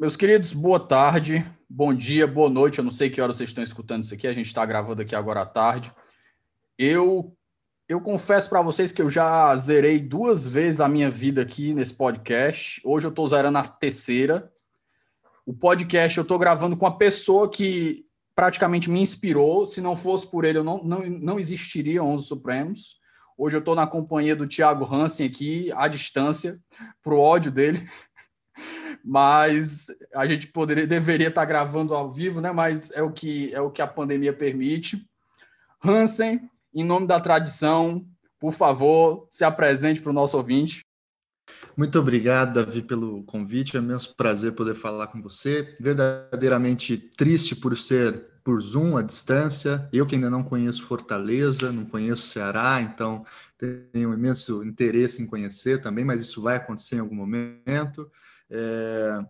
Meus queridos, boa tarde, bom dia, boa noite. Eu não sei que hora vocês estão escutando isso aqui, a gente está gravando aqui agora à tarde. Eu, eu confesso para vocês que eu já zerei duas vezes a minha vida aqui nesse podcast. Hoje eu estou zerando a terceira. O podcast eu estou gravando com a pessoa que praticamente me inspirou. Se não fosse por ele, eu não, não, não existiria 11 Supremos. Hoje eu estou na companhia do Thiago Hansen aqui, à distância, pro ódio dele mas a gente poderia, deveria estar gravando ao vivo, né? Mas é o que é o que a pandemia permite. Hansen, em nome da tradição, por favor, se apresente para o nosso ouvinte. Muito obrigado, Davi, pelo convite. É um imenso prazer poder falar com você. Verdadeiramente triste por ser por Zoom à distância. Eu que ainda não conheço Fortaleza, não conheço Ceará, então tenho um imenso interesse em conhecer também, mas isso vai acontecer em algum momento. É,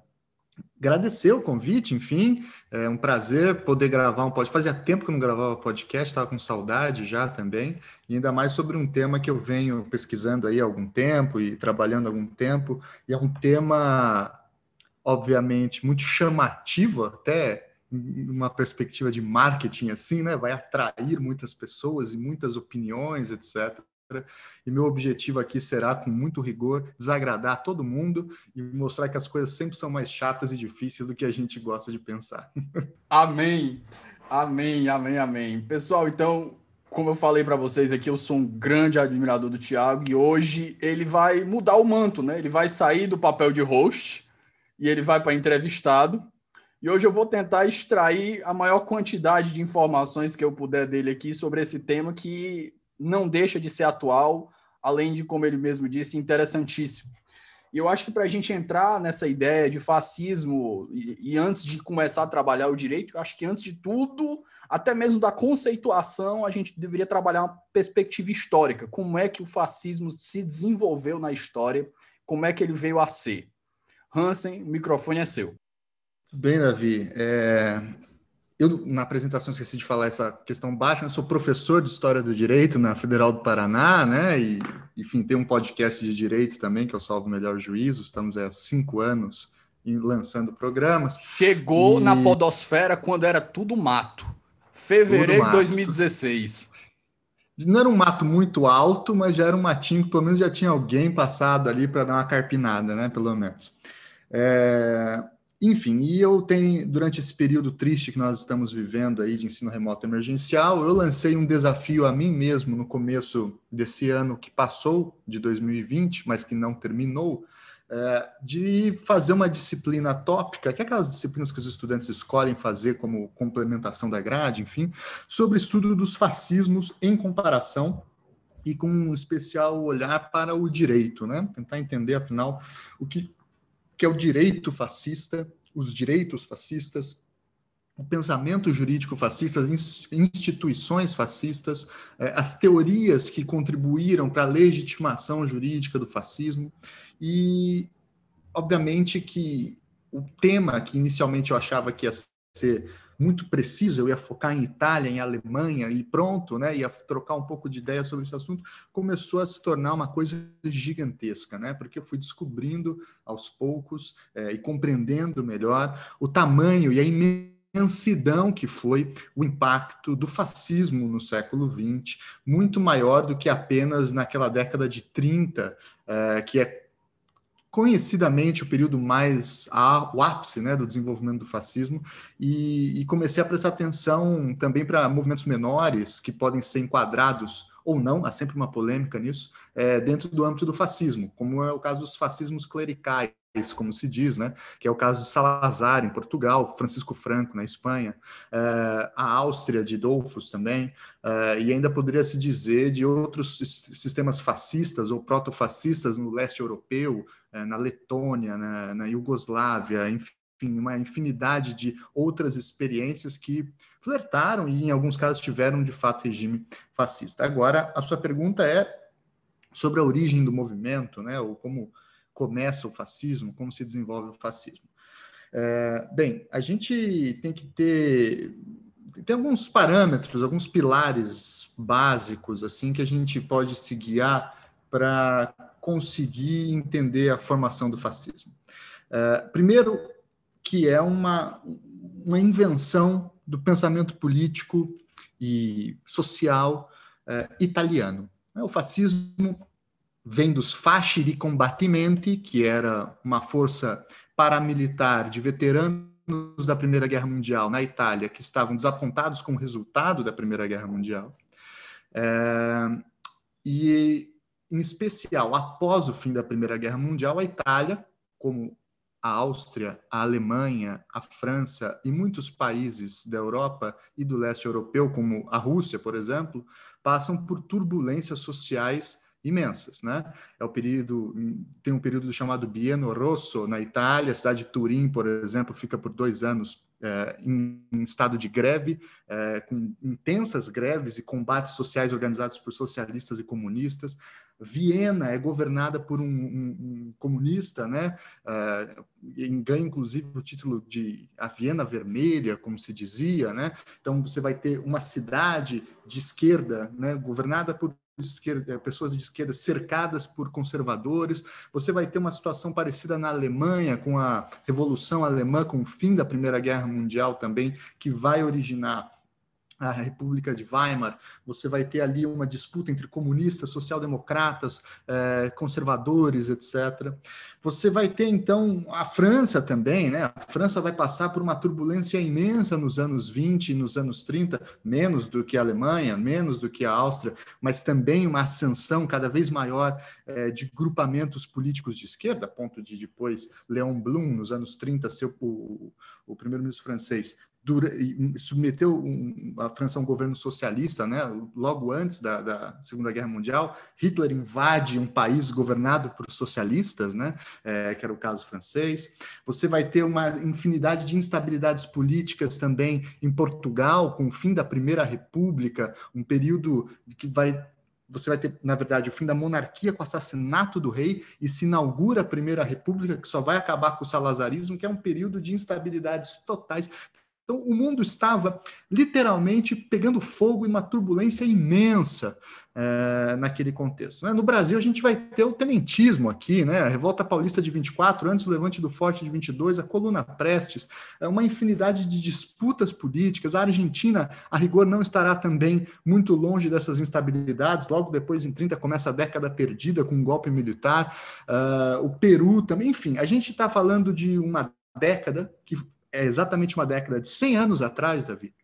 agradecer o convite, enfim, é um prazer poder gravar um podcast. Fazia tempo que eu não gravava podcast, estava com saudade já também, e ainda mais sobre um tema que eu venho pesquisando aí há algum tempo e trabalhando há algum tempo, e é um tema, obviamente, muito chamativo até uma perspectiva de marketing assim, né? Vai atrair muitas pessoas e muitas opiniões, etc. E meu objetivo aqui será, com muito rigor, desagradar todo mundo e mostrar que as coisas sempre são mais chatas e difíceis do que a gente gosta de pensar. Amém. Amém, amém, amém. Pessoal, então, como eu falei para vocês aqui, eu sou um grande admirador do Thiago e hoje ele vai mudar o manto, né? Ele vai sair do papel de host e ele vai para entrevistado. E hoje eu vou tentar extrair a maior quantidade de informações que eu puder dele aqui sobre esse tema que não deixa de ser atual, além de, como ele mesmo disse, interessantíssimo. E eu acho que para a gente entrar nessa ideia de fascismo, e, e, antes de começar a trabalhar o direito, eu acho que antes de tudo, até mesmo da conceituação, a gente deveria trabalhar uma perspectiva histórica. Como é que o fascismo se desenvolveu na história? Como é que ele veio a ser? Hansen, o microfone é seu. Bem, Davi. É, eu, na apresentação, esqueci de falar essa questão baixa, eu sou professor de História do Direito na Federal do Paraná, né? E, enfim, tem um podcast de Direito também, que eu Salvo o Melhor Juízo. Estamos há cinco anos lançando programas. Chegou e... na podosfera quando era tudo mato. Fevereiro de 2016. Não era um mato muito alto, mas já era um matinho que pelo menos já tinha alguém passado ali para dar uma carpinada, né? Pelo menos. É... Enfim, e eu tenho, durante esse período triste que nós estamos vivendo aí de ensino remoto emergencial, eu lancei um desafio a mim mesmo no começo desse ano que passou, de 2020, mas que não terminou, é, de fazer uma disciplina tópica, que é aquelas disciplinas que os estudantes escolhem fazer como complementação da grade, enfim, sobre estudo dos fascismos em comparação e com um especial olhar para o direito, né? Tentar entender, afinal, o que que é o direito fascista, os direitos fascistas, o pensamento jurídico fascista, as instituições fascistas, é, as teorias que contribuíram para a legitimação jurídica do fascismo e, obviamente, que o tema que inicialmente eu achava que ia ser muito preciso, eu ia focar em Itália, em Alemanha e pronto, né? Ia trocar um pouco de ideia sobre esse assunto, começou a se tornar uma coisa gigantesca, né? Porque eu fui descobrindo aos poucos é, e compreendendo melhor o tamanho e a imensidão que foi o impacto do fascismo no século XX, muito maior do que apenas naquela década de 30, é, que é conhecidamente o período mais a, o ápice né, do desenvolvimento do fascismo e, e comecei a prestar atenção também para movimentos menores que podem ser enquadrados ou não, há sempre uma polêmica nisso, é, dentro do âmbito do fascismo, como é o caso dos fascismos clericais, como se diz, né? que é o caso de Salazar em Portugal, Francisco Franco na Espanha, é, a Áustria de Dolfos também, é, e ainda poderia se dizer de outros sistemas fascistas ou proto-fascistas no leste europeu, é, na Letônia, na, na Iugoslávia, enfim, uma infinidade de outras experiências que flertaram e, em alguns casos, tiveram de fato regime fascista. Agora, a sua pergunta é sobre a origem do movimento, né, ou como começa o fascismo, como se desenvolve o fascismo. É, bem, a gente tem que ter tem alguns parâmetros, alguns pilares básicos assim que a gente pode se guiar para conseguir entender a formação do fascismo. É, primeiro, que é uma, uma invenção do pensamento político e social é, italiano. O fascismo vem dos fasci di combattimenti, que era uma força paramilitar de veteranos da Primeira Guerra Mundial na Itália, que estavam desapontados com o resultado da Primeira Guerra Mundial. É, e, em especial, após o fim da Primeira Guerra Mundial, a Itália, como a Áustria, a Alemanha, a França e muitos países da Europa e do leste europeu, como a Rússia, por exemplo, passam por turbulências sociais imensas, né? É o período tem um período chamado Bienno Rosso na Itália, a cidade de Turim, por exemplo, fica por dois anos é, em, em, estado de greve, é, com intensas greves e combates sociais organizados por socialistas e comunistas. Viena é governada por um, um, um comunista, né? Uh, ganha inclusive o título de a Viena Vermelha, como se dizia, né? Então você vai ter uma cidade de esquerda, né? Governada por esquerda, pessoas de esquerda cercadas por conservadores. Você vai ter uma situação parecida na Alemanha, com a Revolução Alemã, com o fim da Primeira Guerra Mundial também, que vai originar a República de Weimar, você vai ter ali uma disputa entre comunistas, social-democratas, eh, conservadores, etc. Você vai ter, então, a França também, né? A França vai passar por uma turbulência imensa nos anos 20 e nos anos 30, menos do que a Alemanha, menos do que a Áustria, mas também uma ascensão cada vez maior eh, de grupamentos políticos de esquerda, a ponto de depois Léon Blum, nos anos 30, ser o, o primeiro-ministro francês, dura, submeteu um, a França a um governo socialista, né? logo antes da, da, Segunda Guerra Mundial, Hitler invade um país governado por socialistas, né? É, que era o caso francês. Você vai ter uma infinidade de instabilidades políticas também em Portugal, com o fim da Primeira República, um período que vai você vai ter, na verdade, o fim da monarquia com o assassinato do rei e se inaugura a Primeira República, que só vai acabar com o salazarismo, que é um período de instabilidades totais. Então, o mundo estava literalmente pegando fogo em uma turbulência imensa é, naquele contexto. Né? No Brasil, a gente vai ter o tenentismo aqui, né? a Revolta Paulista de 24, antes do Levante do Forte de 22, a Coluna Prestes, é uma infinidade de disputas políticas. A Argentina, a rigor, não estará também muito longe dessas instabilidades. Logo depois, em 30, começa a década perdida com um golpe militar. Uh, o Peru também, enfim, a gente está falando de uma década que é exatamente uma década de 100 anos atrás, Davi,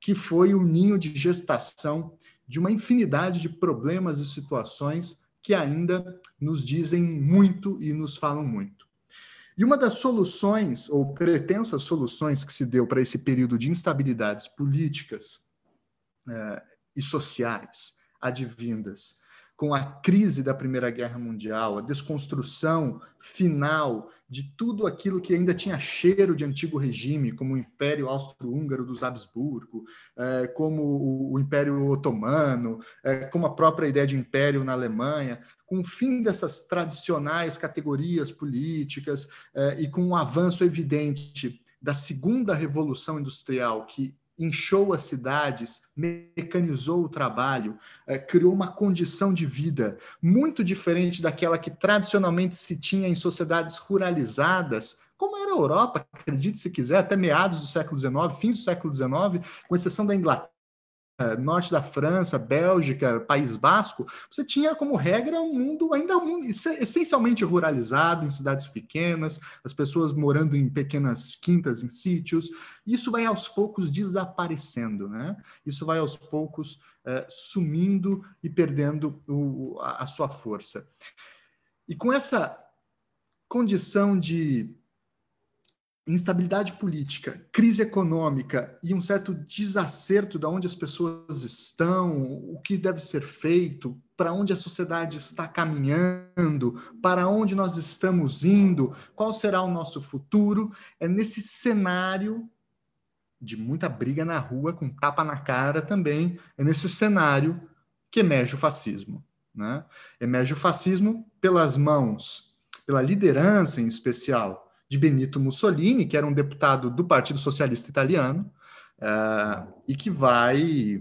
que foi o ninho de gestação de uma infinidade de problemas e situações que ainda nos dizem muito e nos falam muito. E uma das soluções, ou pretensas soluções, que se deu para esse período de instabilidades políticas eh, e sociais advindas com a crise da Primeira Guerra Mundial, a desconstrução final de tudo aquilo que ainda tinha cheiro de antigo regime, como o Império Austro-Húngaro dos Habsburgo, é, como o Império Otomano, é, como a própria ideia de império na Alemanha, com o fim dessas tradicionais categorias políticas é, e com um avanço evidente da segunda revolução industrial, que inchou as cidades, mecanizou o trabalho, eh, criou uma condição de vida muito diferente daquela que tradicionalmente se tinha em sociedades ruralizadas, como era a Europa, acredite se quiser, até meados do século XIX, fins do século XIX, com exceção da Inglaterra norte da França, Bélgica, País Basco, você tinha como regra um mundo ainda um, essencialmente ruralizado, em cidades pequenas, as pessoas morando em pequenas quintas, em sítios. Isso vai aos poucos desaparecendo, né? Isso vai aos poucos é, sumindo e perdendo o, a, a sua força. E com essa condição de instabilidade política, crise econômica e um certo desacerto de onde as pessoas estão, o que deve ser feito, para onde a sociedade está caminhando, para onde nós estamos indo, qual será o nosso futuro, é nesse cenário de muita briga na rua, com tapa na cara também, é nesse cenário que emerge o fascismo. Né? Emerge o fascismo pelas mãos, pela liderança em especial de Benito Mussolini, que era um deputado do Partido Socialista Italiano, uh, e que vai,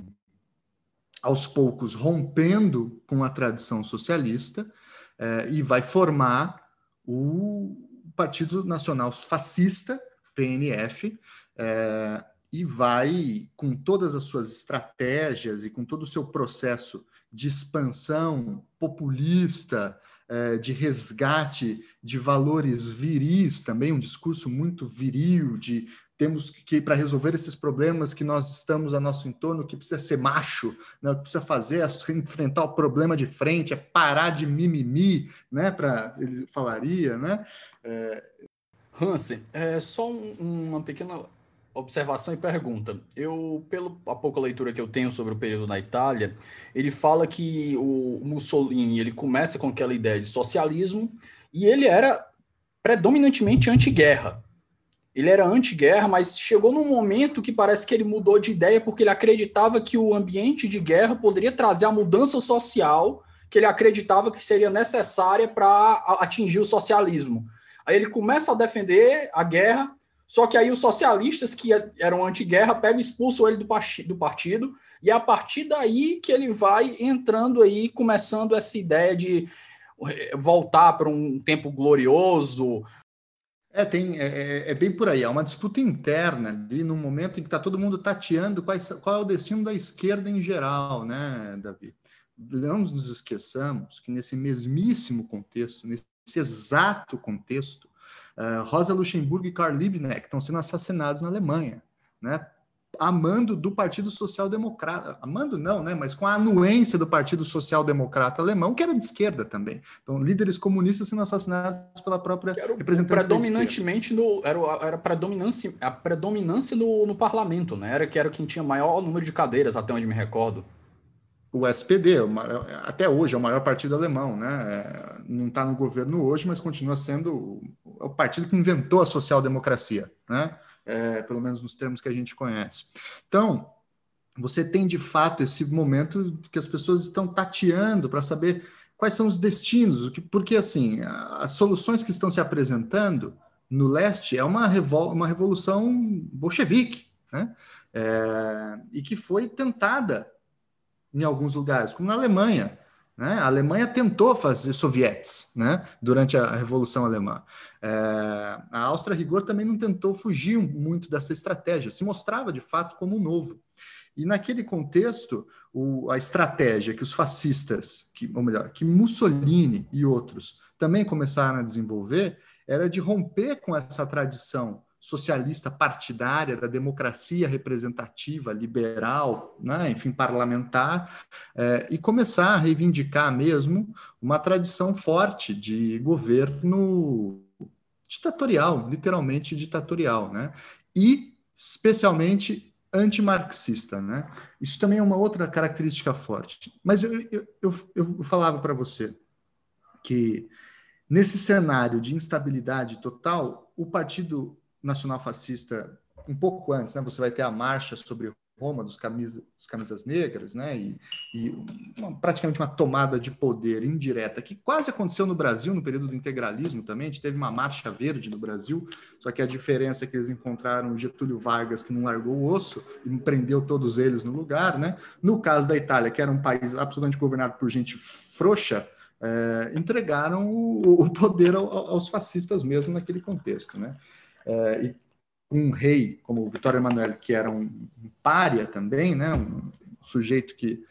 aos poucos, rompendo com a tradição socialista uh, e vai formar o Partido Nacional Fascista, PNF, uh, eh, e vai, com todas as suas estratégias e com todo o seu processo de expansão populista, de resgate de valores viris, também um discurso muito viril, de temos que, para resolver esses problemas que nós estamos a nosso entorno, que precisa ser macho, né? que precisa fazer é enfrentar o problema de frente, é parar de mimimi, né? Para ele falaria, né? É... Hansen, é só um, uma pequena observação e pergunta. Eu, pelo a pouca leitura que eu tenho sobre o período na Itália, ele fala que o Mussolini ele começa com aquela ideia de socialismo e ele era predominantemente anti-guerra. Ele era anti-guerra, mas chegou num momento que parece que ele mudou de ideia porque ele acreditava que o ambiente de guerra poderia trazer a mudança social que ele acreditava que seria necessária para atingir o socialismo. Aí ele começa a defender a guerra só que aí os socialistas, que eram anti-guerra, pegam e expulsam ele do, do partido, e é a partir daí que ele vai entrando aí, começando essa ideia de voltar para um tempo glorioso. É, tem, é, é, é, bem por aí, é uma disputa interna ali no momento em que está todo mundo tateando qual, qual é o destino da esquerda em geral, né, Davi? Não nos esqueçamos que nesse mesmíssimo contexto, nesse exato contexto, Uh, Rosa Luxemburgo e Karl Liebknecht estão sendo assassinados na Alemanha, né? Amando do Partido Social Democrata, amando não, né? Mas com a anuência do Partido Social Democrata alemão, que era de esquerda também. Então, líderes comunistas sendo assassinados pela própria representante predominantemente no era, era predominância a predominância no, no parlamento, né? Era que era quem tinha maior número de cadeiras, até onde me recordo o SPD, até hoje, é o maior partido alemão, né? Não está no governo hoje, mas continua sendo o partido que inventou a social-democracia, né? É, pelo menos nos termos que a gente conhece. Então, você tem de fato esse momento que as pessoas estão tateando para saber quais são os destinos, porque assim, as soluções que estão se apresentando no leste é uma, revol uma revolução bolchevique, né? É, e que foi tentada em alguns lugares, como na Alemanha. Né? A Alemanha tentou fazer sovietes né? durante a Revolução Alemã. É, a Áustria, rigor, também não tentou fugir muito dessa estratégia, se mostrava de fato como novo. E naquele contexto, o, a estratégia que os fascistas, que, ou melhor, que Mussolini e outros também começaram a desenvolver, era de romper com essa tradição socialista partidária, da democracia representativa, liberal, né, enfim, parlamentar, é, e começar a reivindicar mesmo uma tradição forte de governo ditatorial, literalmente ditatorial, né, e especialmente antimarxista, né? Isso também é uma outra característica forte. Mas eu, eu, eu, eu falava para você que nesse cenário de instabilidade total, o partido nacional fascista um pouco antes, né? Você vai ter a marcha sobre Roma dos camisas, camisas negras, né? E, e uma, praticamente uma tomada de poder indireta que quase aconteceu no Brasil no período do integralismo também. A gente teve uma marcha verde no Brasil, só que a diferença é que eles encontraram Getúlio Vargas que não largou o osso e prendeu todos eles no lugar, né? No caso da Itália, que era um país absolutamente governado por gente frouxa, é, entregaram o, o poder ao, aos fascistas mesmo naquele contexto, né? Uh, e um rei como Vitório Emanuele, que era um, um pária também, né, um, sujeito que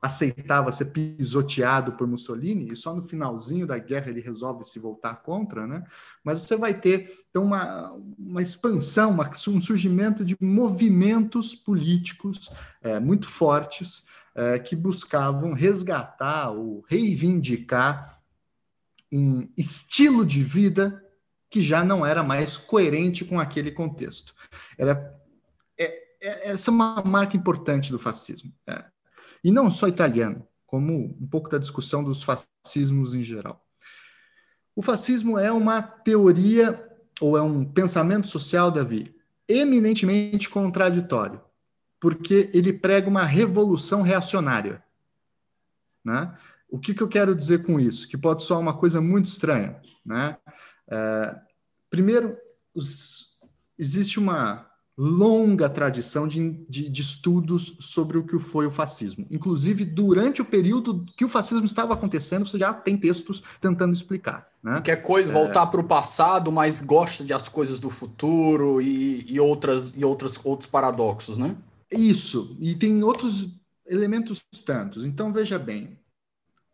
aceitava ser pisoteado por Mussolini, e só no finalzinho da guerra ele resolve se voltar contra, né? Mas você vai ter então, uma, uma expansão, uma, um surgimento de movimentos políticos é, muito fortes é, que buscavam resgatar ou reivindicar um estilo de vida que já não era mais coerente com aquele contexto. Era, é, é, essa é uma marca importante do fascismo. É e não só italiano, como um pouco da discussão dos fascismos em geral. O fascismo é uma teoria ou é um pensamento social, Davi, eminentemente contraditório, porque ele prega uma revolução reacionária. Né? O que, que eu quero dizer com isso? Que pode soar uma coisa muito estranha. Né? É, primeiro, os, existe uma longa tradição de, de, de, estudos sobre o que foi o fascismo. Inclusive, durante o período que o fascismo estava acontecendo, você já tem textos tentando explicar. Né? Quer coisa, voltar é... para o passado, mas gosta de as coisas do futuro e, e, outras, e outras, outros paradoxos, né? Isso, e tem outros elementos tantos. Então, veja bem,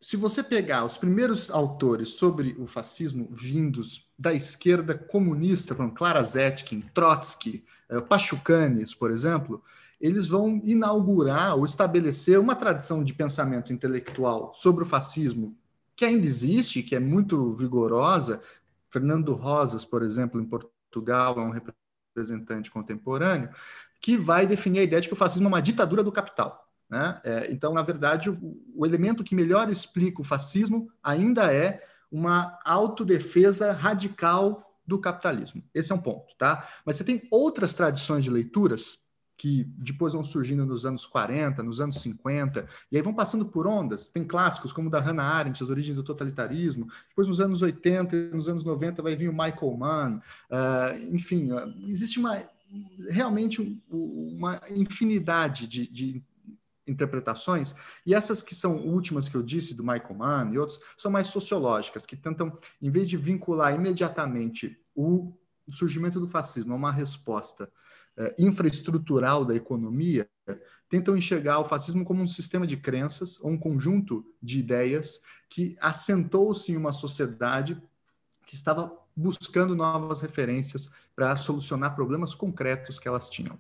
se você pegar os primeiros autores sobre o fascismo vindos da esquerda comunista, como Clara Zetkin, Trotsky, eh, Pachucanes, por exemplo, eles vão inaugurar ou estabelecer uma tradição de pensamento intelectual sobre o fascismo que ainda existe, que é muito vigorosa. Fernando Rosas, por exemplo, em Portugal, é um representante contemporâneo, que vai definir a ideia de que o fascismo é uma ditadura do capital. Né? É, então, na verdade, o, o elemento que melhor explica o fascismo ainda é uma autodefesa radical do capitalismo. Esse é um ponto, tá? Mas você tem outras tradições de leituras que depois vão surgindo nos anos 40, nos anos 50, e aí vão passando por ondas. Tem clássicos como o da Hannah Arendt, As Origens do Totalitarismo. Depois, nos anos 80, nos anos 90, vai vir o Michael Mann. Uh, enfim, uh, existe uma realmente uma infinidade de, de interpretações, e essas que são últimas que eu disse, do Michael Mann e outros, são mais sociológicas, que tentam, em vez de vincular imediatamente o surgimento do fascismo a uma resposta eh, infraestrutural da economia, tentam enxergar o fascismo como um sistema de crenças, ou um conjunto de ideias que assentou-se em uma sociedade que estava buscando novas referências para solucionar problemas concretos que elas tinham.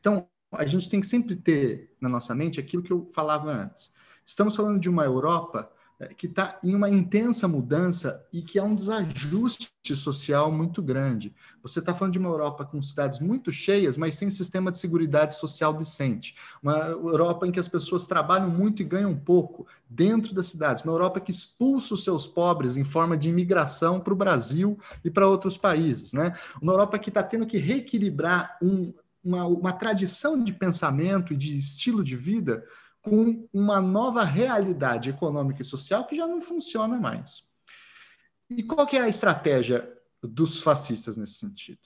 Então, a gente tem que sempre ter na nossa mente aquilo que eu falava antes. Estamos falando de uma Europa eh, que está em uma intensa mudança e que há um desajuste social muito grande. Você está falando de uma Europa com cidades muito cheias, mas sem sistema de segurança social decente. Uma Europa em que as pessoas trabalham muito e ganham pouco dentro das cidades. Uma Europa que expulsa os seus pobres em forma de imigração para o Brasil e para outros países. Né? Uma Europa que está tendo que reequilibrar um, uma, uma tradição de pensamento e de estilo de vida com uma nova realidade econômica e social que já não funciona mais. E qual que é a estratégia dos fascistas nesse sentido?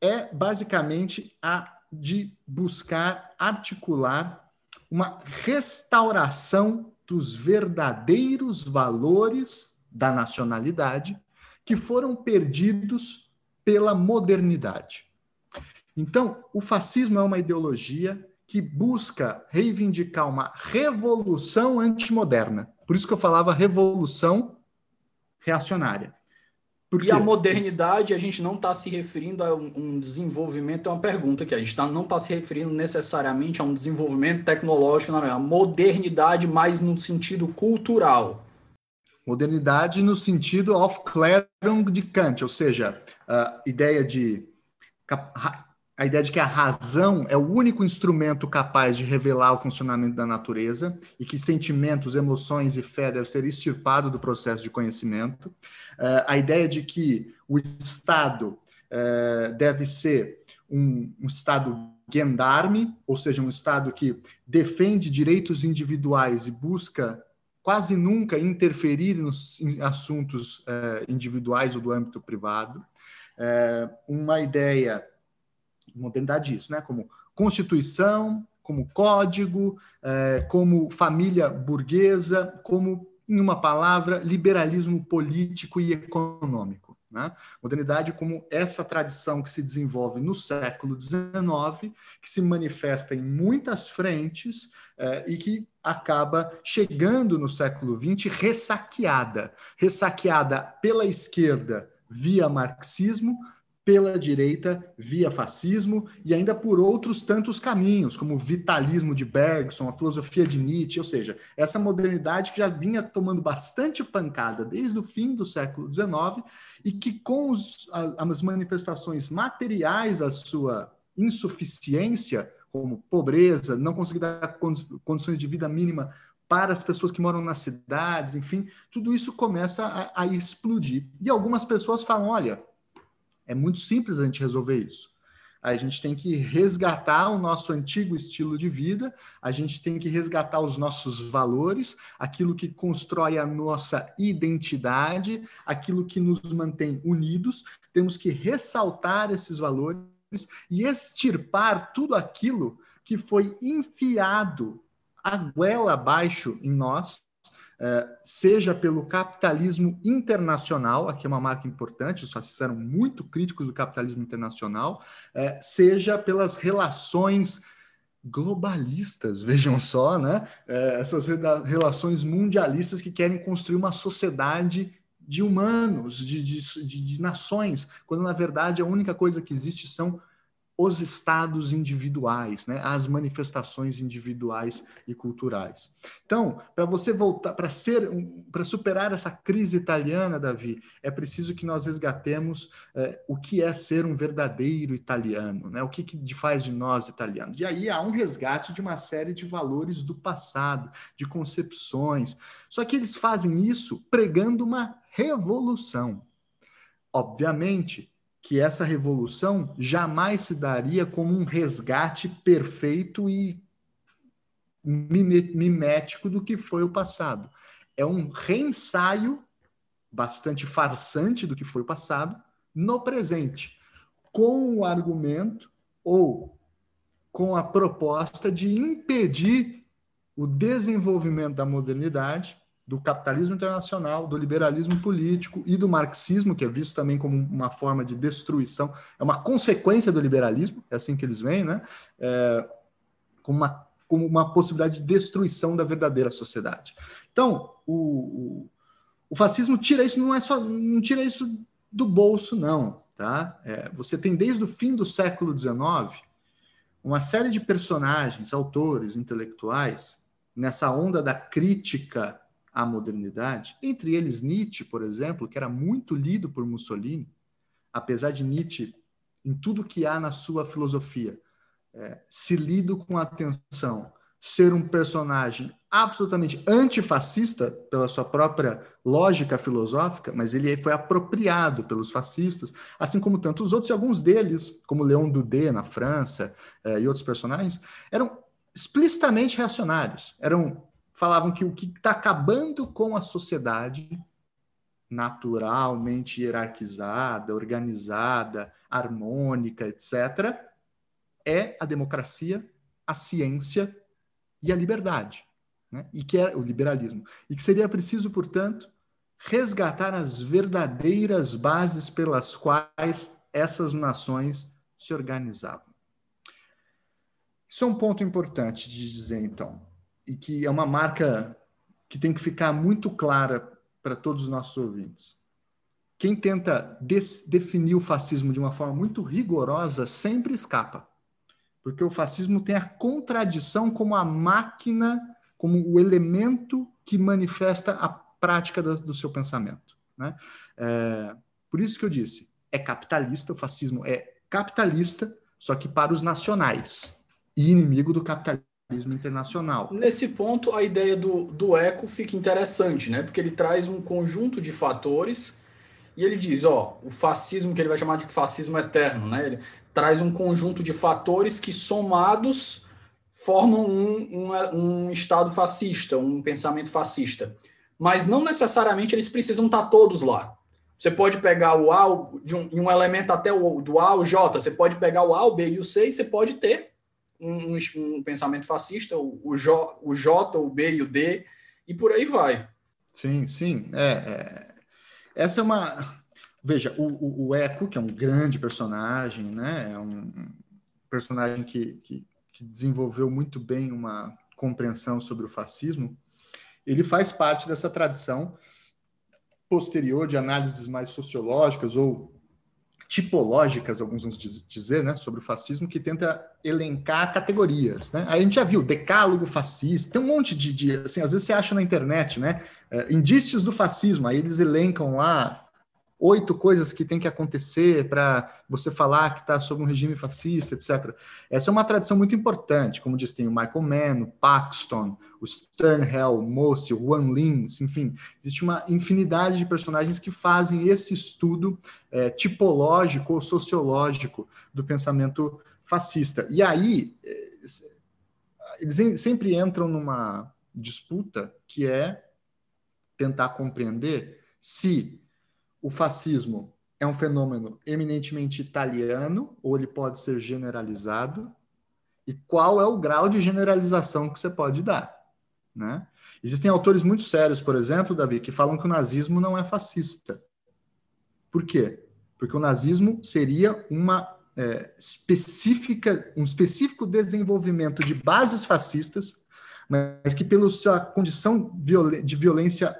É basicamente a de buscar articular uma restauração dos verdadeiros valores da nacionalidade que foram perdidos pela modernidade. Então, o fascismo é uma ideologia que busca reivindicar uma revolução antimoderna. Por isso que eu falava revolução reacionária. Porque... E a modernidade, a gente não está se referindo a um desenvolvimento, é uma pergunta que a gente tá, não está se referindo necessariamente a um desenvolvimento tecnológico, não é a modernidade mais no sentido cultural. Modernidade no sentido of Aufklärung de Kant, ou seja, a ideia de a ideia de que a razão é o único instrumento capaz de revelar o funcionamento da natureza e que sentimentos, emoções e fé devem ser extirpados do processo de conhecimento. Uh, a ideia de que o Estado uh, deve ser um, um Estado gendarme, ou seja, um Estado que defende direitos individuais e busca quase nunca interferir nos em assuntos uh, individuais ou do âmbito privado. uma ideia modernidade disso, né? Como constituição, como código, é, como família burguesa, como, em uma palavra, liberalismo político e econômico. Né? Modernidade como essa tradição que se desenvolve no século XIX, que se manifesta em muitas frentes eh, e que acaba chegando no século XX ressaqueada. Ressaqueada pela esquerda via marxismo, pela direita via fascismo e ainda por outros tantos caminhos, como o vitalismo de Bergson, a filosofia de Nietzsche, ou seja, essa modernidade que já vinha tomando bastante pancada desde o fim do século XIX e que com os, as manifestações materiais da sua insuficiência, como pobreza, não conseguir dar condições de vida mínima para as pessoas que moram nas cidades, enfim, tudo isso começa a, a explodir. E algumas pessoas falam, olha, é muito simples a gente resolver isso. A gente tem que resgatar o nosso antigo estilo de vida, a gente tem que resgatar os nossos valores, aquilo que constrói a nossa identidade, aquilo que nos mantém unidos. Temos que ressaltar esses valores e extirpar tudo aquilo que foi enfiado a goela abaixo em nós seja pelo capitalismo internacional, aqui é uma marca importante, os fascistas eram muito críticos do capitalismo internacional, é, seja pelas relações globalistas, vejam só, né? É, essas relações mundialistas que querem construir uma sociedade de humanos, de, de, de, de nações, quando na verdade a única coisa que existe são os estados individuais, né, as manifestações individuais e culturais. Então, para você voltar, para ser, para superar essa crise italiana, Davi, é preciso que nós resgatemos é, o que é ser um verdadeiro italiano, né? O que, que faz de nós italianos? E aí há um resgate de uma série de valores do passado, de concepções. Só que eles fazem isso pregando uma revolução. Obviamente, que essa revolução jamais se daria como um resgate perfeito e mimético do que foi o passado. É um reensaio bastante farsante do que foi o passado no presente, com o argumento ou com a proposta de impedir o desenvolvimento da modernidade do capitalismo internacional, do liberalismo político e do marxismo, que é visto também como uma forma de destruição, é uma consequência do liberalismo, é assim que eles veem, né? É, como, uma, como uma possibilidade de destruição da verdadeira sociedade. Então, o, o, o fascismo tira isso, não é só, não tira isso do bolso, não. Tá? É, você tem desde o fim do século XIX uma série de personagens, autores, intelectuais, nessa onda da crítica à modernidade, entre eles Nietzsche, por exemplo, que era muito lido por Mussolini, apesar de Nietzsche, em tudo que há na sua filosofia, é, se lido com atenção, ser um personagem absolutamente antifascista pela sua própria lógica filosófica, mas ele foi apropriado pelos fascistas, assim como tantos outros, e alguns deles, como Leon Dudé na França é, e outros personagens, eram explicitamente reacionários, eram falavam que o que está acabando com a sociedade naturalmente hierarquizada, organizada, harmônica, etc., é a democracia, a ciência e a liberdade, né? e que é o liberalismo. E que seria preciso, portanto, resgatar as verdadeiras bases pelas quais essas nações se organizavam. Isso é um ponto importante de dizer, então e que é uma marca que tem que ficar muito clara para todos os nossos ouvintes. Quem tenta definir o fascismo de uma forma muito rigorosa sempre escapa, porque o fascismo tem a contradição como a máquina, como o elemento que manifesta a prática do, do seu pensamento. Né? É, por isso que eu disse, é capitalista, o fascismo é capitalista, só que para os nacionais, e inimigo do capitalismo internacional. Nesse ponto, a ideia do, do eco fica interessante, né? Porque ele traz um conjunto de fatores e ele diz, ó, o fascismo que ele vai chamar de fascismo eterno, né? Ele traz um conjunto de fatores que somados formam um, um, um estado fascista, um pensamento fascista. Mas não necessariamente eles precisam estar todos lá. Você pode pegar o A de um, um elemento até o do A ao J, você pode pegar o A, o B e o C, e você pode ter um, um pensamento fascista, o, o, J, o J, o B e o D, e por aí vai. Sim, sim. É, é, Essa é uma. veja, o, o, o, Eco, que é um grande personagem, né? É um personagem que, que, que desenvolveu muito bem uma compreensão sobre o fascismo, ele faz parte dessa tradição posterior de análises mais sociológicas ou tipológicas, alguns vão dizer, né, sobre o fascismo, que tenta elencar categorias, né? Aí a gente já viu decálogo fascista, tem um monte de, de assim, às vezes você acha na internet, né, é, indícios do fascismo, aí eles elencam lá oito coisas que tem que acontecer para você falar que está sob um regime fascista, etc. Essa é uma tradição muito importante, como diz, tem o Michael Mann, o Paxton, o Sternhell, o Mossi, o Juan Lins, enfim, existe uma infinidade de personagens que fazem esse estudo é, tipológico ou sociológico do pensamento fascista. E aí, é, eles sempre entram numa disputa que é tentar compreender se o fascismo é um fenômeno eminentemente italiano ou ele pode ser generalizado? E qual é o grau de generalização que você pode dar? Né? Existem autores muito sérios, por exemplo, Davi, que falam que o nazismo não é fascista. Por quê? Porque o nazismo seria uma é, específica, um específico desenvolvimento de bases fascistas, mas que, pela sua condição de violência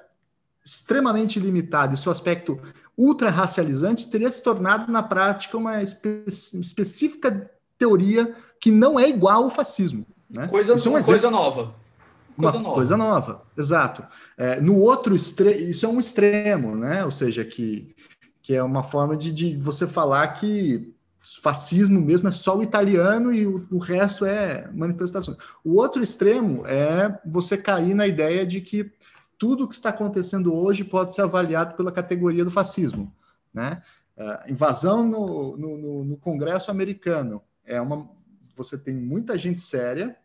extremamente limitado e seu aspecto ultra-racializante teria se tornado, na prática, uma espe específica teoria que não é igual ao fascismo. Né? Coisa, é uma coisa nova. Coisa uma nova. coisa nova, exato. É, no outro extremo, isso é um extremo, né? Ou seja, que, que é uma forma de, de você falar que fascismo mesmo é só o italiano e o, o resto é manifestações. O outro extremo é você cair na ideia de que tudo o que está acontecendo hoje pode ser avaliado pela categoria do fascismo. Né? Uh, invasão no, no, no, Congresso americano é uma. Você tem muita gente séria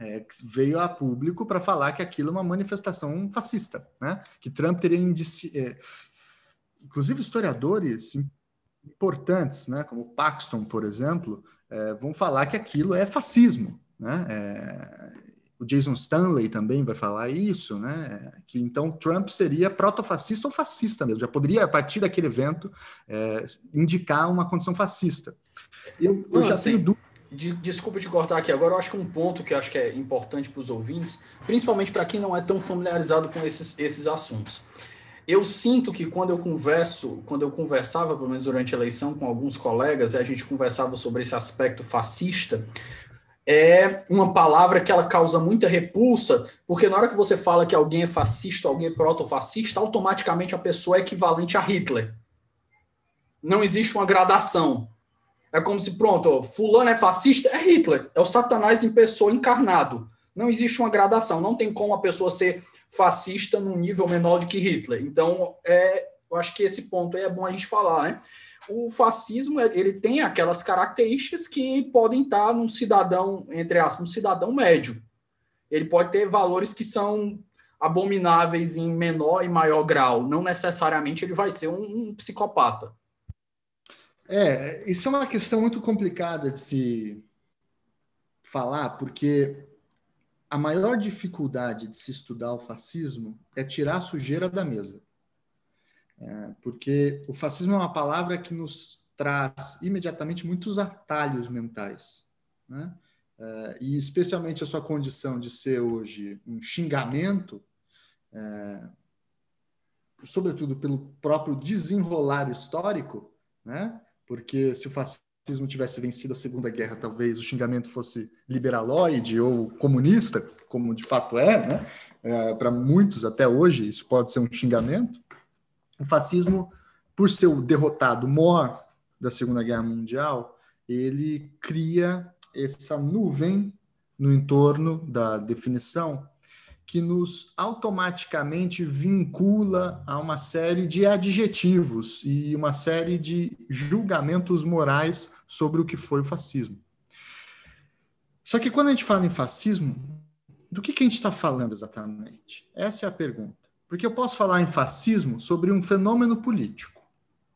é, que veio a público para falar que aquilo é uma manifestação fascista, né? Que Trump teria indici... É, inclusive historiadores importantes, né? Como Paxton, por exemplo, é, vão falar que aquilo é fascismo, né? É, o Jason Stanley também vai falar isso, né? Que então Trump seria protofascista ou fascista mesmo, já poderia, a partir daquele evento, é, indicar uma condição fascista. Eu, eu já assim, tenho dúvida. De, desculpa te cortar aqui, agora eu acho que um ponto que eu acho que é importante para os ouvintes, principalmente para quem não é tão familiarizado com esses, esses assuntos. Eu sinto que quando eu converso, quando eu conversava, pelo menos durante a eleição, com alguns colegas, e a gente conversava sobre esse aspecto fascista, é uma palavra que ela causa muita repulsa, porque na hora que você fala que alguém é fascista, alguém é proto-fascista, automaticamente a pessoa é equivalente a Hitler. Não existe uma gradação. É como se, pronto, fulano é fascista, é Hitler, é o satanás em pessoa encarnado. Não existe uma gradação, não tem como a pessoa ser fascista num nível menor do que Hitler. Então, é, eu acho que esse ponto aí é bom a gente falar, né? O fascismo ele tem aquelas características que podem estar num cidadão, entre aspas, um cidadão médio. Ele pode ter valores que são abomináveis em menor e maior grau. Não necessariamente ele vai ser um, um psicopata. É, isso é uma questão muito complicada de se falar, porque a maior dificuldade de se estudar o fascismo é tirar a sujeira da mesa. É, porque o fascismo é uma palavra que nos traz imediatamente muitos atalhos mentais. Né? É, e especialmente a sua condição de ser hoje um xingamento, é, sobretudo pelo próprio desenrolar histórico, né? porque se o fascismo tivesse vencido a Segunda Guerra, talvez o xingamento fosse liberaloide ou comunista, como de fato é, né? É, para muitos até hoje isso pode ser um xingamento. O fascismo, por ser o derrotado maior da Segunda Guerra Mundial, ele cria essa nuvem no entorno da definição que nos automaticamente vincula a uma série de adjetivos e uma série de julgamentos morais sobre o que foi o fascismo. Só que quando a gente fala em fascismo, do que, que a gente está falando exatamente? Essa é a pergunta. Porque eu posso falar em fascismo sobre um fenômeno político,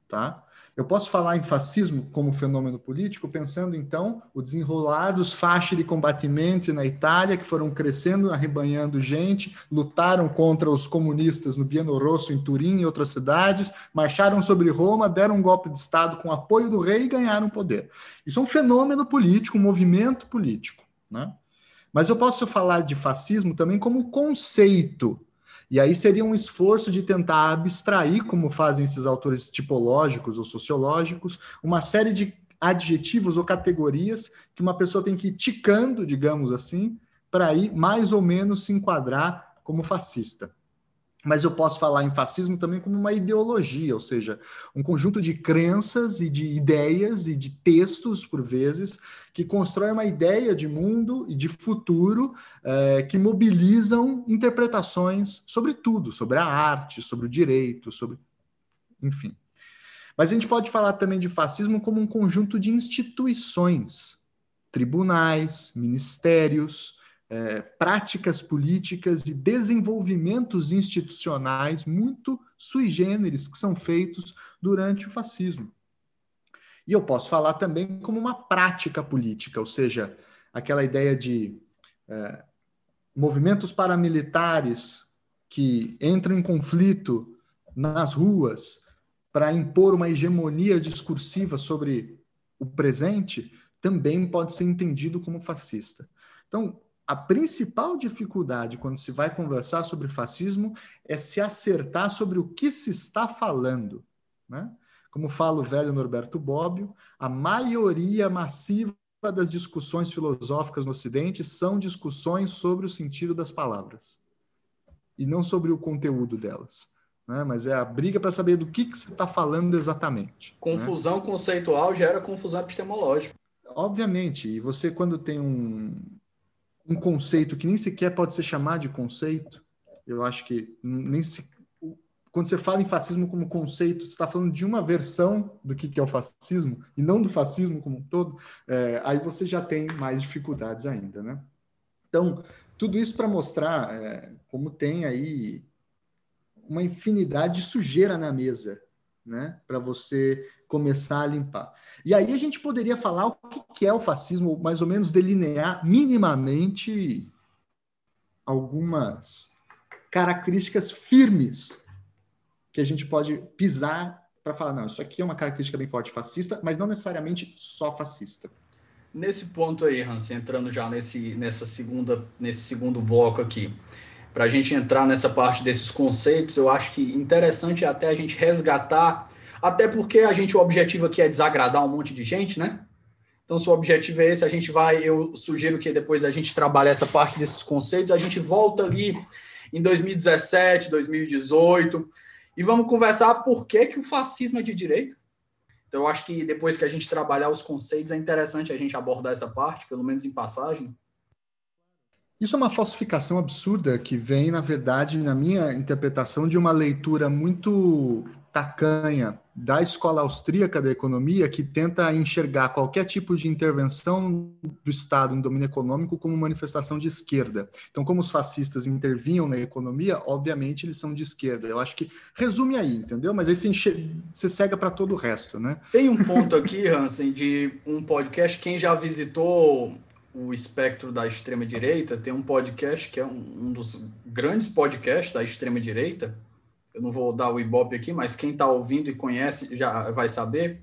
tá? Eu posso falar em fascismo como fenômeno político, pensando então o desenrolar dos fasci de combatimento na Itália, que foram crescendo, arrebanhando gente, lutaram contra os comunistas no Bieno Rosso, em Turim e outras cidades, marcharam sobre Roma, deram um golpe de Estado com apoio do rei e ganharam poder. Isso é um fenômeno político, um movimento político. Né? Mas eu posso falar de fascismo também como conceito e aí seria um esforço de tentar abstrair, como fazem esses autores tipológicos ou sociológicos, uma série de adjetivos ou categorias que uma pessoa tem que ir ticando, digamos assim, para ir mais ou menos se enquadrar como fascista mas eu posso falar em fascismo também como uma ideologia, ou seja, um conjunto de crenças e de ideias e de textos, por vezes, que constrói uma ideia de mundo e de futuro é, que mobilizam interpretações sobre tudo, sobre a arte, sobre o direito, sobre. Enfim. Mas a gente pode falar também de fascismo como um conjunto de instituições, tribunais, ministérios, é, práticas políticas e desenvolvimentos institucionais muito sui generis que são feitos durante o fascismo. E eu posso falar também como uma prática política, ou seja, aquela ideia de é, movimentos paramilitares que entram em conflito nas ruas para impor uma hegemonia discursiva sobre o presente, também pode ser entendido como fascista. Então, a principal dificuldade quando se vai conversar sobre fascismo é se acertar sobre o que se está falando. Né? Como fala o velho Norberto Bobbio, a maioria massiva das discussões filosóficas no Ocidente são discussões sobre o sentido das palavras e não sobre o conteúdo delas. Né? Mas é a briga para saber do que, que você está falando exatamente. Né? Confusão né? conceitual gera confusão epistemológica. Obviamente, e você, quando tem um, um conceito que nem sequer pode ser chamado de conceito. Eu acho que nem se, quando você fala em fascismo como conceito, você está falando de uma versão do que é o fascismo e não do fascismo como um todo. É, aí você já tem mais dificuldades ainda, né? Então, tudo isso para mostrar é, como tem aí uma infinidade de sujeira na mesa, né? Para você começar a limpar. E aí a gente poderia falar o que é o fascismo, mais ou menos delinear minimamente algumas características firmes que a gente pode pisar para falar, não, isso aqui é uma característica bem forte fascista, mas não necessariamente só fascista. Nesse ponto aí, Hans, entrando já nesse, nessa segunda, nesse segundo bloco aqui, para a gente entrar nessa parte desses conceitos, eu acho que interessante até a gente resgatar até porque a gente, o objetivo aqui é desagradar um monte de gente, né? Então, se o objetivo é esse, a gente vai, eu sugiro que depois a gente trabalhe essa parte desses conceitos, a gente volta ali em 2017, 2018, e vamos conversar por que, que o fascismo é de direita. Então, eu acho que depois que a gente trabalhar os conceitos, é interessante a gente abordar essa parte, pelo menos em passagem. Isso é uma falsificação absurda que vem, na verdade, na minha interpretação, de uma leitura muito tacanha da escola austríaca da economia que tenta enxergar qualquer tipo de intervenção do Estado no domínio econômico como manifestação de esquerda. Então, como os fascistas intervinham na economia, obviamente eles são de esquerda. Eu acho que resume aí, entendeu? Mas aí você, enche... você cega para todo o resto, né? Tem um ponto aqui, Hansen, de um podcast. Quem já visitou o espectro da extrema direita, tem um podcast que é um, um dos grandes podcasts da extrema direita eu não vou dar o Ibope aqui, mas quem está ouvindo e conhece já vai saber,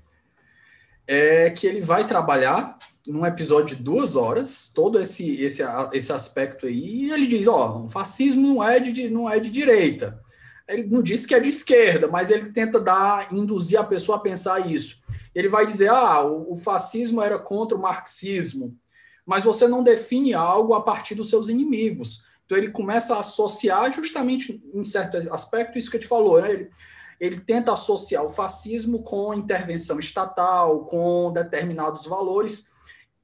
é que ele vai trabalhar num episódio de duas horas, todo esse, esse, esse aspecto aí, e ele diz, ó, o fascismo não é, de, não é de direita. Ele não diz que é de esquerda, mas ele tenta dar, induzir a pessoa a pensar isso. Ele vai dizer, ah, o, o fascismo era contra o marxismo, mas você não define algo a partir dos seus inimigos. Então ele começa a associar justamente em certo aspecto isso que a gente falou, né? Ele, ele tenta associar o fascismo com intervenção estatal, com determinados valores,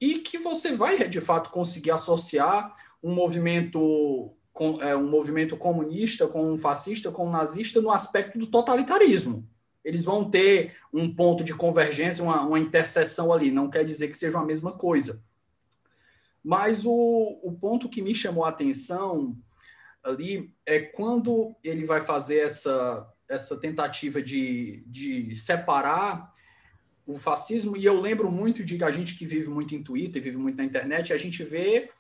e que você vai de fato conseguir associar um movimento é, um movimento comunista com um fascista, com um nazista no aspecto do totalitarismo. Eles vão ter um ponto de convergência, uma, uma interseção ali. Não quer dizer que seja a mesma coisa. Mas o, o ponto que me chamou a atenção ali é quando ele vai fazer essa, essa tentativa de, de separar o fascismo, e eu lembro muito de a gente que vive muito em Twitter, vive muito na internet, a gente vê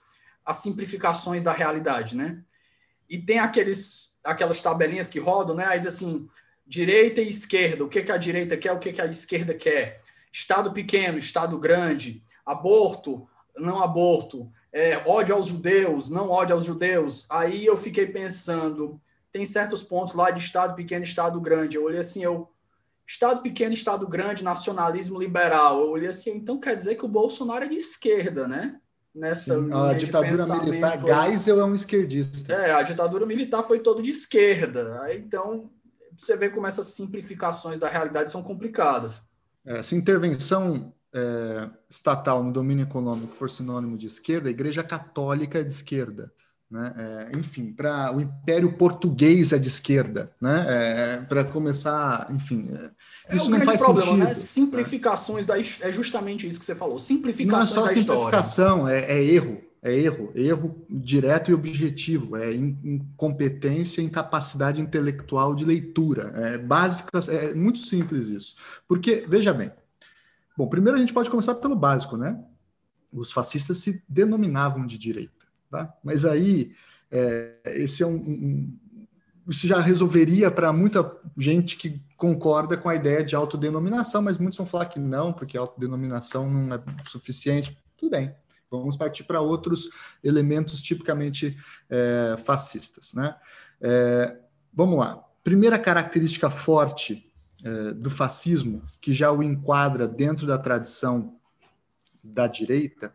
as simplificações da realidade, né? E tem aqueles, aquelas tabelinhas que rodam, né? Aí assim, direita e esquerda, o que, que a direita quer, o que, que a esquerda quer. Estado pequeno, Estado grande, aborto, não aborto, é, ódio aos judeus, não ódio aos judeus. Aí eu fiquei pensando, tem certos pontos lá de Estado pequeno, Estado grande. Eu olhei assim, eu Estado pequeno, Estado grande, nacionalismo liberal. Eu olhei assim, então quer dizer que o Bolsonaro é de esquerda, né? Nessa Sim, a ditadura militar, Geisel é um esquerdista. É, a ditadura militar foi todo de esquerda. Então, você vê como essas simplificações da realidade são complicadas. Essa intervenção é, estatal no domínio econômico for sinônimo de esquerda, a Igreja Católica é de esquerda. Né? É, enfim, para o Império Português é de esquerda, né? É, para começar, enfim, é, isso não faz problema, sentido. Né? Simplificações né? da é justamente isso que você falou. Simplificações não é só simplificação, é, é, erro, é erro, erro direto e objetivo, é incompetência, incapacidade intelectual de leitura, é básica, é muito simples isso. Porque veja bem, bom, primeiro a gente pode começar pelo básico, né? Os fascistas se denominavam de direita. Tá? Mas aí, é, esse é um, um, Isso já resolveria para muita gente que concorda com a ideia de autodenominação, mas muitos vão falar que não, porque autodenominação não é suficiente. Tudo bem, vamos partir para outros elementos tipicamente é, fascistas. Né? É, vamos lá. Primeira característica forte do fascismo, que já o enquadra dentro da tradição da direita,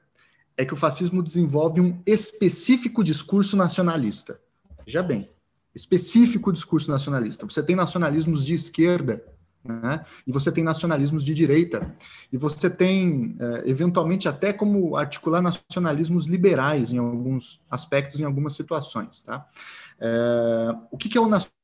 é que o fascismo desenvolve um específico discurso nacionalista. Veja bem, específico discurso nacionalista. Você tem nacionalismos de esquerda, né? e você tem nacionalismos de direita, e você tem, é, eventualmente, até como articular nacionalismos liberais em alguns aspectos, em algumas situações. Tá? É, o que é o nacionalismo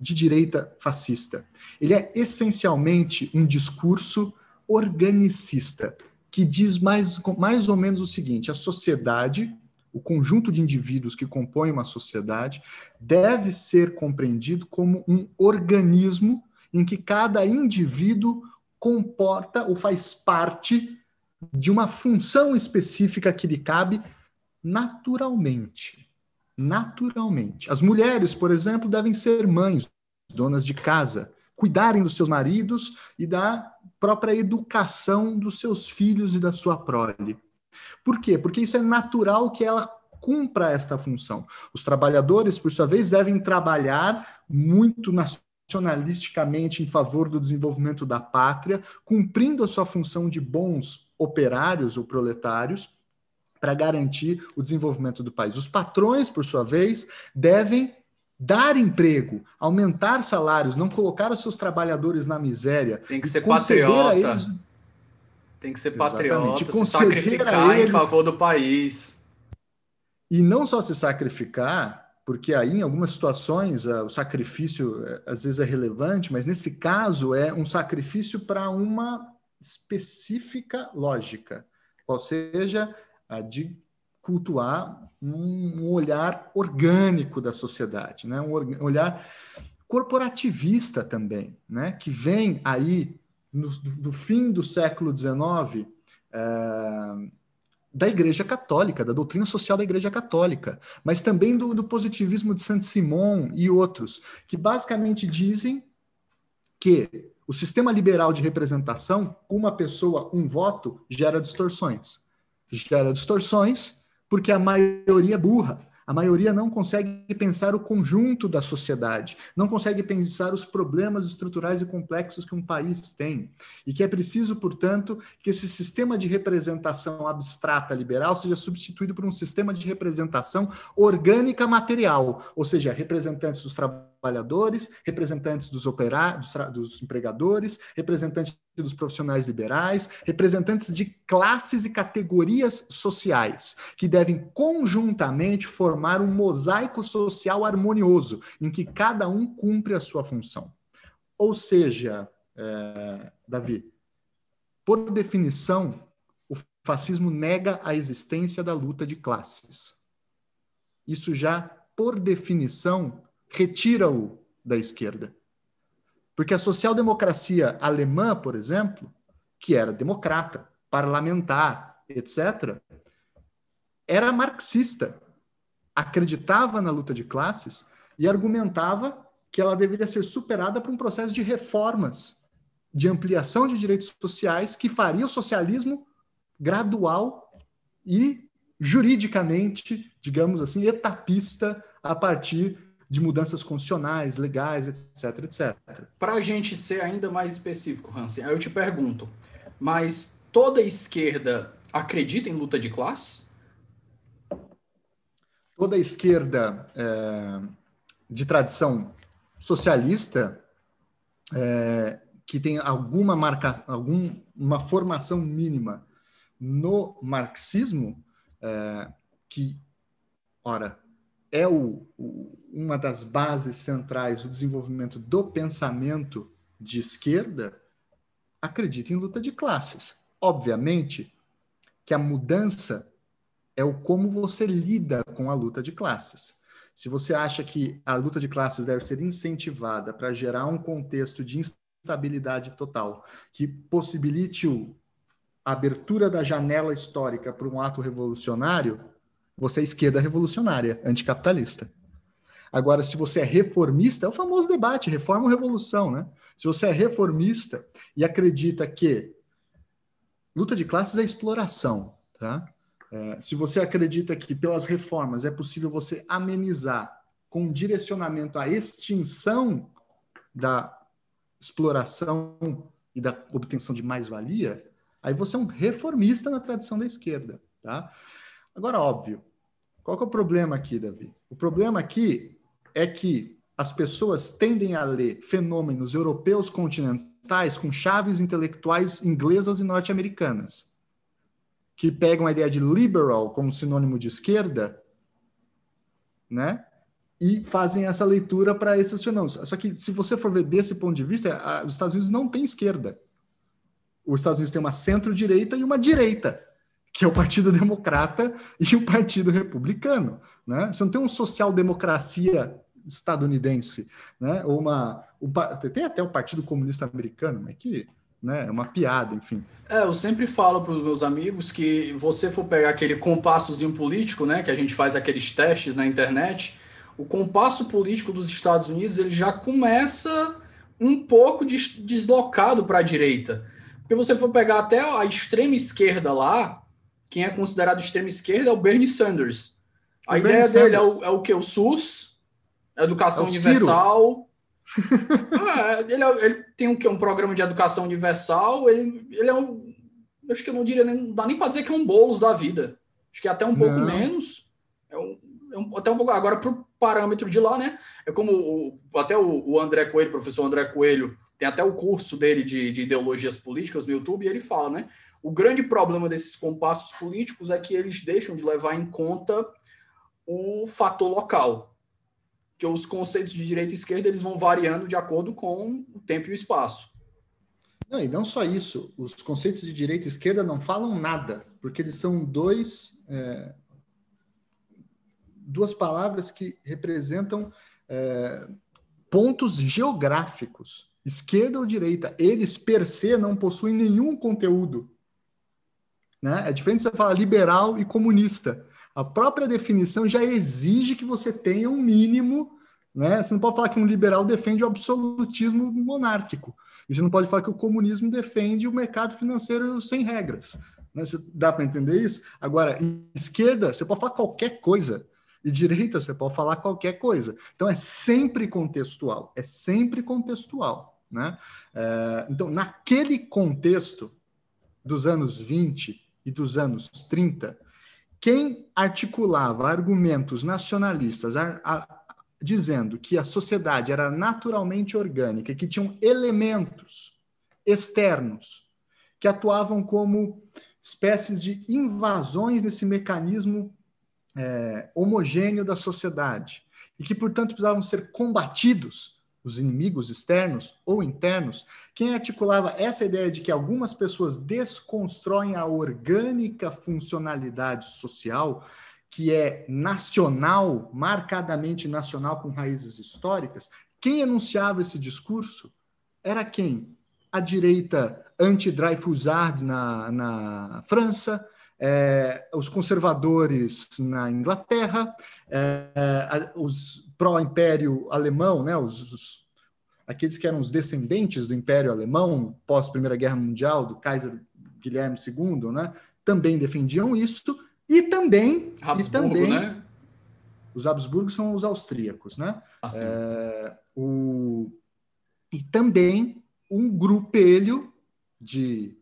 de direita fascista? Ele é essencialmente um discurso organicista que diz mais, mais ou menos o seguinte: a sociedade, o conjunto de indivíduos que compõem uma sociedade, deve ser compreendido como um organismo em que cada indivíduo comporta ou faz parte de uma função específica que lhe cabe naturalmente. Naturalmente. As mulheres, por exemplo, devem ser mães, donas de casa, cuidarem dos seus maridos e da própria educação dos seus filhos e da sua prole. Por quê? Porque isso é natural que ela cumpra esta função. Os trabalhadores, por sua vez, devem trabalhar muito nacionalisticamente em favor do desenvolvimento da pátria, cumprindo a sua função de bons operários ou proletários para garantir o desenvolvimento do país. Os patrões, por sua vez, devem dar emprego, aumentar salários, não colocar os seus trabalhadores na miséria. Tem que ser patriota. Eles... Tem que ser patriota, se sacrificar eles... em favor do país. E não só se sacrificar, porque aí em algumas situações o sacrifício é, às vezes é relevante, mas nesse caso é um sacrifício para uma específica lógica, ou seja, de cultuar um olhar orgânico da sociedade, né? um olhar corporativista também, né? que vem aí no, do fim do século XIX é, da Igreja Católica, da doutrina social da Igreja Católica, mas também do, do positivismo de Saint-Simon e outros, que basicamente dizem que o sistema liberal de representação, uma pessoa, um voto, gera distorções. Gera distorções porque a maioria é burra. A maioria não consegue pensar o conjunto da sociedade, não consegue pensar os problemas estruturais e complexos que um país tem. E que é preciso, portanto, que esse sistema de representação abstrata liberal seja substituído por um sistema de representação orgânica material, ou seja, representantes dos trabalhadores trabalhadores, representantes dos operários, dos, empregadores, representantes dos profissionais liberais, representantes de classes e categorias sociais, que devem conjuntamente formar um mosaico social harmonioso, em que cada um cumpre a sua função. Ou seja, é, Davi, por definição, o fascismo nega a existência da luta de classes. Isso já, por definição, retira-o da esquerda. Porque a social-democracia alemã, por exemplo, que era democrata, parlamentar, etc., era marxista, acreditava na luta de classes e argumentava que ela deveria ser superada por um processo de reformas, de ampliação de direitos sociais que faria o socialismo gradual e juridicamente, digamos assim, etapista a partir de mudanças constitucionais, legais, etc, etc. Para a gente ser ainda mais específico, Hansen, aí eu te pergunto, mas toda esquerda acredita em luta de classe? Toda esquerda é, de tradição socialista é, que tem alguma marca, alguma formação mínima no marxismo, é, que, ora, é o, o, uma das bases centrais do desenvolvimento do pensamento de esquerda, acredita em luta de classes. Obviamente que a mudança é o como você lida com a luta de classes. Se você acha que a luta de classes deve ser incentivada para gerar um contexto de instabilidade total, que possibilite a abertura da janela histórica para um ato revolucionário, você é esquerda revolucionária, anticapitalista. Agora, se você é reformista, é o famoso debate, reforma ou revolução, né? Se você é reformista e acredita que luta de classes é exploração, tá? É, se você acredita que pelas reformas é possível você amenizar com direcionamento à extinção da exploração e da obtenção de mais-valia, aí você é um reformista na tradição da esquerda, tá? Agora, óbvio, qual é o problema aqui, Davi? O problema aqui é que as pessoas tendem a ler fenômenos europeus continentais com chaves intelectuais inglesas e norte-americanas, que pegam a ideia de liberal como sinônimo de esquerda, né? E fazem essa leitura para esses fenômenos. Só que, se você for ver desse ponto de vista, a, os Estados Unidos não têm esquerda. Os Estados Unidos têm uma centro-direita e uma direita que é o Partido Democrata e o Partido Republicano. Né? Você não tem uma social-democracia estadunidense, né? ou uma. Um, tem até o Partido Comunista Americano, mas que né, é uma piada, enfim. É, eu sempre falo para os meus amigos que você for pegar aquele compassozinho político, né, que a gente faz aqueles testes na internet, o compasso político dos Estados Unidos ele já começa um pouco deslocado para a direita. Porque você for pegar até a extrema esquerda lá, quem é considerado extrema esquerda é o Bernie Sanders. A o ideia Bernie dele é o, é o que? O SUS, educação é universal. é, ele, é, ele, tem um, que, um programa de educação universal. Ele, ele é um. Acho que eu não diria nem. Não dá nem para dizer que é um bolos da vida. Acho que é até um pouco não. menos. É um, é um, até um pouco. Agora, para o parâmetro de lá, né? É como o, até o, o André Coelho, professor André Coelho, tem até o curso dele de, de ideologias políticas no YouTube, e ele fala, né? O grande problema desses compassos políticos é que eles deixam de levar em conta o fator local, que os conceitos de direita e esquerda eles vão variando de acordo com o tempo e o espaço. Não, e não só isso, os conceitos de direita e esquerda não falam nada, porque eles são dois é, duas palavras que representam é, pontos geográficos, esquerda ou direita. Eles per se não possuem nenhum conteúdo né? É diferente você falar liberal e comunista. A própria definição já exige que você tenha um mínimo. Né? Você não pode falar que um liberal defende o absolutismo monárquico. E você não pode falar que o comunismo defende o mercado financeiro sem regras. Né? Dá para entender isso? Agora, esquerda, você pode falar qualquer coisa. E direita, você pode falar qualquer coisa. Então, é sempre contextual. É sempre contextual. Né? É, então, naquele contexto dos anos 20, e dos anos 30, quem articulava argumentos nacionalistas a, a, dizendo que a sociedade era naturalmente orgânica, que tinham elementos externos que atuavam como espécies de invasões nesse mecanismo é, homogêneo da sociedade e que, portanto, precisavam ser combatidos os inimigos externos ou internos, quem articulava essa ideia de que algumas pessoas desconstroem a orgânica funcionalidade social, que é nacional, marcadamente nacional com raízes históricas, quem enunciava esse discurso era quem? a direita anti-Dreyfusard na, na França, é, os conservadores na Inglaterra, é, os pró-império alemão, né, os, os, aqueles que eram os descendentes do Império Alemão pós Primeira Guerra Mundial, do Kaiser Guilherme II, né, também defendiam isso, e também, Habsburgo, e também né? os Habsburgos são os austríacos, né? Ah, é, o, e também um grupelho de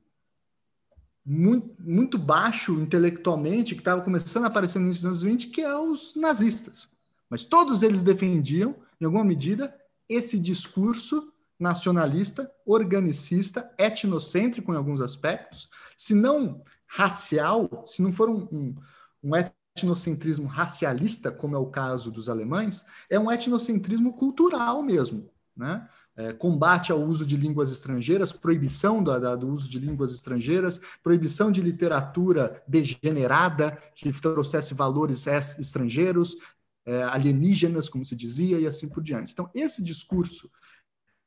muito, muito baixo intelectualmente, que estava começando a aparecer nos anos 20, que é os nazistas. Mas todos eles defendiam, em alguma medida, esse discurso nacionalista, organicista, etnocêntrico em alguns aspectos, se não racial, se não for um, um, um etnocentrismo racialista, como é o caso dos alemães, é um etnocentrismo cultural mesmo, né? É, combate ao uso de línguas estrangeiras, proibição do, uso de línguas estrangeiras, proibição de literatura degenerada que trouxesse valores estrangeiros, é, alienígenas, como se dizia, e assim por diante. Então, esse discurso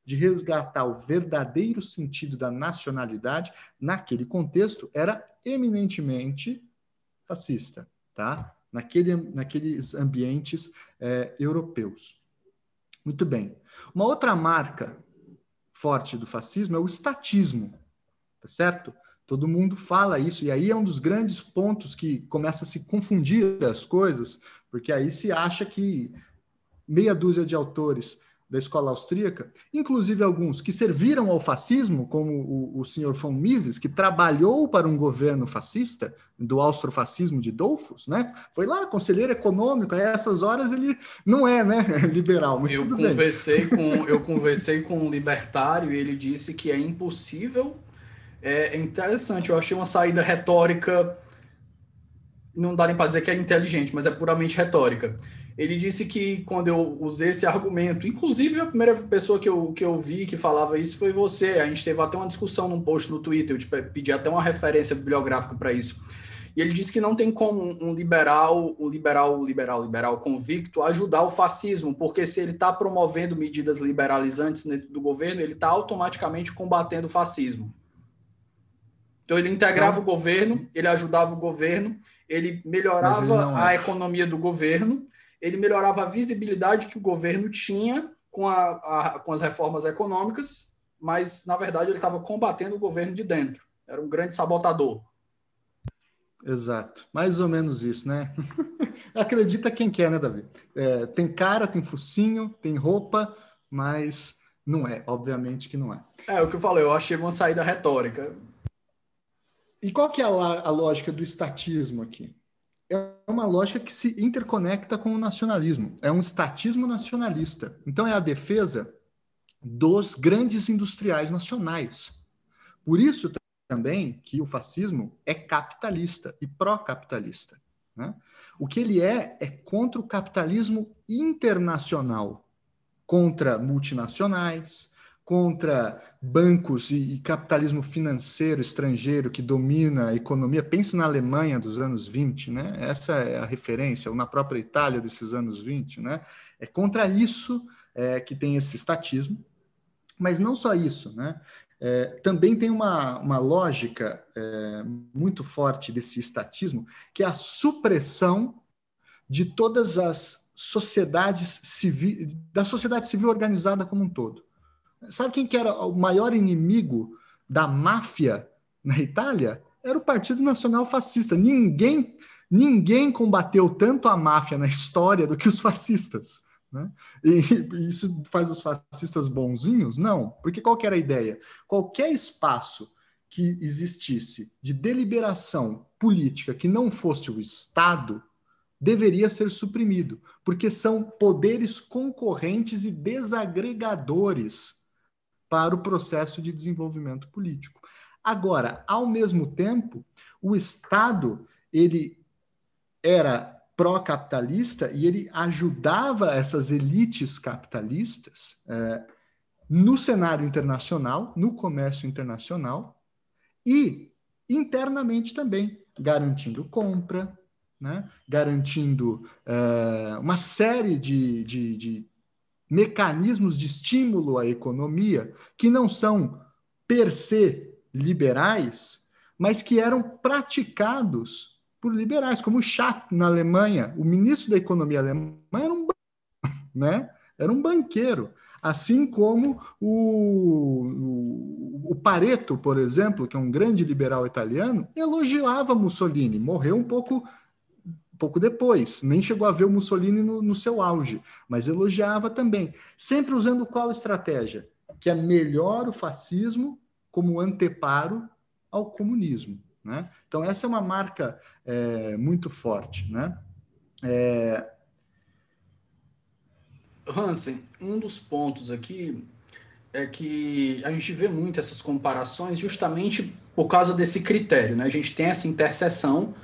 de resgatar o verdadeiro sentido da nacionalidade, naquele contexto, era eminentemente fascista, tá? Naquele, naqueles ambientes é, europeus. Muito bem. Uma outra marca forte do fascismo é o estatismo, tá certo? Todo mundo fala isso, e aí é um dos grandes pontos que começa a se confundir as coisas, porque aí se acha que meia dúzia de autores da escola austríaca, inclusive alguns que serviram ao fascismo, como o, o senhor von Mises, que trabalhou para um governo fascista, do austrofascismo de Dollfuss, né? Foi lá, conselheiro econômico, a essas horas ele não é, né, liberal, mas eu tudo conversei bem. com Eu conversei com um libertário e ele disse que é impossível, é, é interessante, eu achei uma saída retórica, não dá nem para dizer que é inteligente, mas é puramente retórica ele disse que quando eu usei esse argumento, inclusive a primeira pessoa que eu, que eu vi que falava isso foi você. A gente teve até uma discussão num post no Twitter, eu te pedi até uma referência bibliográfica para isso. E ele disse que não tem como um liberal, um liberal, liberal, liberal convicto ajudar o fascismo, porque se ele está promovendo medidas liberalizantes dentro do governo, ele está automaticamente combatendo o fascismo. Então ele integrava então, o governo, ele ajudava o governo, ele melhorava a é. economia do governo ele melhorava a visibilidade que o governo tinha com, a, a, com as reformas econômicas, mas, na verdade, ele estava combatendo o governo de dentro. Era um grande sabotador. Exato, mais ou menos isso, né? Acredita quem quer, né, Davi? É, tem cara, tem focinho, tem roupa, mas não é, obviamente que não é. É o que eu falei, eu achei uma saída retórica. E qual que é a, a lógica do estatismo aqui? É uma lógica que se interconecta com o nacionalismo. É um estatismo nacionalista. Então, é a defesa dos grandes industriais nacionais. Por isso também que o fascismo é capitalista e pró-capitalista. Né? O que ele é é contra o capitalismo internacional, contra multinacionais, contra bancos e, capitalismo financeiro estrangeiro que domina a economia. Pense na Alemanha dos anos 20, né? Essa é a referência, ou na própria Itália desses anos 20, né? É contra isso é, que tem esse estatismo. Mas não só isso, né? É, também tem uma, uma lógica é, muito forte desse estatismo, que é a supressão de todas as sociedades civis, da sociedade civil organizada como um todo. Sabe quem que era o maior inimigo da máfia na Itália? Era o Partido Nacional Fascista. Ninguém, ninguém combateu tanto a máfia na história do que os fascistas. Né? E isso faz os fascistas bonzinhos? Não, porque qual era a ideia? Qualquer espaço que existisse de deliberação política que não fosse o Estado deveria ser suprimido, porque são poderes concorrentes e desagregadores para o processo de desenvolvimento político. Agora, ao mesmo tempo, o Estado ele era pró-capitalista e ele ajudava essas elites capitalistas é, no cenário internacional, no comércio internacional e internamente também, garantindo compra, né, garantindo é, uma série de, de, de mecanismos de estímulo à economia que não são per se liberais, mas que eram praticados por liberais, como o Schacht na Alemanha, o ministro da economia alemã era um, né? era um banqueiro. Assim como o, o, o, Pareto, por exemplo, que é um grande liberal italiano, elogiava Mussolini, morreu um pouco, pouco depois, nem chegou a ver o Mussolini no, no seu auge, mas elogiava também. Sempre usando qual estratégia? Que é melhor o fascismo como anteparo ao comunismo. Né? Então, essa é uma marca é, muito forte. Né? É, Hansen, um dos pontos aqui é que a gente vê muito essas comparações justamente por causa desse critério, né? A gente tem essa interseção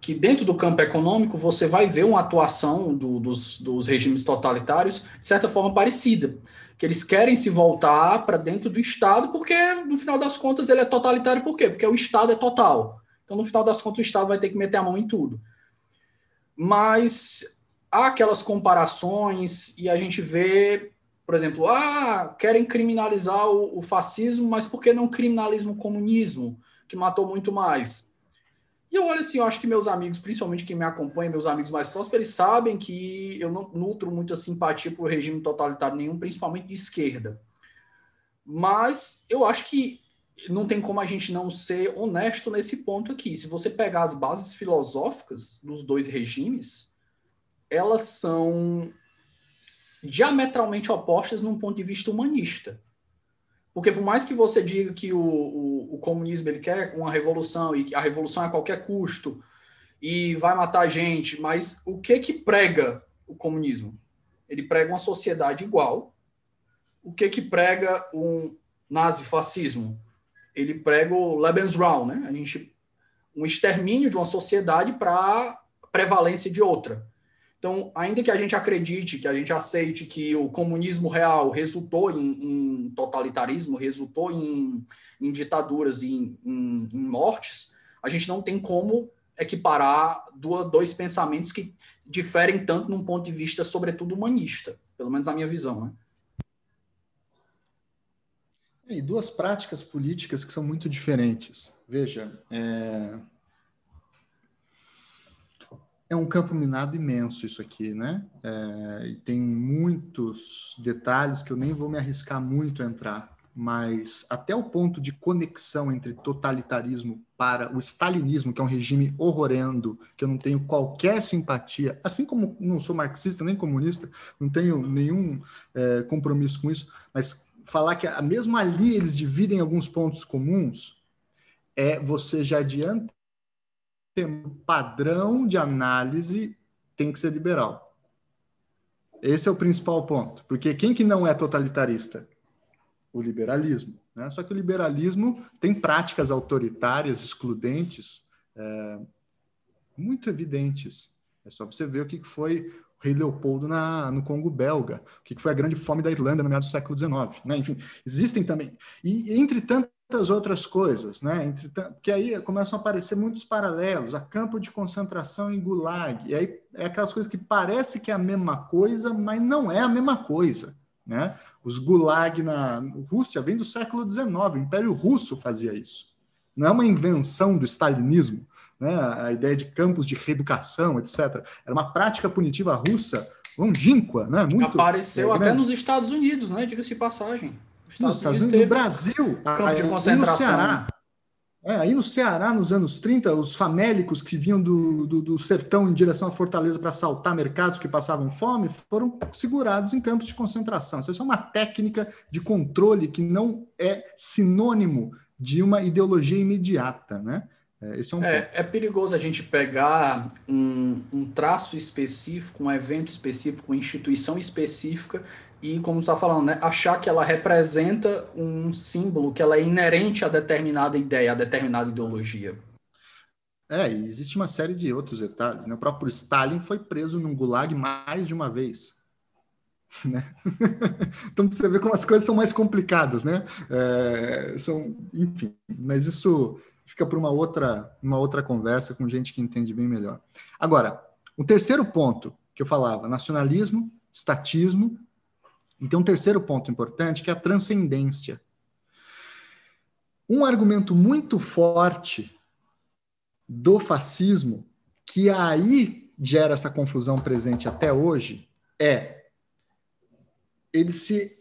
que dentro do campo econômico você vai ver uma atuação do, dos, dos regimes totalitários de certa forma parecida, que eles querem se voltar para dentro do Estado porque no final das contas ele é totalitário por quê? Porque o Estado é total. Então no final das contas o Estado vai ter que meter a mão em tudo. Mas há aquelas comparações e a gente vê, por exemplo, ah, querem criminalizar o, o fascismo, mas por que não criminalizam o comunismo, que matou muito mais? E eu olho assim, eu acho que meus amigos, principalmente quem me acompanha, meus amigos mais próximos, eles sabem que eu não nutro muita simpatia por regime totalitário nenhum, principalmente de esquerda. Mas eu acho que não tem como a gente não ser honesto nesse ponto aqui. Se você pegar as bases filosóficas dos dois regimes, elas são diametralmente opostas num ponto de vista humanista. Porque por mais que você diga que o, o, o, comunismo ele quer uma revolução e que a revolução é a qualquer custo e vai matar gente, mas o que que prega o comunismo? Ele prega uma sociedade igual. O que que prega um nazifascismo? Ele prega o Lebensraum, né? A gente um extermínio de uma sociedade para prevalência de outra. Então, ainda que a gente acredite, que a gente aceite que o comunismo real resultou em, em totalitarismo, resultou em, em ditaduras e em, em, mortes, a gente não tem como equiparar duas, dois pensamentos que diferem tanto num ponto de vista, sobretudo, humanista, pelo menos na minha visão. Né? E duas práticas políticas que são muito diferentes. Veja, é, é um campo minado imenso isso aqui, né? É, e tem muitos detalhes que eu nem vou me arriscar muito a entrar, mas até o ponto de conexão entre totalitarismo para o stalinismo, que é um regime horrorendo, que eu não tenho qualquer simpatia, assim como não sou marxista nem comunista, não tenho nenhum é, compromisso com isso, mas falar que mesmo ali eles dividem alguns pontos comuns, é você já adianta o padrão de análise tem que ser liberal. Esse é o principal ponto. Porque quem que não é totalitarista? O liberalismo. Né? Só que o liberalismo tem práticas autoritárias, excludentes, é, muito evidentes. É só você ver o que foi o rei Leopoldo na, no Congo belga, o que foi a grande fome da Irlanda no meio do século XIX. Né? Enfim, existem também. E, entre tantas outras coisas, né? Entre, que aí começam a aparecer muitos paralelos, a campo de concentração em Gulag, e aí é aquelas coisas que parece que é a mesma coisa, mas não é a mesma coisa, né? Os Gulag na Rússia vem do século XIX, o Império Russo fazia isso. Não é uma invenção do stalinismo, né? A ideia de campos de reeducação, etc. Era uma prática punitiva russa longínqua, né? Muito Apareceu é, até nos Estados Unidos, né? Diga-se de passagem. Nos Estados Unidos, no Brasil, campo de concentração. no Ceará, é, aí no Ceará, nos anos 30, os famélicos que vinham do, do, do sertão em direção à Fortaleza para assaltar mercados que passavam fome foram segurados em campos de concentração. Isso é uma técnica de controle que não é sinônimo de uma ideologia imediata, né? É, esse é, um é, é, perigoso a gente pegar um, um traço específico, um evento específico, uma instituição específica e, como está falando, né, achar que ela representa um símbolo, que ela é inerente a determinada ideia, a determinada ideologia. É, e existe uma série de outros detalhes. Né? O próprio Stalin foi preso num gulag mais de uma vez. Né? então você vê como as coisas são mais complicadas, né? É, são, enfim, mas isso fica para uma outra, uma outra conversa com gente que entende bem melhor. Agora, o terceiro ponto que eu falava, nacionalismo, estatismo e tem um terceiro ponto importante, que é a transcendência. Um argumento muito forte do fascismo, que aí gera essa confusão presente até hoje, é eles se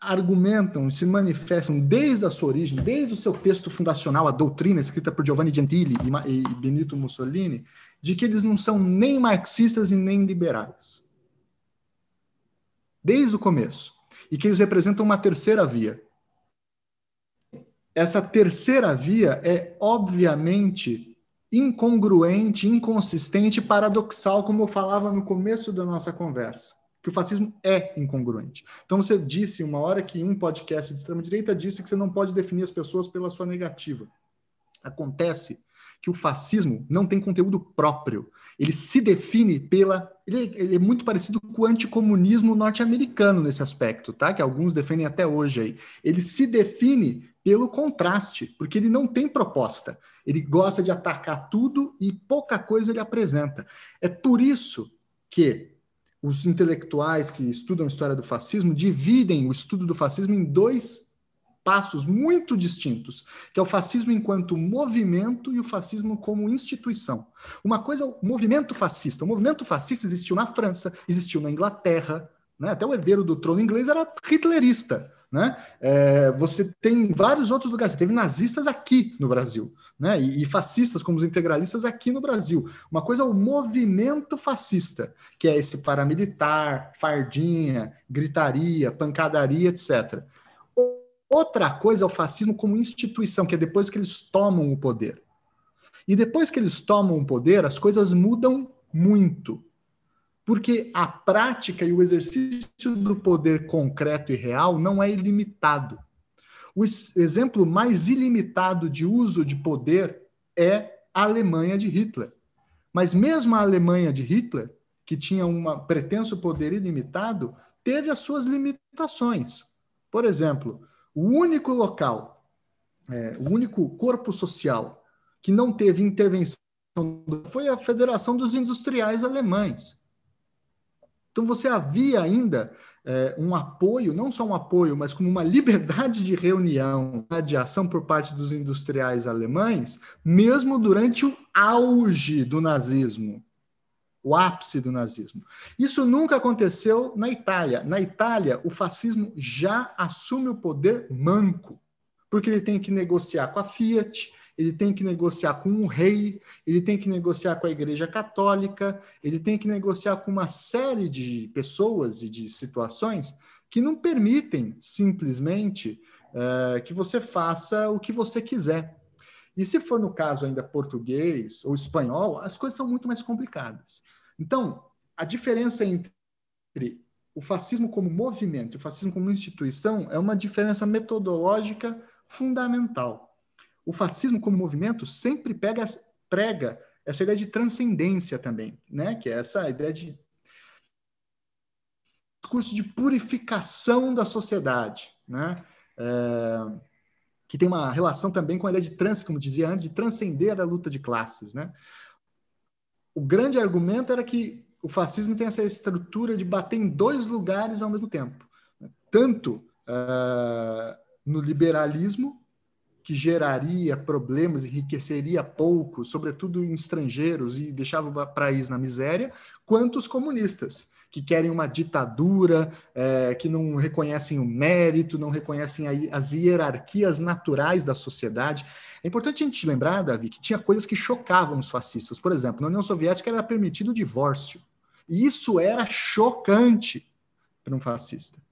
argumentam, se manifestam desde a sua origem, desde o seu texto fundacional, a doutrina escrita por Giovanni Gentili e Benito Mussolini, de que eles não são nem marxistas e nem liberais. Desde o começo. E que eles representam uma terceira via. Essa terceira via é, obviamente, incongruente, inconsistente, paradoxal, como eu falava no começo da nossa conversa que o fascismo é incongruente. Então você disse uma hora que um podcast de extrema direita disse que você não pode definir as pessoas pela sua negativa. Acontece que o fascismo não tem conteúdo próprio. Ele se define pela. Ele, ele é muito parecido com o anticomunismo norte-americano nesse aspecto, tá? Que alguns defendem até hoje aí. Ele se define pelo contraste, porque ele não tem proposta. Ele gosta de atacar tudo e pouca coisa ele apresenta. É por isso que os intelectuais que estudam a história do fascismo dividem o estudo do fascismo em dois passos muito distintos, que é o fascismo enquanto movimento e o fascismo como instituição. Uma coisa é o movimento fascista. O movimento fascista existiu na França, existiu na Inglaterra, né? até o herdeiro do trono inglês era hitlerista. Né? É, você tem vários outros lugares. Você teve nazistas aqui no Brasil, né? E, e, fascistas, como os integralistas, aqui no Brasil. Uma coisa é o movimento fascista, que é esse paramilitar, fardinha, gritaria, pancadaria, etc. Outra coisa é o fascismo como instituição, que é depois que eles tomam o poder. E depois que eles tomam o poder, as coisas mudam muito porque a prática e o exercício do poder concreto e real não é ilimitado. O exemplo mais ilimitado de uso de poder é a Alemanha de Hitler. Mas mesmo a Alemanha de Hitler, que tinha um pretenso poder ilimitado, teve as suas limitações. Por exemplo, o único local, é, o único corpo social que não teve intervenção foi a Federação dos Industriais Alemães. Então você havia ainda é, um apoio, não só um apoio, mas como uma liberdade de reunião, né, de ação por parte dos industriais alemães, mesmo durante o auge do nazismo, o ápice do nazismo. Isso nunca aconteceu na Itália. Na Itália, o fascismo já assume o poder manco, porque ele tem que negociar com a Fiat, ele tem que negociar com o rei, ele tem que negociar com a Igreja Católica, ele tem que negociar com uma série de pessoas e de situações que não permitem simplesmente uh, que você faça o que você quiser. E se for no caso ainda português ou espanhol, as coisas são muito mais complicadas. Então, a diferença entre o fascismo como movimento e o fascismo como instituição é uma diferença metodológica fundamental o fascismo como movimento sempre pega, prega essa ideia de transcendência também, né? que é essa ideia de discurso de purificação da sociedade, né? É, que tem uma relação também com a ideia de trans, como dizia antes, de transcender a luta de classes. Né? O grande argumento era que o fascismo tem essa estrutura de bater em dois lugares ao mesmo tempo, né? tanto uh, no liberalismo que geraria problemas, enriqueceria pouco, sobretudo em estrangeiros, e deixava o país na miséria, quanto os comunistas, que querem uma ditadura, é, que não reconhecem o mérito, não reconhecem as hierarquias naturais da sociedade. É importante a gente lembrar, Davi, que tinha coisas que chocavam os fascistas. Por exemplo, na União Soviética era permitido o divórcio. E isso era chocante para um fascista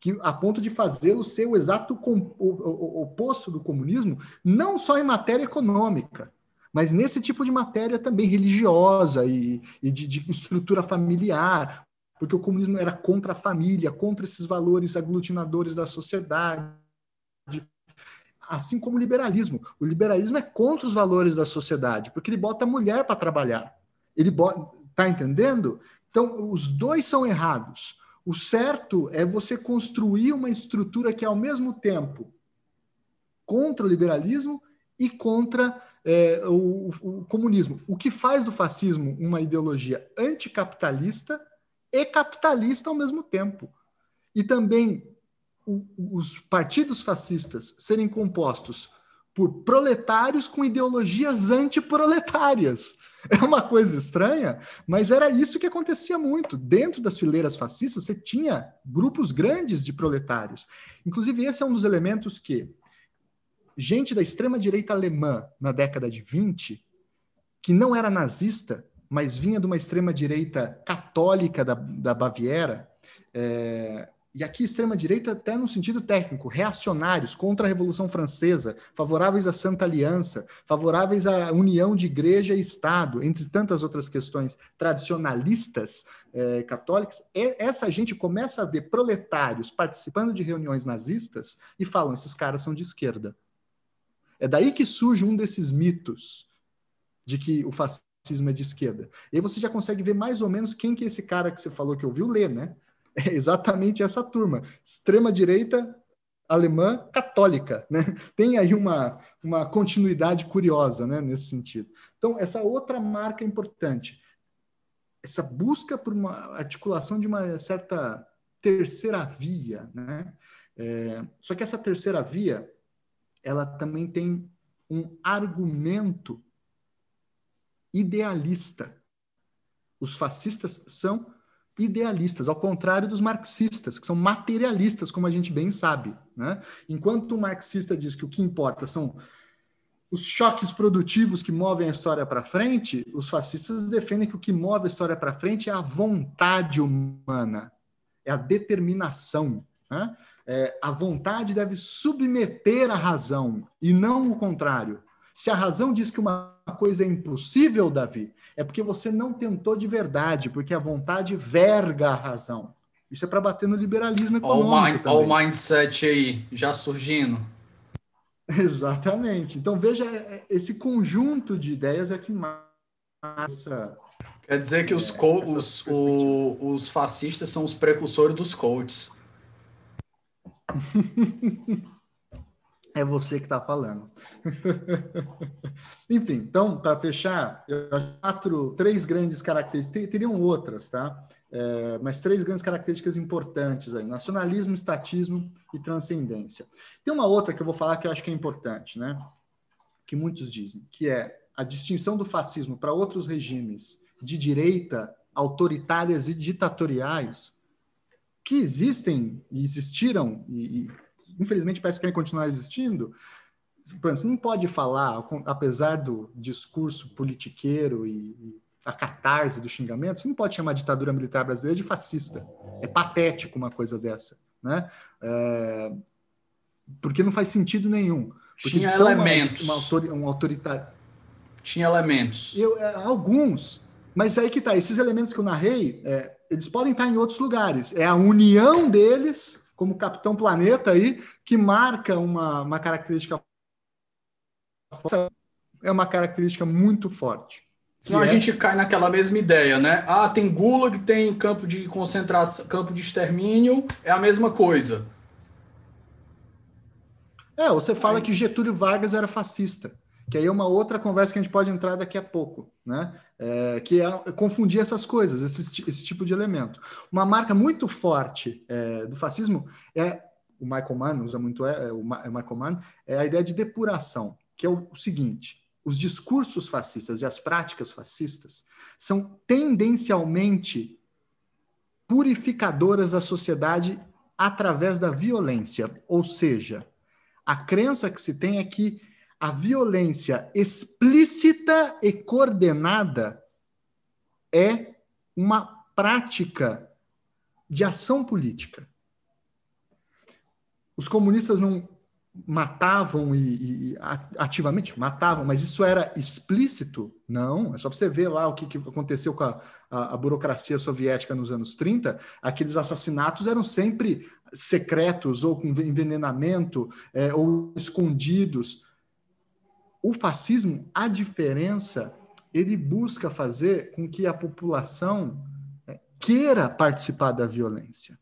que a ponto de fazê-lo ser o exato com, o, o, oposto do comunismo, não só em matéria econômica, mas nesse tipo de matéria também religiosa e, e de, de, estrutura familiar, porque o comunismo era contra a família, contra esses valores aglutinadores da sociedade, assim como o liberalismo. O liberalismo é contra os valores da sociedade, porque ele bota a mulher para trabalhar. Ele bota, tá entendendo? Então, os dois são errados. O certo é você construir uma estrutura que, ao mesmo tempo, contra o liberalismo e contra é, o, o, comunismo. O que faz do fascismo uma ideologia anticapitalista e capitalista ao mesmo tempo. E também o, os partidos fascistas serem compostos por proletários com ideologias antiproletárias. É uma coisa estranha, mas era isso que acontecia muito. Dentro das fileiras fascistas, você tinha grupos grandes de proletários. Inclusive, esse é um dos elementos que gente da extrema-direita alemã na década de 20, que não era nazista, mas vinha de uma extrema-direita católica da, da Baviera, é, e aqui extrema-direita até no sentido técnico, reacionários contra a Revolução Francesa, favoráveis à Santa Aliança, favoráveis à união de igreja e Estado, entre tantas outras questões tradicionalistas é, católicas, essa gente começa a ver proletários participando de reuniões nazistas e falam, esses caras são de esquerda. É daí que surge um desses mitos de que o fascismo é de esquerda. E aí você já consegue ver mais ou menos quem que é esse cara que você falou que ouviu ler, né? É exatamente essa turma. Extrema-direita alemã católica, né? Tem aí uma, uma continuidade curiosa, né, nesse sentido. Então, essa outra marca importante, essa busca por uma articulação de uma certa terceira via, né? É, só que essa terceira via, ela também tem um argumento idealista. Os fascistas são idealistas, ao contrário dos marxistas, que são materialistas, como a gente bem sabe. Né? Enquanto o marxista diz que o que importa são os choques produtivos que movem a história para frente, os fascistas defendem que o que move a história para frente é a vontade humana, é a determinação. Né? É, a vontade deve submeter a razão e não o contrário. Se a razão diz que uma coisa é impossível, Davi, é porque você não tentou de verdade, porque a vontade verga a razão. Isso é para bater no liberalismo econômico. Olha o mindset aí, já surgindo. Exatamente. Então, veja, é, é, esse conjunto de ideias é que massa. Quer dizer que os, é, os, o, os fascistas são os precursores dos coaches. é você que está falando. Enfim, então, para fechar, quatro, três grandes características, teriam outras, tá? É, mas três grandes características importantes aí: nacionalismo, estatismo e transcendência. Tem uma outra que eu vou falar que eu acho que é importante, né? Que muitos dizem, que é a distinção do fascismo para outros regimes de direita, autoritárias e ditatoriais, que existem e existiram e, e infelizmente parece que querem continuar existindo. Você não pode falar, apesar do discurso politiqueiro e, e a catarse do xingamento, você não pode chamar a ditadura militar brasileira de fascista. É patético uma coisa dessa, né? É, porque não faz sentido nenhum. Porque Tinha elementos. Uma, uma um autoritário. Tinha elementos. Eu, é, alguns. Mas aí que tá, esses elementos que eu narrei, é, eles podem estar em outros lugares. É a união deles como Capitão Planeta aí, que marca uma, uma característica é uma característica muito forte. Senão é... a gente cai naquela mesma ideia, né? Ah, tem Gulag, tem campo de concentração, campo de extermínio, é a mesma coisa. É, você fala aí... que Getúlio Vargas era fascista que aí é uma outra conversa que a gente pode entrar daqui a pouco, né? É, que é confundir essas coisas, esse, esse, tipo de elemento. Uma marca muito forte é, do fascismo é o Michael Mann usa muito é, o Michael Mann é a ideia de depuração, que é o, o seguinte: os discursos fascistas e as práticas fascistas são tendencialmente purificadoras da sociedade através da violência, ou seja, a crença que se tem é que a violência explícita e coordenada é uma prática de ação política. Os comunistas não matavam e, e, ativamente matavam, mas isso era explícito? Não, é só você ver lá o que, que aconteceu com a, a, a, burocracia soviética nos anos 30. Aqueles assassinatos eram sempre secretos, ou com envenenamento, é, ou escondidos o fascismo, a diferença, ele busca fazer com que a população é, queira participar da violência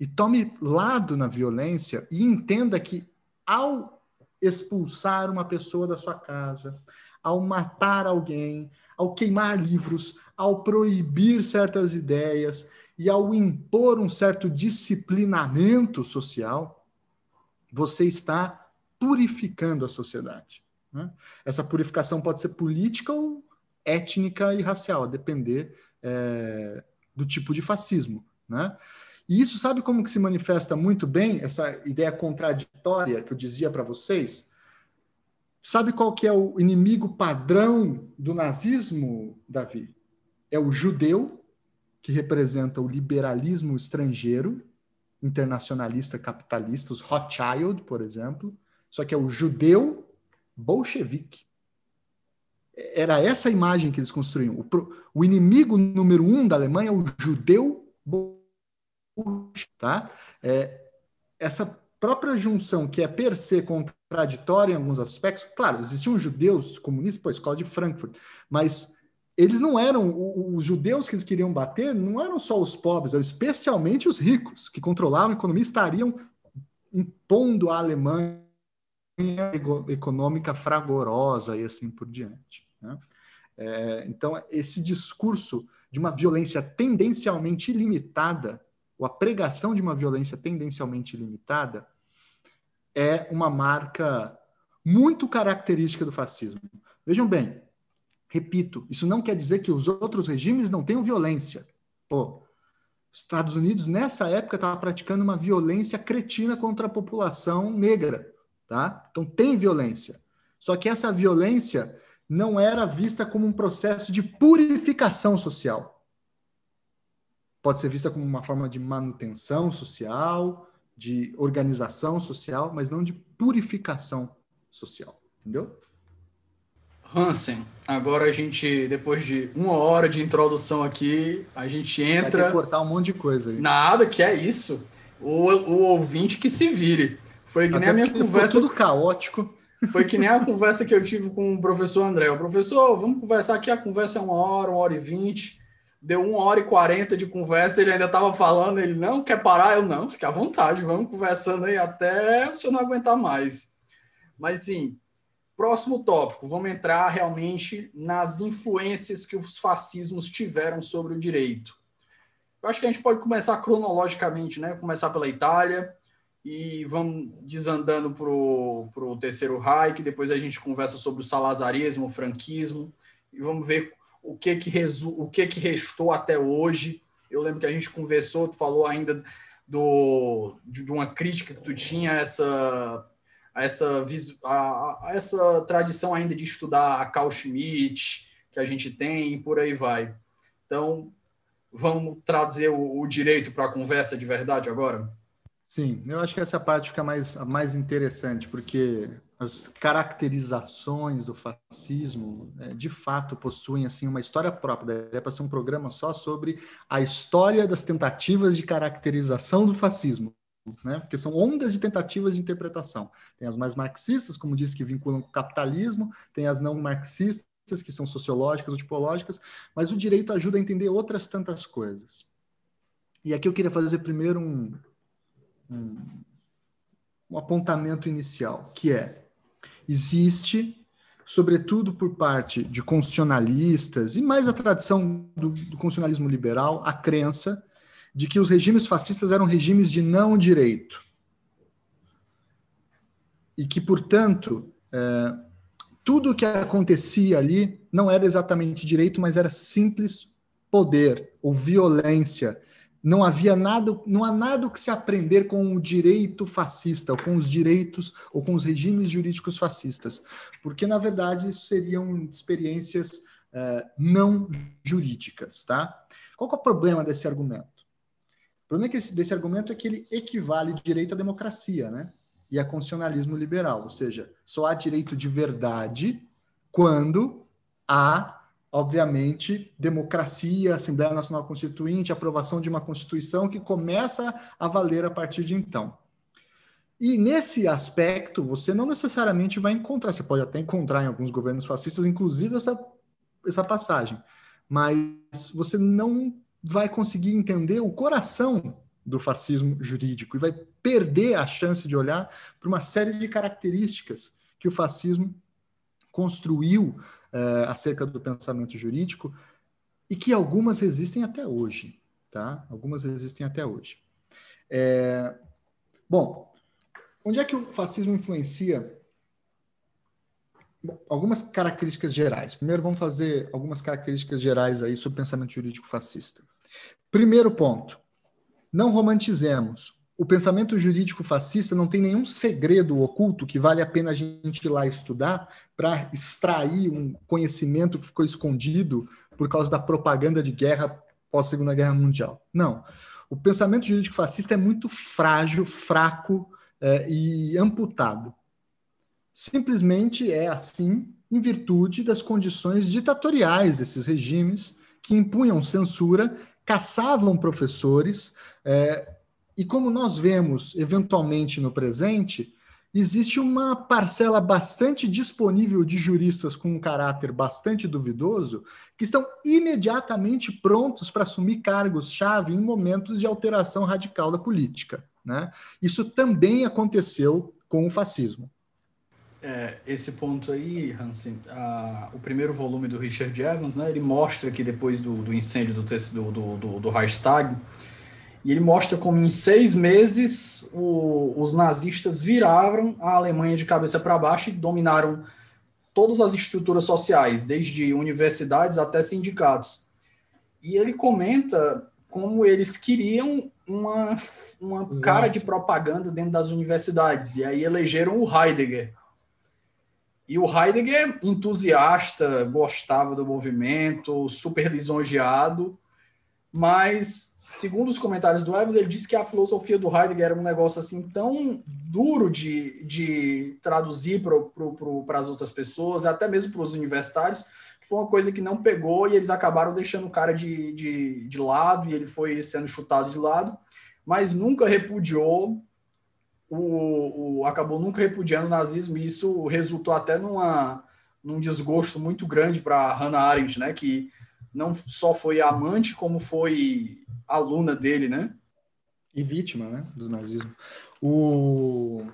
e tome lado na violência e entenda que ao expulsar uma pessoa da sua casa, ao matar alguém, ao queimar livros, ao proibir certas ideias e ao impor um certo disciplinamento social, você está purificando a sociedade. Né? Essa purificação pode ser política ou étnica e racial, a depender é, do tipo de fascismo. Né? E isso sabe como que se manifesta muito bem, essa ideia contraditória que eu dizia para vocês? Sabe qual que é o inimigo padrão do nazismo, Davi? É o judeu, que representa o liberalismo estrangeiro, internacionalista capitalista, os Rothschild, por exemplo, só que é o judeu bolchevique. Era essa imagem que eles construíam. O, o inimigo número um da Alemanha é o judeu bolchevique. Tá? É, essa própria junção, que é per se contraditória em alguns aspectos, claro, existiam judeus comunistas, pô, a escola de Frankfurt, mas eles não eram, os judeus que eles queriam bater não eram só os pobres, eram especialmente os ricos, que controlavam a economia, estariam impondo à Alemanha econômica fragorosa e assim por diante. Né? É, então, esse discurso de uma violência tendencialmente ilimitada, ou a pregação de uma violência tendencialmente ilimitada, é uma marca muito característica do fascismo. Vejam bem, Repito, isso não quer dizer que os outros regimes não tenham violência. Pô, Estados Unidos, nessa época, estava praticando uma violência cretina contra a população negra. Tá? Então, tem violência. Só que essa violência não era vista como um processo de purificação social. Pode ser vista como uma forma de manutenção social, de organização social, mas não de purificação social. Entendeu? Hansen, agora a gente, depois de uma hora de introdução aqui, a gente entra. Vai ter que cortar um monte de coisa aí. Nada, que é isso. O, o ouvinte que se vire. Foi que Até nem a minha conversa. tudo caótico. Foi que nem a conversa que eu tive com o professor André. O professor, vamos conversar aqui. A conversa é uma hora, uma hora e vinte. Deu uma hora e quarenta de conversa. Ele ainda estava falando. Ele não quer parar. Eu não, fica à vontade. Vamos conversando aí até o senhor não aguentar mais. Mas sim, Próximo tópico, vamos entrar realmente nas influências que os fascismos tiveram sobre o direito. Eu acho que a gente pode começar cronologicamente, né? Começar pela Itália e vamos desandando para o terceiro Reich, depois a gente conversa sobre o salazarismo, o franquismo, e vamos ver o que que, resu o que que restou até hoje. Eu lembro que a gente conversou, tu falou ainda do, de, de uma crítica que tu tinha essa essa, a, a essa tradição ainda de estudar a Carl Schmitt que a gente tem e por aí vai. Então, vamos trazer o, o direito para a conversa de verdade agora? Sim, eu acho que essa parte fica mais, mais interessante, porque as caracterizações do fascismo, é, de fato, possuem assim uma história própria. Daria para ser um programa só sobre a história das tentativas de caracterização do fascismo né? porque são ondas de tentativas de interpretação. Tem as mais marxistas, como disse, que vinculam com o capitalismo, tem as não marxistas, que são sociológicas ou tipológicas, mas o direito ajuda a entender outras tantas coisas. E aqui eu queria fazer primeiro um, um, um apontamento inicial, que é, existe, sobretudo por parte de constitucionalistas, e mais a tradição do, do constitucionalismo liberal, a crença de que os regimes fascistas eram regimes de não direito. E que, portanto, é, tudo o que acontecia ali não era exatamente direito, mas era simples poder ou violência. Não havia nada, não há nada que se aprender com o direito fascista, ou com os direitos ou com os regimes jurídicos fascistas, porque na verdade isso seriam experiências é, não jurídicas, tá? Qual é o problema desse argumento? O problema é que esse, desse argumento é que ele equivale direito à democracia, né? E a constitucionalismo liberal, ou seja, só há direito de verdade quando há, obviamente, democracia, Assembleia Nacional Constituinte, aprovação de uma Constituição que começa a valer a partir de então. E nesse aspecto, você não necessariamente vai encontrar, você pode até encontrar em alguns governos fascistas, inclusive, essa, essa passagem, mas você não vai conseguir entender o coração do fascismo jurídico e vai perder a chance de olhar para uma série de características que o fascismo construiu é, acerca do pensamento jurídico e que algumas resistem até hoje, tá? Algumas resistem até hoje. É, bom, onde é que o fascismo influencia algumas características gerais. Primeiro, vamos fazer algumas características gerais aí sobre o pensamento jurídico fascista. Primeiro ponto: não romantizemos. O pensamento jurídico fascista não tem nenhum segredo oculto que vale a pena a gente ir lá estudar para extrair um conhecimento que ficou escondido por causa da propaganda de guerra pós-Segunda Guerra Mundial. Não. O pensamento jurídico fascista é muito frágil, fraco é, e amputado. Simplesmente é assim em virtude das condições ditatoriais desses regimes que impunham censura, caçavam professores, é, e como nós vemos eventualmente no presente, existe uma parcela bastante disponível de juristas com um caráter bastante duvidoso que estão imediatamente prontos para assumir cargos-chave em momentos de alteração radical da política. Né? Isso também aconteceu com o fascismo. É, esse ponto aí, Hansen, o primeiro volume do Richard Evans, né, ele mostra que depois do, do incêndio do, do, do, do Reichstag, e ele mostra como em seis meses o, os nazistas viraram a Alemanha de cabeça para baixo e dominaram todas as estruturas sociais, desde universidades até sindicatos. E ele comenta como eles queriam uma, uma cara de propaganda dentro das universidades, e aí elegeram o Heidegger e o Heidegger, entusiasta, gostava do movimento, super lisonjeado, mas, segundo os comentários do Evans, ele disse que a filosofia do Heidegger era um negócio assim tão duro de, de traduzir para as outras pessoas, até mesmo para os universitários, que foi uma coisa que não pegou e eles acabaram deixando o cara de, de, de lado e ele foi sendo chutado de lado, mas nunca repudiou o, o, acabou nunca repudiando o nazismo e isso resultou até numa, num desgosto muito grande para Hannah Arendt, né, que não só foi amante, como foi aluna dele, né? E vítima, né, do nazismo. O...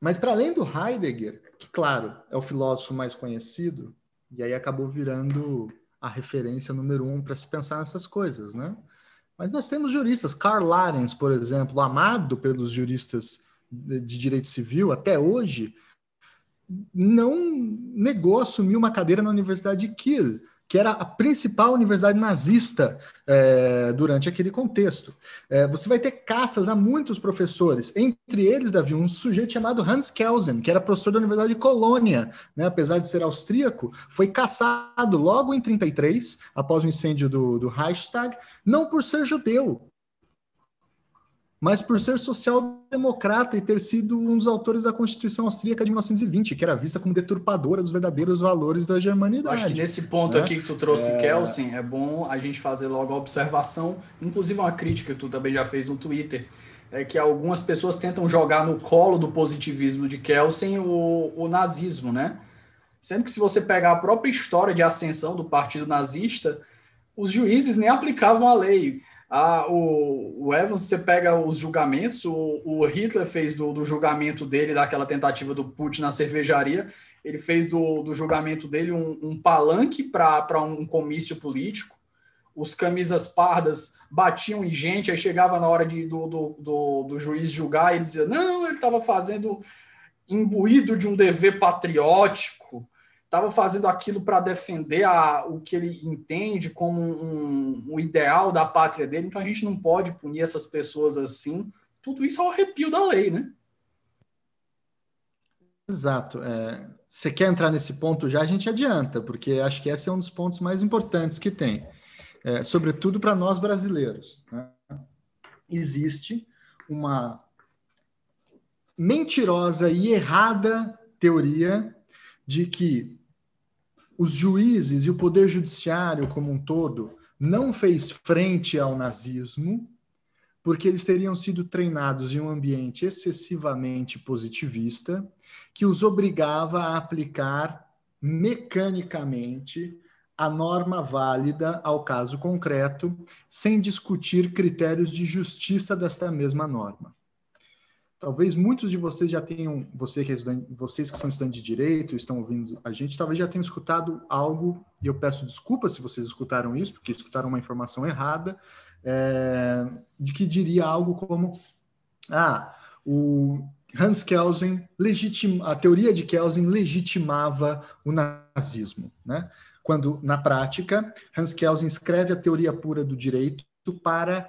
Mas para além do Heidegger, que claro, é o filósofo mais conhecido, e aí acabou virando a referência número um para se pensar nessas coisas, né? Mas nós temos juristas, Karl Larens, por exemplo, amado pelos juristas de direito civil até hoje, não negou assumir uma cadeira na Universidade de Kiel que era a principal universidade nazista é, durante aquele contexto. É, você vai ter caças a muitos professores, entre eles, Davi, um sujeito chamado Hans Kelsen, que era professor da Universidade de Colônia, né, apesar de ser austríaco, foi caçado logo em 33, após o incêndio do, do Reichstag, não por ser judeu, mas por ser social-democrata e ter sido um dos autores da Constituição Austríaca de 1920, que era vista como deturpadora dos verdadeiros valores da germanidade. Acho que nesse ponto né? aqui que tu trouxe, é... Kelsen, é bom a gente fazer logo a observação, inclusive uma crítica que tu também já fez no Twitter, é que algumas pessoas tentam jogar no colo do positivismo de Kelsen o, o nazismo, né? Sendo que se você pegar a própria história de ascensão do partido nazista, os juízes nem aplicavam a lei ah, o, o, Evans, você pega os julgamentos, o, o Hitler fez do, do, julgamento dele, daquela tentativa do Putin na cervejaria, ele fez do, do julgamento dele um, um palanque para um comício político. Os camisas pardas batiam em gente, aí chegava na hora de, do, do, do, juiz julgar, e ele dizia: não, ele estava fazendo imbuído de um dever patriótico, estava fazendo aquilo para defender a, o que ele entende como um, um, ideal da pátria dele, então a gente não pode punir essas pessoas assim. Tudo isso é o arrepio da lei, né? Exato. É, você quer entrar nesse ponto já? A gente adianta, porque acho que esse é um dos pontos mais importantes que tem, é, sobretudo para nós brasileiros. Né? Existe uma mentirosa e errada teoria de que os juízes e o poder judiciário como um todo não fez frente ao nazismo porque eles teriam sido treinados em um ambiente excessivamente positivista que os obrigava a aplicar mecanicamente a norma válida ao caso concreto, sem discutir critérios de justiça desta mesma norma talvez muitos de vocês já tenham, você que é vocês que são estudantes de direito, estão ouvindo a gente, talvez já tenham escutado algo, e eu peço desculpas se vocês escutaram isso, porque escutaram uma informação errada, é, de que diria algo como: ah, o, Hans Kelsen, legitim, a teoria de Kelsen legitimava o nazismo, né? Quando, na prática, Hans Kelsen escreve a teoria pura do direito para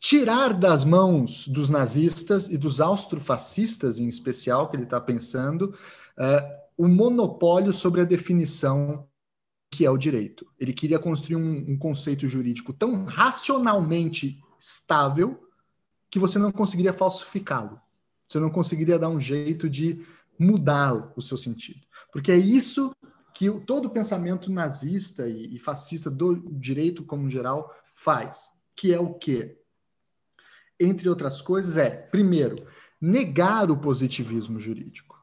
tirar das mãos dos nazistas e dos austrofascistas, em especial, que ele está pensando, uh, o monopólio sobre a definição que é o direito. Ele queria construir um, um conceito jurídico tão racionalmente estável que você não conseguiria falsificá-lo. Você não conseguiria dar um jeito de mudar o seu sentido. Porque é isso que todo pensamento nazista e, fascista do direito como geral faz, que é o quê? Entre outras coisas, é, primeiro, negar o positivismo jurídico.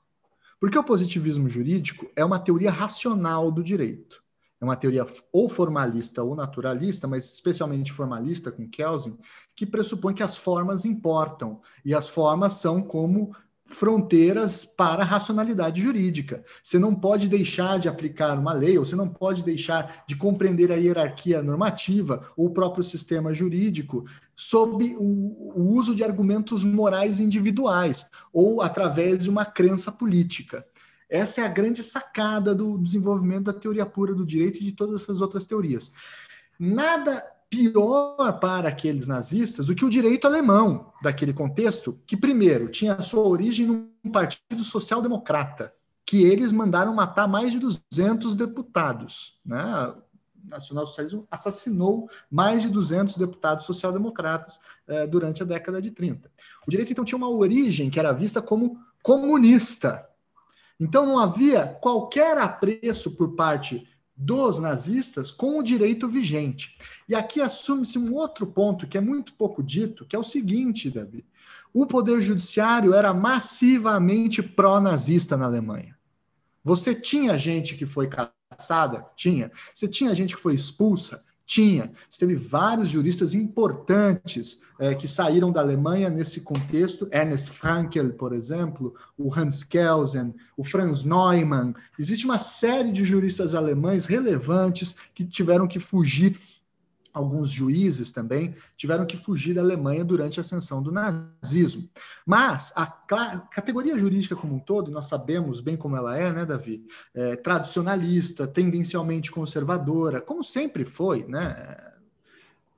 Porque o positivismo jurídico é uma teoria racional do direito é uma teoria ou formalista ou naturalista, mas especialmente formalista com Kelsen, que pressupõe que as formas importam e as formas são como fronteiras para a racionalidade jurídica. Você não pode deixar de aplicar uma lei, ou você não pode deixar de compreender a hierarquia normativa ou o próprio sistema jurídico sob o, o uso de argumentos morais individuais ou através de uma crença política. Essa é a grande sacada do desenvolvimento da teoria pura do direito e de todas essas outras teorias. Nada pior para aqueles nazistas do que o direito alemão daquele contexto, que primeiro tinha sua origem num partido social-democrata, que eles mandaram matar mais de 200 deputados, né? O nacional-socialismo assassinou mais de 200 deputados social-democratas eh, durante a década de 30. O direito, então, tinha uma origem que era vista como comunista, então não havia qualquer apreço por parte dos nazistas com o direito vigente. E aqui assume-se um outro ponto que é muito pouco dito, que é o seguinte, Davi. O poder judiciário era massivamente pró-nazista na Alemanha. Você tinha gente que foi caçada? Tinha. Você tinha gente que foi expulsa? Tinha. Teve vários juristas importantes é, que saíram da Alemanha nesse contexto. Ernest Frankel, por exemplo, o Hans Kelsen, o Franz Neumann. Existe uma série de juristas alemães relevantes que tiveram que fugir alguns juízes também tiveram que fugir da Alemanha durante a ascensão do nazismo. Mas a categoria jurídica como um todo, nós sabemos bem como ela é, né, Davi? É, tradicionalista, tendencialmente conservadora, como sempre foi, né?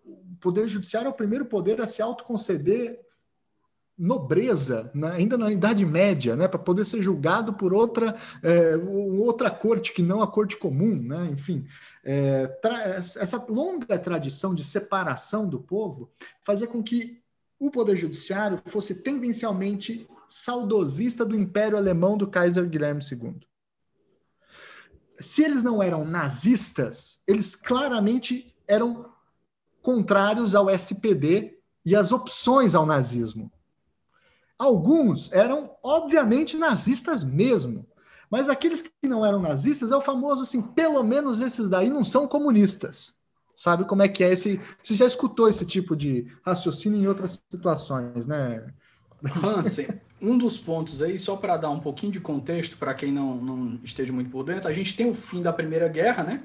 O Poder Judiciário é o primeiro poder a se autoconceder nobreza, né, ainda na Idade Média, né, para poder ser julgado por outra, é, outra corte que não a corte comum, né, enfim. É, essa longa tradição de separação do povo fazia com que o Poder Judiciário fosse tendencialmente saudosista do Império Alemão do Kaiser Guilherme II. Se eles não eram nazistas, eles claramente eram contrários ao SPD e às opções ao nazismo. Alguns eram, obviamente, nazistas mesmo. Mas aqueles que não eram nazistas é o famoso assim, pelo menos esses daí não são comunistas. Sabe como é que é esse. Você já escutou esse tipo de raciocínio em outras situações, né? Hansen, um dos pontos aí, só para dar um pouquinho de contexto para quem não, não esteja muito por dentro, a gente tem o fim da Primeira Guerra, né?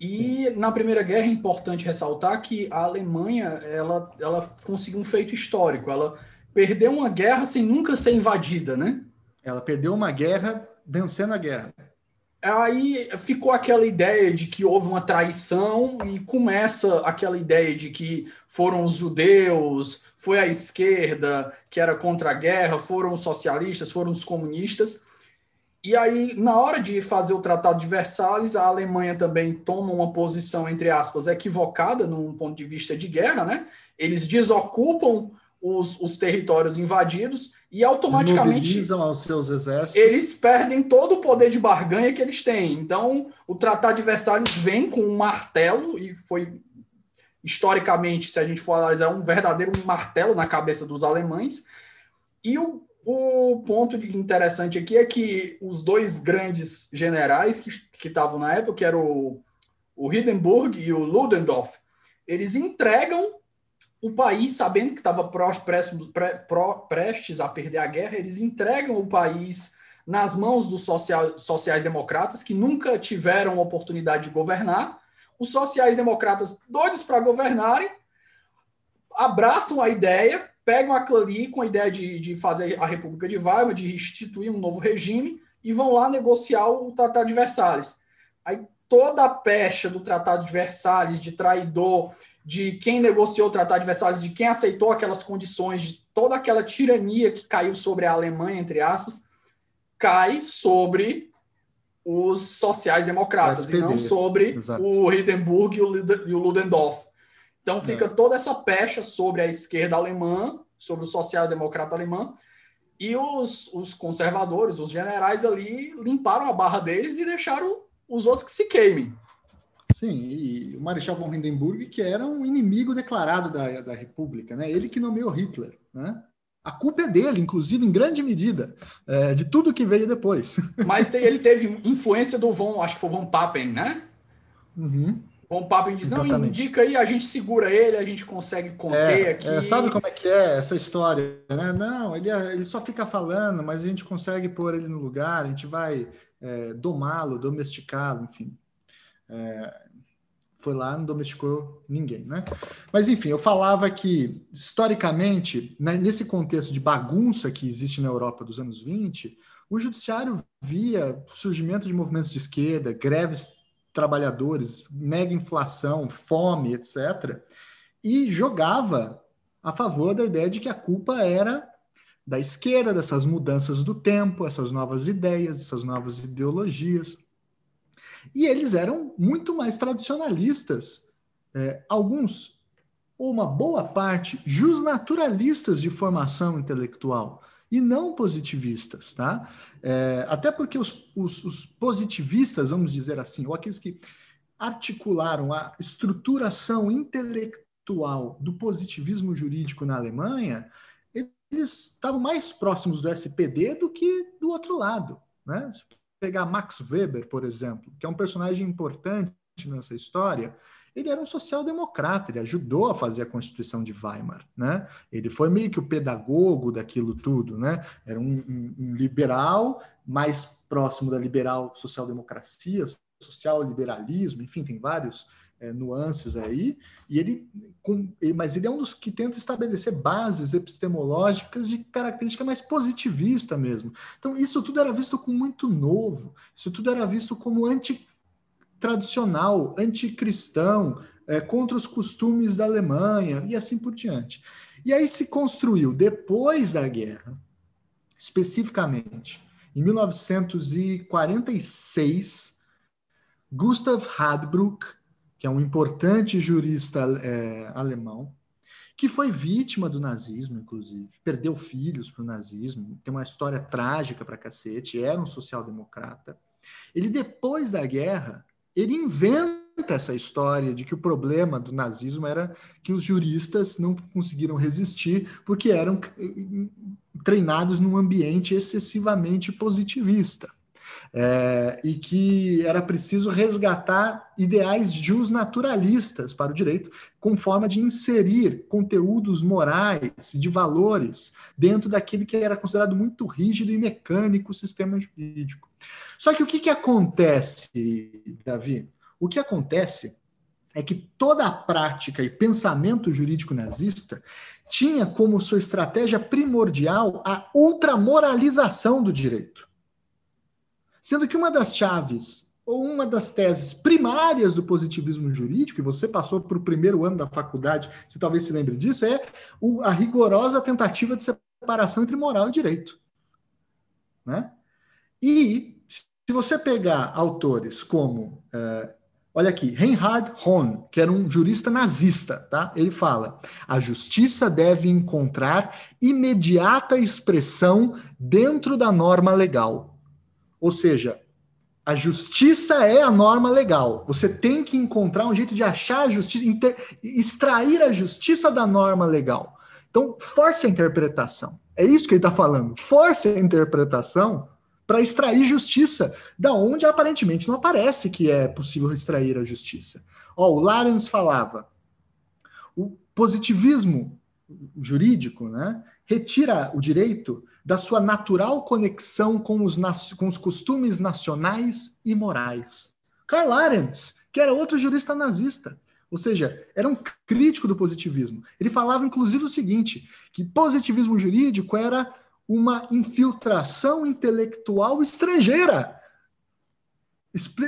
E Sim. na Primeira Guerra é importante ressaltar que a Alemanha ela, ela conseguiu um feito histórico. Ela perdeu uma guerra sem nunca ser invadida, né? Ela perdeu uma guerra vencendo a guerra. Aí ficou aquela ideia de que houve uma traição e começa aquela ideia de que foram os judeus, foi a esquerda que era contra a guerra, foram os socialistas, foram os comunistas. E aí, na hora de fazer o Tratado de Versalhes, a Alemanha também toma uma posição, entre aspas, equivocada num ponto de vista de guerra, né? Eles desocupam os, os territórios invadidos e automaticamente aos seus exércitos. eles perdem todo o poder de barganha que eles têm. Então, o Tratado de Versalhes vem com um martelo e foi historicamente, se a gente for analisar, um verdadeiro martelo na cabeça dos alemães. E o, o ponto interessante aqui é que os dois grandes generais que estavam na época, que eram o, o Hindenburg e o Ludendorff, eles entregam o país, sabendo que estava prestes a perder a guerra, eles entregam o país nas mãos dos sociais-democratas, que nunca tiveram oportunidade de governar. Os sociais-democratas, doidos para governarem, abraçam a ideia, pegam aquilo ali com a ideia de, de fazer a República de Weimar, de instituir um novo regime, e vão lá negociar o Tratado de Versalhes. Aí toda a pecha do Tratado de Versalhes, de traidor, de quem negociou o Tratado de Versalhes, de quem aceitou aquelas condições, de toda aquela tirania que caiu sobre a Alemanha, entre aspas, cai sobre os sociais-democratas e não sobre Exato. o Hindenburg e o Ludendorff. Então fica é. toda essa pecha sobre a esquerda alemã, sobre o social-democrata alemã, e os, os conservadores, os generais ali, limparam a barra deles e deixaram os outros que se queimem. Sim, e o Marechal von Hindenburg, que era um inimigo declarado da, da República, né? ele que nomeou Hitler. Né? A culpa é dele, inclusive, em grande medida, é, de tudo que veio depois. Mas ele teve influência do von, acho que foi von Papen, né? Uhum. Von Papen diz, Exatamente. não, indica aí, a gente segura ele, a gente consegue conter é, aqui. É, sabe como é que é essa história, né? Não, ele, ele só fica falando, mas a gente consegue pôr ele no lugar, a gente vai é, domá-lo, domesticá-lo, enfim. É, foi lá, não domesticou ninguém, né? Mas enfim, eu falava que, historicamente, né, nesse contexto de bagunça que existe na Europa dos anos 20, o judiciário via surgimento de movimentos de esquerda, greves trabalhadores, mega inflação, fome, etc., e jogava a favor da ideia de que a culpa era da esquerda, dessas mudanças do tempo, essas novas ideias, essas novas ideologias. E eles eram muito mais tradicionalistas, é, alguns, ou uma boa parte, justnaturalistas de formação intelectual e não positivistas, tá? É, até porque os, os, os, positivistas, vamos dizer assim, ou aqueles que articularam a estruturação intelectual do positivismo jurídico na Alemanha, eles estavam mais próximos do SPD do que do outro lado, né? Pegar Max Weber, por exemplo, que é um personagem importante nessa história, ele era um social-democrata, ele ajudou a fazer a Constituição de Weimar, né? Ele foi meio que o pedagogo daquilo tudo, né? Era um, um, um liberal mais próximo da liberal social-democracia, social-liberalismo, enfim, tem vários é, nuances aí, e ele, com, mas ele é um dos que tenta estabelecer bases epistemológicas de característica mais positivista mesmo. Então, isso tudo era visto como muito novo, isso tudo era visto como antitradicional, anticristão, é, contra os costumes da Alemanha e assim por diante. E aí se construiu, depois da guerra, especificamente, em 1946, Gustav Hadbruck, que é um importante jurista é, alemão, que foi vítima do nazismo, inclusive, perdeu filhos para o nazismo, tem uma história trágica para cacete, era um social-democrata. Ele, depois da guerra, ele inventa essa história de que o problema do nazismo era que os juristas não conseguiram resistir porque eram eh, treinados num ambiente excessivamente positivista é, e que era preciso resgatar ideais justnaturalistas para o direito, com forma de inserir conteúdos morais, de valores, dentro daquele que era considerado muito rígido e mecânico sistema jurídico. Só que o que, que acontece, Davi? O que acontece é que toda a prática e pensamento jurídico nazista tinha como sua estratégia primordial a ultramoralização do direito. Sendo que uma das chaves ou uma das teses primárias do positivismo jurídico, e você passou para o primeiro ano da faculdade, você talvez se lembre disso, é a rigorosa tentativa de separação entre moral e direito. Né? E se você pegar autores como, uh, olha aqui, Reinhard Hohn, que era um jurista nazista, tá? ele fala: a justiça deve encontrar imediata expressão dentro da norma legal. Ou seja, a justiça é a norma legal. Você tem que encontrar um jeito de achar a justiça, inter, extrair a justiça da norma legal. Então, force a interpretação. É isso que ele está falando. Force a interpretação para extrair justiça, da onde aparentemente não aparece que é possível extrair a justiça. Ó, o Larens falava, o positivismo jurídico, né, retira o direito da sua natural conexão com os, com os costumes nacionais e morais. Karl Arends, que era outro jurista nazista, Ou seja, era um crítico do positivismo. Ele falava, inclusive, o seguinte: que positivismo jurídico era uma infiltração intelectual estrangeira.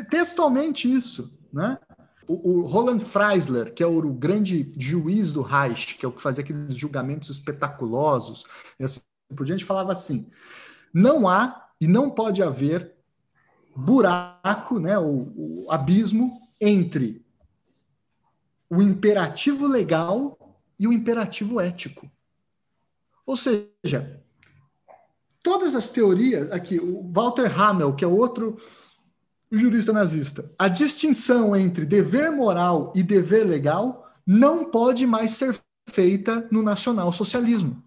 Textualmente isso, né? O, o Roland Freisler, que é o, grande juiz do Reich, que é o que fazia aqueles julgamentos espetaculosos, assim por diante, falava assim: não há e não pode haver buraco, né, o, o abismo entre o imperativo legal e o imperativo ético. Ou seja, todas as teorias, aqui, o Walter Hamel, que é outro jurista nazista, a distinção entre dever moral e dever legal não pode mais ser feita no nacionalsocialismo.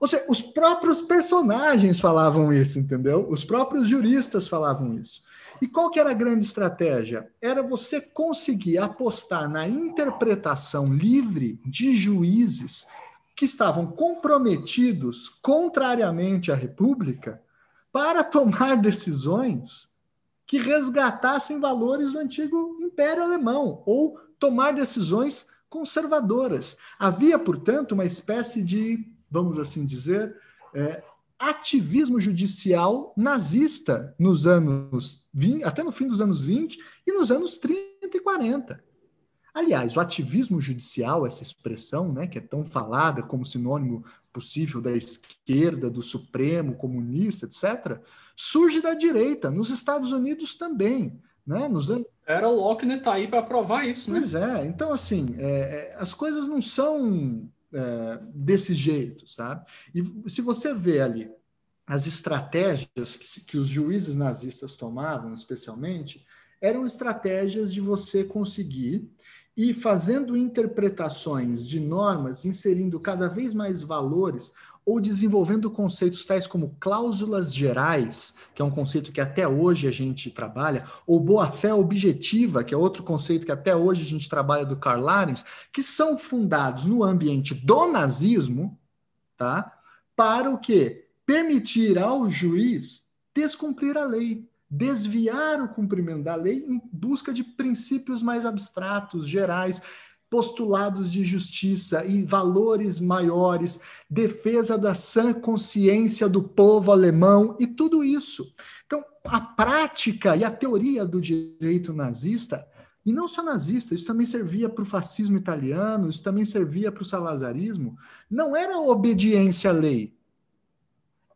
Ou seja, os próprios personagens falavam isso, entendeu? Os próprios juristas falavam isso. E qual que era a grande estratégia? Era você conseguir apostar na interpretação livre de juízes que estavam comprometidos contrariamente à República para tomar decisões que resgatassem valores do antigo Império Alemão ou tomar decisões conservadoras. Havia, portanto, uma espécie de, vamos assim dizer, é, ativismo judicial nazista nos anos 20, até no fim dos anos 20 e nos anos 30 e 40. Aliás, o ativismo judicial, essa expressão, né, que é tão falada como sinônimo possível da esquerda, do Supremo, comunista, etc., surge da direita, nos Estados Unidos também. Né? Nos anos... Era o né, tá aí para provar isso, né? Pois é, então assim, é, é, as coisas não são é, desse jeito, sabe? E se você vê ali as estratégias que, que os juízes nazistas tomavam, especialmente, eram estratégias de você conseguir e fazendo interpretações de normas, inserindo cada vez mais valores ou desenvolvendo conceitos tais como cláusulas gerais, que é um conceito que até hoje a gente trabalha, ou boa-fé objetiva, que é outro conceito que até hoje a gente trabalha do Karl Larens, que são fundados no ambiente do nazismo, tá? Para o quê? Permitir ao juiz descumprir a lei, desviar o cumprimento da lei em busca de princípios mais abstratos, gerais, postulados de justiça e valores maiores, defesa da sã consciência do povo alemão e tudo isso. Então, a prática e a teoria do direito nazista, e não só nazista, isso também servia para o fascismo italiano, isso também servia para o salazarismo, não era obediência à lei,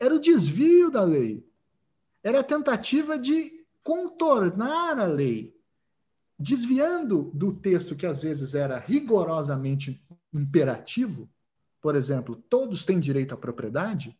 era o desvio da lei. Era a tentativa de contornar a lei, desviando do texto que às vezes era rigorosamente imperativo, por exemplo, todos têm direito à propriedade,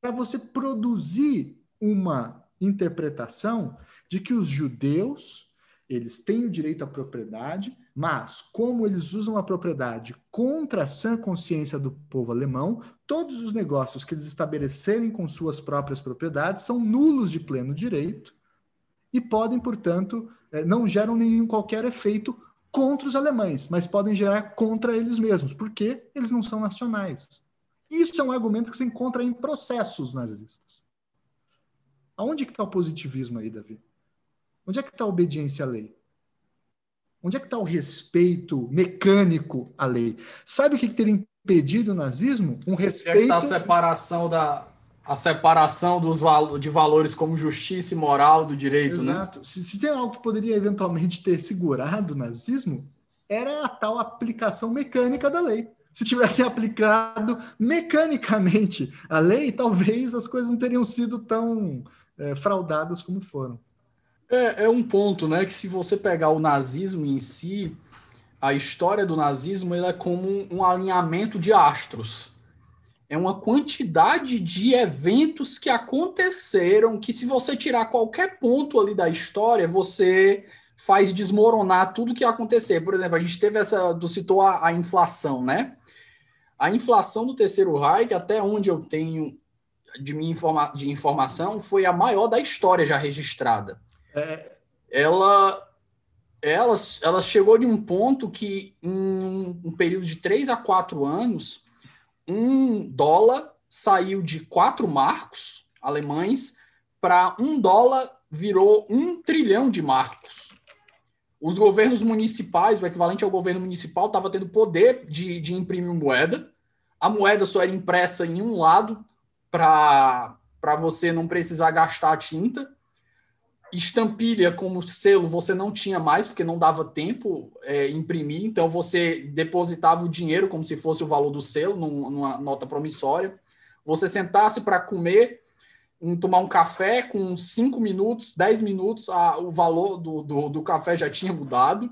para você produzir uma interpretação de que os judeus eles têm o direito à propriedade, mas como eles usam a propriedade contra a sã consciência do povo alemão, todos os negócios que eles estabelecerem com suas próprias propriedades são nulos de pleno direito e podem, portanto, não geram nenhum qualquer efeito contra os alemães, mas podem gerar contra eles mesmos, porque eles não são nacionais. Isso é um argumento que se encontra em processos nazistas. Aonde que está o positivismo aí, Davi? Onde é que está a obediência à lei? Onde é que está o respeito mecânico à lei? Sabe o que, que teria impedido o nazismo? Um respeito. Onde é que está a separação da a separação dos valo, de valores como justiça e moral do direito, né? Exato. né? Se, se tem algo que poderia eventualmente ter segurado o nazismo, era a tal aplicação mecânica da lei. Se tivessem aplicado mecanicamente a lei, talvez as coisas não teriam sido tão é, fraudadas como foram. É, é um ponto, né? Que se você pegar o nazismo em si, a história do nazismo ele é como um alinhamento de astros. É uma quantidade de eventos que aconteceram que, se você tirar qualquer ponto ali da história, você faz desmoronar tudo que acontecer. Por exemplo, a gente teve essa. Tu citou a, a inflação, né? A inflação do terceiro Reich, até onde eu tenho de minha informa de informação, foi a maior da história já registrada. É, ela, ela, ela chegou de um ponto que, em um período de três a quatro anos, um dólar saiu de quatro marcos alemães para um dólar virou um trilhão de marcos. os governos municipais, o equivalente ao governo municipal, estava tendo poder de, de imprimir moeda. A moeda só era impressa em um lado para você não precisar gastar tinta. Estampilha como selo você não tinha mais, porque não dava tempo é, imprimir, então você depositava o dinheiro como se fosse o valor do selo, numa nota promissória. Você sentasse para comer, um, tomar um café com 5 minutos, 10 minutos, a, o valor do, do, do, café já tinha mudado.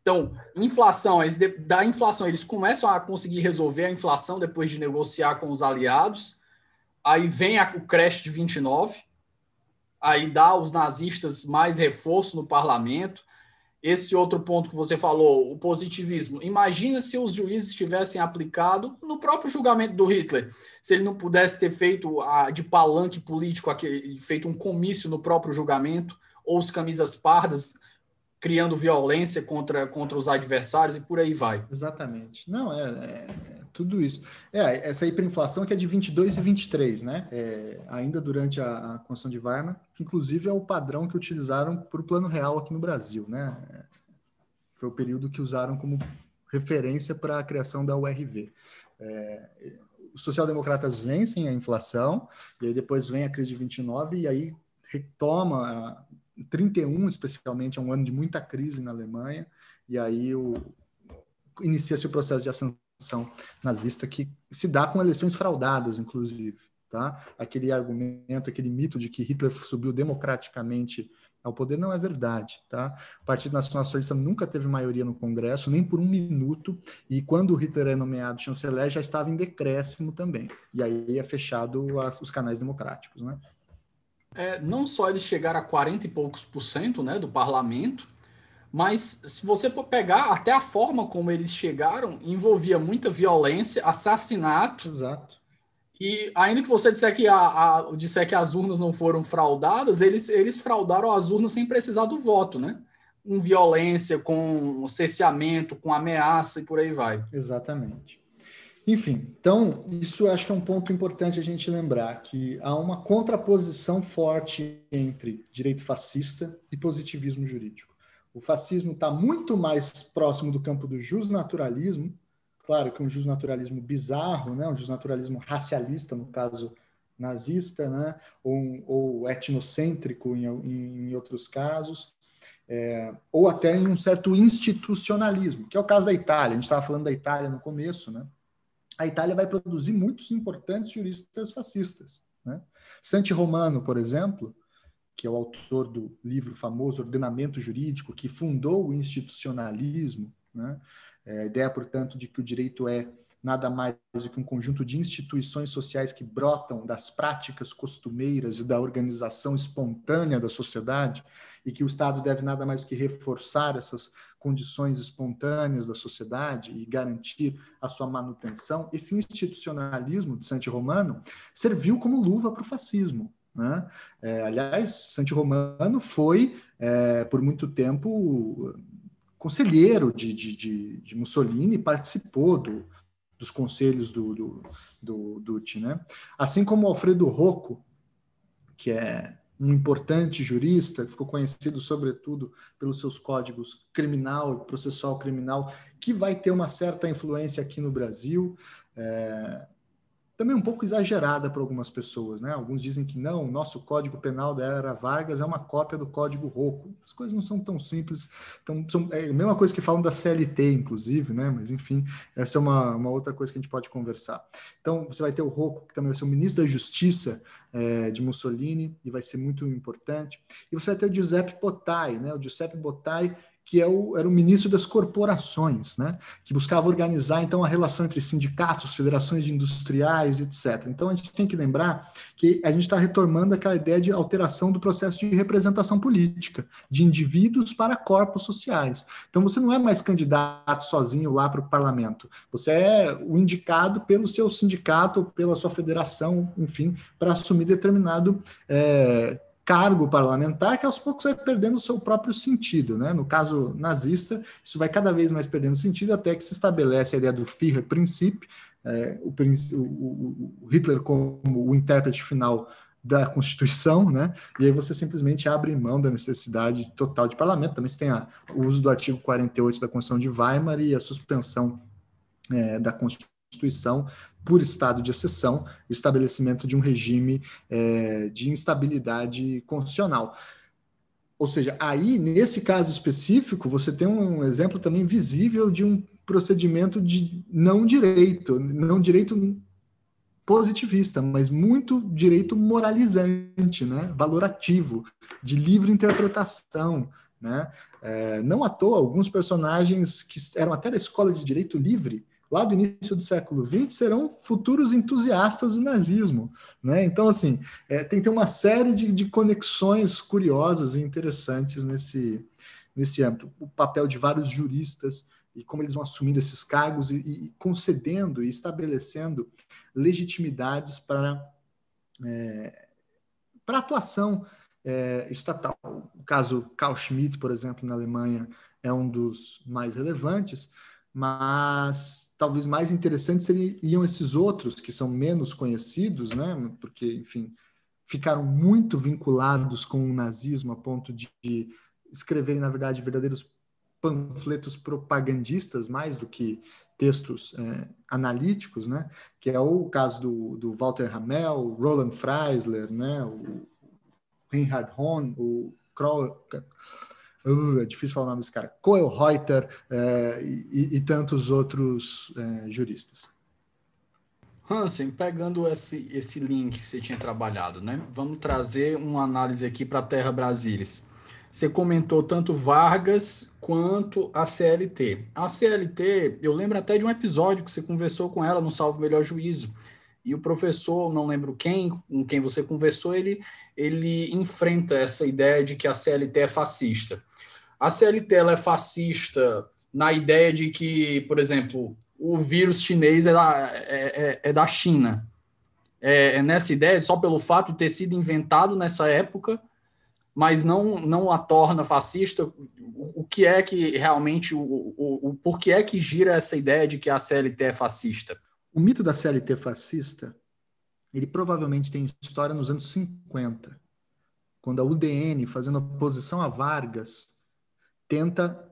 Então, inflação, eles, da inflação, eles começam a conseguir resolver a inflação depois de negociar com os aliados. Aí vem a, o crash de 29, aí dá os nazistas mais reforço no parlamento esse outro ponto que você falou, o positivismo. Imagina se os juízes tivessem aplicado no próprio julgamento do Hitler, se ele não pudesse ter feito a, de palanque político, aquele, feito um comício no próprio julgamento, ou os camisas pardas criando violência contra, contra os adversários e por aí vai. Exatamente. Não, é, é tudo isso. É, essa hiperinflação que é de 22 e 23, né? É, ainda durante a, a Constituição de Weimar, que inclusive é o padrão que utilizaram para o Plano Real aqui no Brasil, né? Foi o período que usaram como referência para a criação da URV. É, os social-democratas vencem a inflação, e aí depois vem a crise de 29, e aí retoma 31, especialmente, é um ano de muita crise na Alemanha, e aí inicia-se o processo de ascensão nazista que se dá com eleições fraudadas, inclusive. Tá? Aquele argumento, aquele mito de que Hitler subiu democraticamente ao poder não é verdade. Tá? O Partido Nacional Socialista nunca teve maioria no Congresso, nem por um minuto, e quando Hitler é nomeado chanceler já estava em decréscimo também. E aí é fechado as, os canais democráticos. Né? é, não só eles chegaram a 40 e poucos por cento né, do parlamento, mas se você for pegar até a forma como eles chegaram, envolvia muita violência, assassinato. Exato. E ainda que você disser que, a, a, disser que as urnas não foram fraudadas, eles, eles fraudaram as urnas sem precisar do voto, né? Com violência, com cerceamento, com ameaça e por aí vai. Exatamente. Enfim, então, isso acho que é um ponto importante a gente lembrar, que há uma contraposição forte entre direito fascista e positivismo jurídico. O fascismo está muito mais próximo do campo do justnaturalismo, claro que um justnaturalismo bizarro, né? um justnaturalismo racialista, no caso nazista, né? ou, ou etnocêntrico em, em, outros casos, é, ou até em um certo institucionalismo, que é o caso da Itália. A gente estava falando da Itália no começo, né? a Itália vai produzir muitos importantes juristas fascistas. Né? Santi Romano, por exemplo, que é o autor do livro famoso Ordenamento Jurídico, que fundou o institucionalismo, né? é, a ideia, portanto, de que o direito é nada mais do que um conjunto de instituições sociais que brotam das práticas costumeiras e da organização espontânea da sociedade, e que o Estado deve nada mais do que reforçar essas condições espontâneas da sociedade e garantir a sua manutenção, esse institucionalismo de Santi Romano serviu como luva para o fascismo. Né? É, aliás, Santi Romano foi, é, por muito tempo, conselheiro de, de, de, Mussolini, participou do, dos conselhos do, do, do Dutti. Né? Assim como Alfredo Rocco, que é um importante jurista, ficou conhecido sobretudo pelos seus códigos criminal e processual criminal, que vai ter uma certa influência aqui no Brasil. É, também um pouco exagerada para algumas pessoas, né? Alguns dizem que não, o nosso Código Penal da era Vargas é uma cópia do Código Rocco. As coisas não são tão simples, tão, são, é a mesma coisa que falam da CLT, inclusive, né? Mas enfim, essa é uma, uma outra coisa que a gente pode conversar. Então, você vai ter o Rocco, que também vai ser o ministro da Justiça é, de Mussolini, e vai ser muito importante. E você vai ter o Giuseppe Bottai, né? O Giuseppe Bottai que é o, era o ministro das corporações, né? que buscava organizar então a relação entre sindicatos, federações de industriais, etc. Então a gente tem que lembrar que a gente está retomando aquela ideia de alteração do processo de representação política, de indivíduos para corpos sociais. Então você não é mais candidato sozinho lá para o parlamento, você é o indicado pelo seu sindicato, pela sua federação, enfim, para assumir determinado é, cargo parlamentar que aos poucos vai perdendo o seu próprio sentido. Né? No caso nazista, isso vai cada vez mais perdendo sentido até que se estabelece a ideia do Führerprinzip, é, o, o, o, Hitler como o intérprete final da Constituição, né? E aí você simplesmente abre mão da necessidade total de parlamento. Também você tem a, o uso do artigo 48 da Constituição de Weimar e a suspensão é, da Constituição por estado de exceção, o estabelecimento de um regime é, de instabilidade constitucional. Ou seja, aí, nesse caso específico, você tem um exemplo também visível de um procedimento de não direito, não direito positivista, mas muito direito moralizante, né? valorativo, de livre interpretação. Né? É, não à toa, alguns personagens que eram até da escola de direito livre lá do início do século XX, serão futuros entusiastas do nazismo. Né? Então, assim, é, tem que ter uma série de, de conexões curiosas e interessantes nesse, nesse âmbito. O papel de vários juristas e como eles vão assumindo esses cargos e, e concedendo e estabelecendo legitimidades para, é, para atuação é, estatal. O caso Carl Schmitt, por exemplo, na Alemanha, é um dos mais relevantes, mas talvez mais interessantes seriam esses outros que são menos conhecidos, né? Porque, enfim, ficaram muito vinculados com o nazismo a ponto de escreverem, na verdade, verdadeiros panfletos propagandistas mais do que textos é, analíticos, né? Que é o caso do, do Walter Hamel, Roland Freisler, né? O Reinhard Hohn, o Kroll, uh, é difícil falar o nome desse cara, Coel Reuter uh, e, e, tantos outros uh, juristas. Hansen, pegando esse, esse link que você tinha trabalhado, né? Vamos trazer uma análise aqui para a Terra Brasilis. Você comentou tanto Vargas quanto a CLT. A CLT, eu lembro até de um episódio que você conversou com ela no Salvo Melhor Juízo. E o professor, não lembro quem, com quem você conversou, ele, ele enfrenta essa ideia de que a CLT é fascista. A CLT ela é fascista na ideia de que, por exemplo, o vírus chinês é da, é, é, é da China. É, é, nessa ideia, só pelo fato de ter sido inventado nessa época, mas não, não a torna fascista. O, o que é que realmente, o, o, o por que é que gira essa ideia de que a CLT é fascista? O mito da CLT fascista, ele provavelmente tem história nos anos 50, quando a UDN, fazendo oposição a Vargas, tenta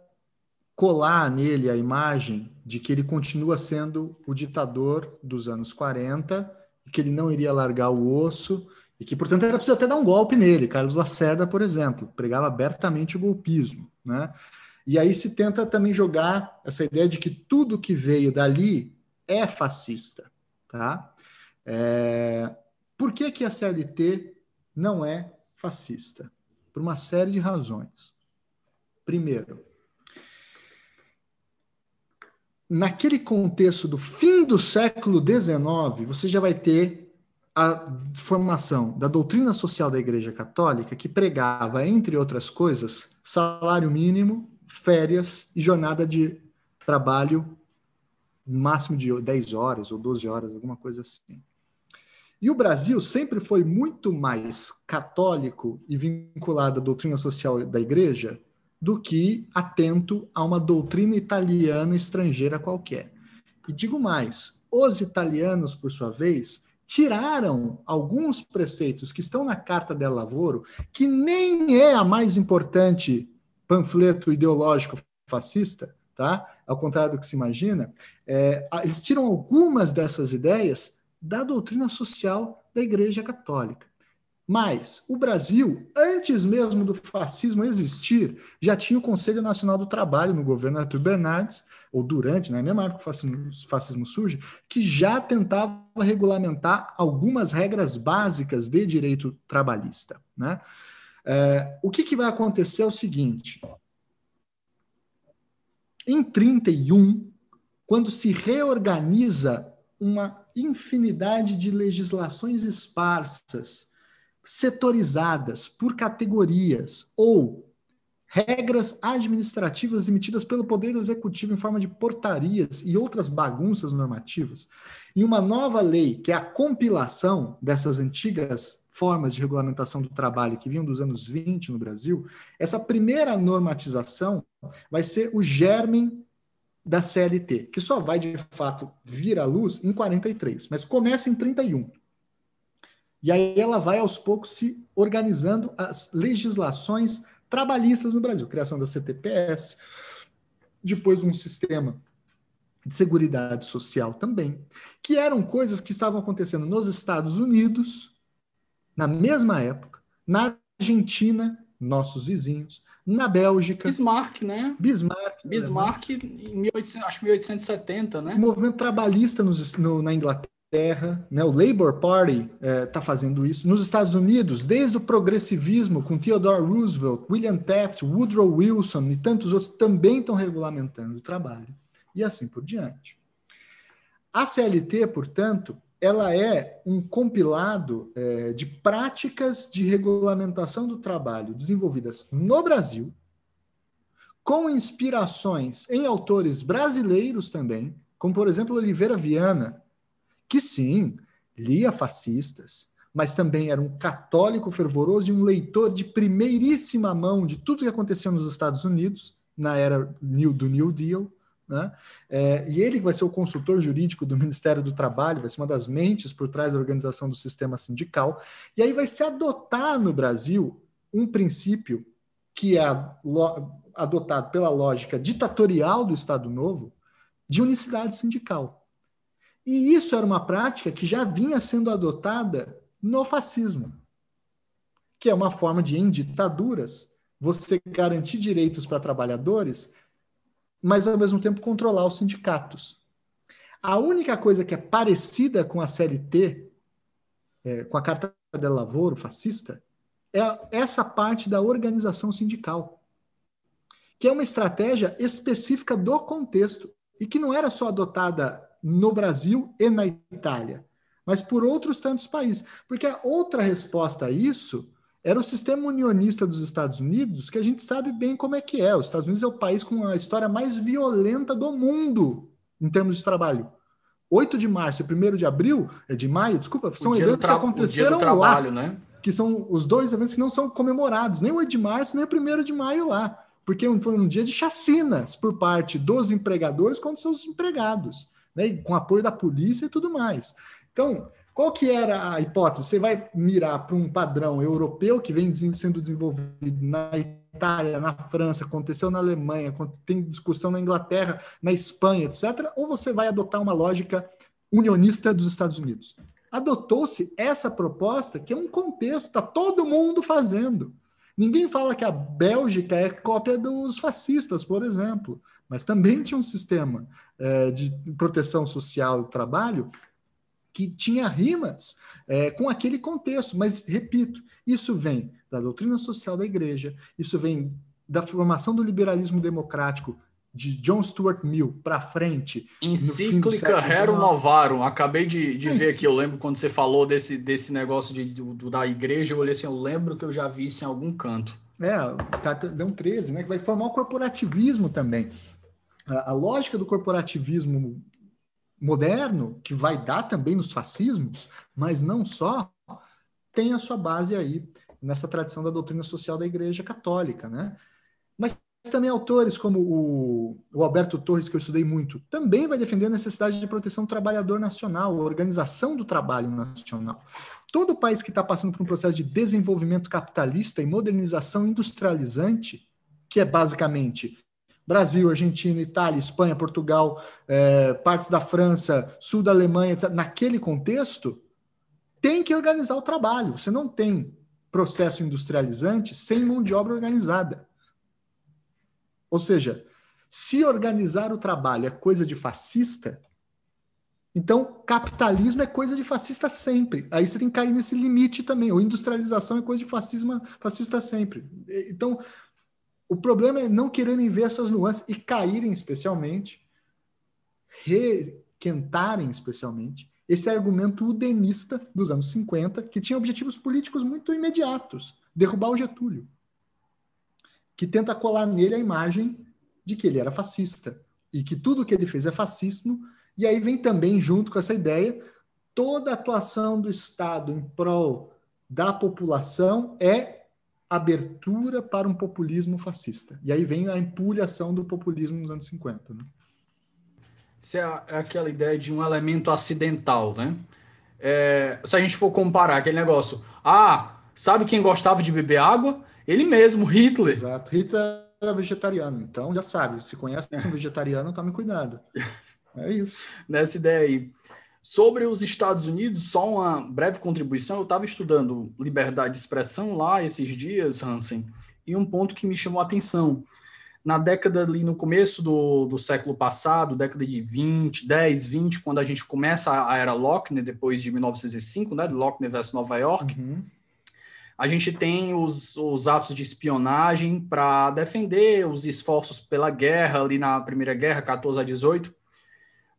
colar nele a imagem de que ele continua sendo o ditador dos anos 40, que ele não iria largar o osso e que, portanto, era preciso até dar um golpe nele. Carlos Lacerda, por exemplo, pregava abertamente o golpismo. Né? E aí se tenta também jogar essa ideia de que tudo que veio dali é fascista. Tá? É... Por que, que a CLT não é fascista? Por uma série de razões. Primeiro, naquele contexto do fim do século XIX, você já vai ter a formação da doutrina social da Igreja Católica, que pregava, entre outras coisas, salário mínimo, férias e jornada de trabalho máximo de 10 horas ou 12 horas, alguma coisa assim. E o Brasil sempre foi muito mais católico e vinculado à doutrina social da Igreja do que atento a uma doutrina italiana estrangeira qualquer. E digo mais, os italianos, por sua vez, tiraram alguns preceitos que estão na Carta del Lavoro, que nem é a mais importante panfleto ideológico fascista, tá? Ao contrário do que se imagina, é, eles tiram algumas dessas ideias da doutrina social da Igreja Católica. Mas o Brasil, antes mesmo do fascismo existir, já tinha o Conselho Nacional do Trabalho no governo Arthur Bernardes, ou durante, né, mesmo que o fascismo, fascismo surge, que já tentava regulamentar algumas regras básicas de direito trabalhista. Né? É, o que, que vai acontecer é o seguinte: em 31, quando se reorganiza uma infinidade de legislações esparsas setorizadas por categorias ou regras administrativas emitidas pelo Poder Executivo em forma de portarias e outras bagunças normativas, e uma nova lei, que é a compilação dessas antigas formas de regulamentação do trabalho que vinham dos anos 20 no Brasil, essa primeira normatização vai ser o germen da CLT, que só vai de fato vir à luz em 43, mas começa em 31. E aí ela vai aos poucos se organizando as legislações trabalhistas no Brasil, criação da CTPS, depois um sistema de seguridade social também, que eram coisas que estavam acontecendo nos Estados Unidos na mesma época, na Argentina, nossos vizinhos, na Bélgica. Bismarck, né? Bismarck. Bismarck, em 1800, acho 1870, né? O movimento trabalhista nos, no, na Inglaterra, né? o Labour Party está é, fazendo isso. Nos Estados Unidos, desde o progressivismo, com Theodore Roosevelt, William Taft, Woodrow Wilson e tantos outros, também estão regulamentando o trabalho. E assim por diante. A CLT, portanto, ela é um compilado é, de práticas de regulamentação do trabalho desenvolvidas no Brasil, com inspirações em autores brasileiros também, como por exemplo Oliveira Viana, que sim, lia fascistas, mas também era um católico fervoroso e um leitor de primeiríssima mão de tudo que acontecia nos Estados Unidos na era do New Deal né? É, e ele vai ser o consultor jurídico do Ministério do Trabalho, vai ser uma das mentes por trás da organização do sistema sindical. E aí vai se adotar no Brasil um princípio que é adotado pela lógica ditatorial do Estado Novo de unicidade sindical. E isso era uma prática que já vinha sendo adotada no fascismo, que é uma forma de, em ditaduras, você garantir direitos para trabalhadores mas ao mesmo tempo controlar os sindicatos. A única coisa que é parecida com a CLT, é, com a Carta de Lavoro fascista, é essa parte da organização sindical, que é uma estratégia específica do contexto e que não era só adotada no Brasil e na Itália, mas por outros tantos países. Porque a outra resposta a isso era o sistema unionista dos Estados Unidos, que a gente sabe bem como é que é. Os Estados Unidos é o país com a história mais violenta do mundo em termos de trabalho. 8 de março e 1 de abril, é de maio, desculpa, são eventos que aconteceram trabalho, lá, né? que são os dois eventos que não são comemorados, nem o 8 de março, nem o 1 de maio lá, porque foi um dia de chacinas por parte dos empregadores contra seus empregados, né? com apoio da polícia e tudo mais. Então, qual que era a hipótese? Você vai mirar para um padrão europeu que vem sendo desenvolvido na Itália, na França, aconteceu na Alemanha, tem discussão na Inglaterra, na Espanha, etc. Ou você vai adotar uma lógica unionista dos Estados Unidos? Adotou-se essa proposta, que é um contexto, está todo mundo fazendo. Ninguém fala que a Bélgica é cópia dos fascistas, por exemplo, mas também tinha um sistema é, de proteção social do trabalho que tinha rimas é, com aquele contexto. Mas, repito, isso vem da doutrina social da igreja, isso vem da formação do liberalismo democrático de John Stuart Mill para frente. Encíclica Rerum Novarum. Acabei de, de ver aqui, eu lembro quando você falou desse, desse negócio de, do, da igreja, eu olhei assim, eu lembro que eu já vi isso em algum canto. É, Cartão 13, né, que vai formar o corporativismo também. A, lógica do corporativismo moderno, que vai dar também nos fascismos, mas não só, tem a sua base aí nessa tradição da doutrina social da Igreja Católica, né? Mas também autores como o, o, Alberto Torres, que eu estudei muito, também vai defender a necessidade de proteção do trabalhador nacional, a organização do trabalho nacional. Todo país que está passando por um processo de desenvolvimento capitalista e modernização industrializante, que é basicamente Brasil, Argentina, Itália, Espanha, Portugal, é, partes da França, sul da Alemanha, etc., naquele contexto, tem que organizar o trabalho. Você não tem processo industrializante sem mão de obra organizada. Ou seja, se organizar o trabalho é coisa de fascista, então capitalismo é coisa de fascista sempre. Aí você tem que cair nesse limite também. Ou industrialização é coisa de fascismo, fascista sempre. Então, o problema é não quererem ver essas nuances e caírem especialmente, requentarem especialmente, esse argumento udenista dos anos 50, que tinha objetivos políticos muito imediatos, derrubar o Getúlio, que tenta colar nele a imagem de que ele era fascista e que tudo que ele fez é fascismo, e aí vem também junto com essa ideia toda a atuação do Estado em prol da população é abertura para um populismo fascista. E aí vem a empulhação do populismo nos anos 50. Né? Isso é, é aquela ideia de um elemento acidental, né? é, se a gente for comparar aquele negócio, ah, sabe quem gostava de beber água? Ele mesmo, Hitler. Exato. Hitler era vegetariano, então já sabe, se conhece um vegetariano, tome cuidado. É isso. Nessa ideia aí. Sobre os Estados Unidos, só uma breve contribuição. Eu estava estudando liberdade de expressão lá esses dias, Hansen, e um ponto que me chamou a atenção. Na década ali, no começo do, do século passado, década de 20, 10, 20, quando a gente começa a era Lochner, depois de 1905, né, de Lochner versus Nova York, uhum. a gente tem os, os atos de espionagem para defender os esforços pela guerra, ali na Primeira Guerra, 14 a 18,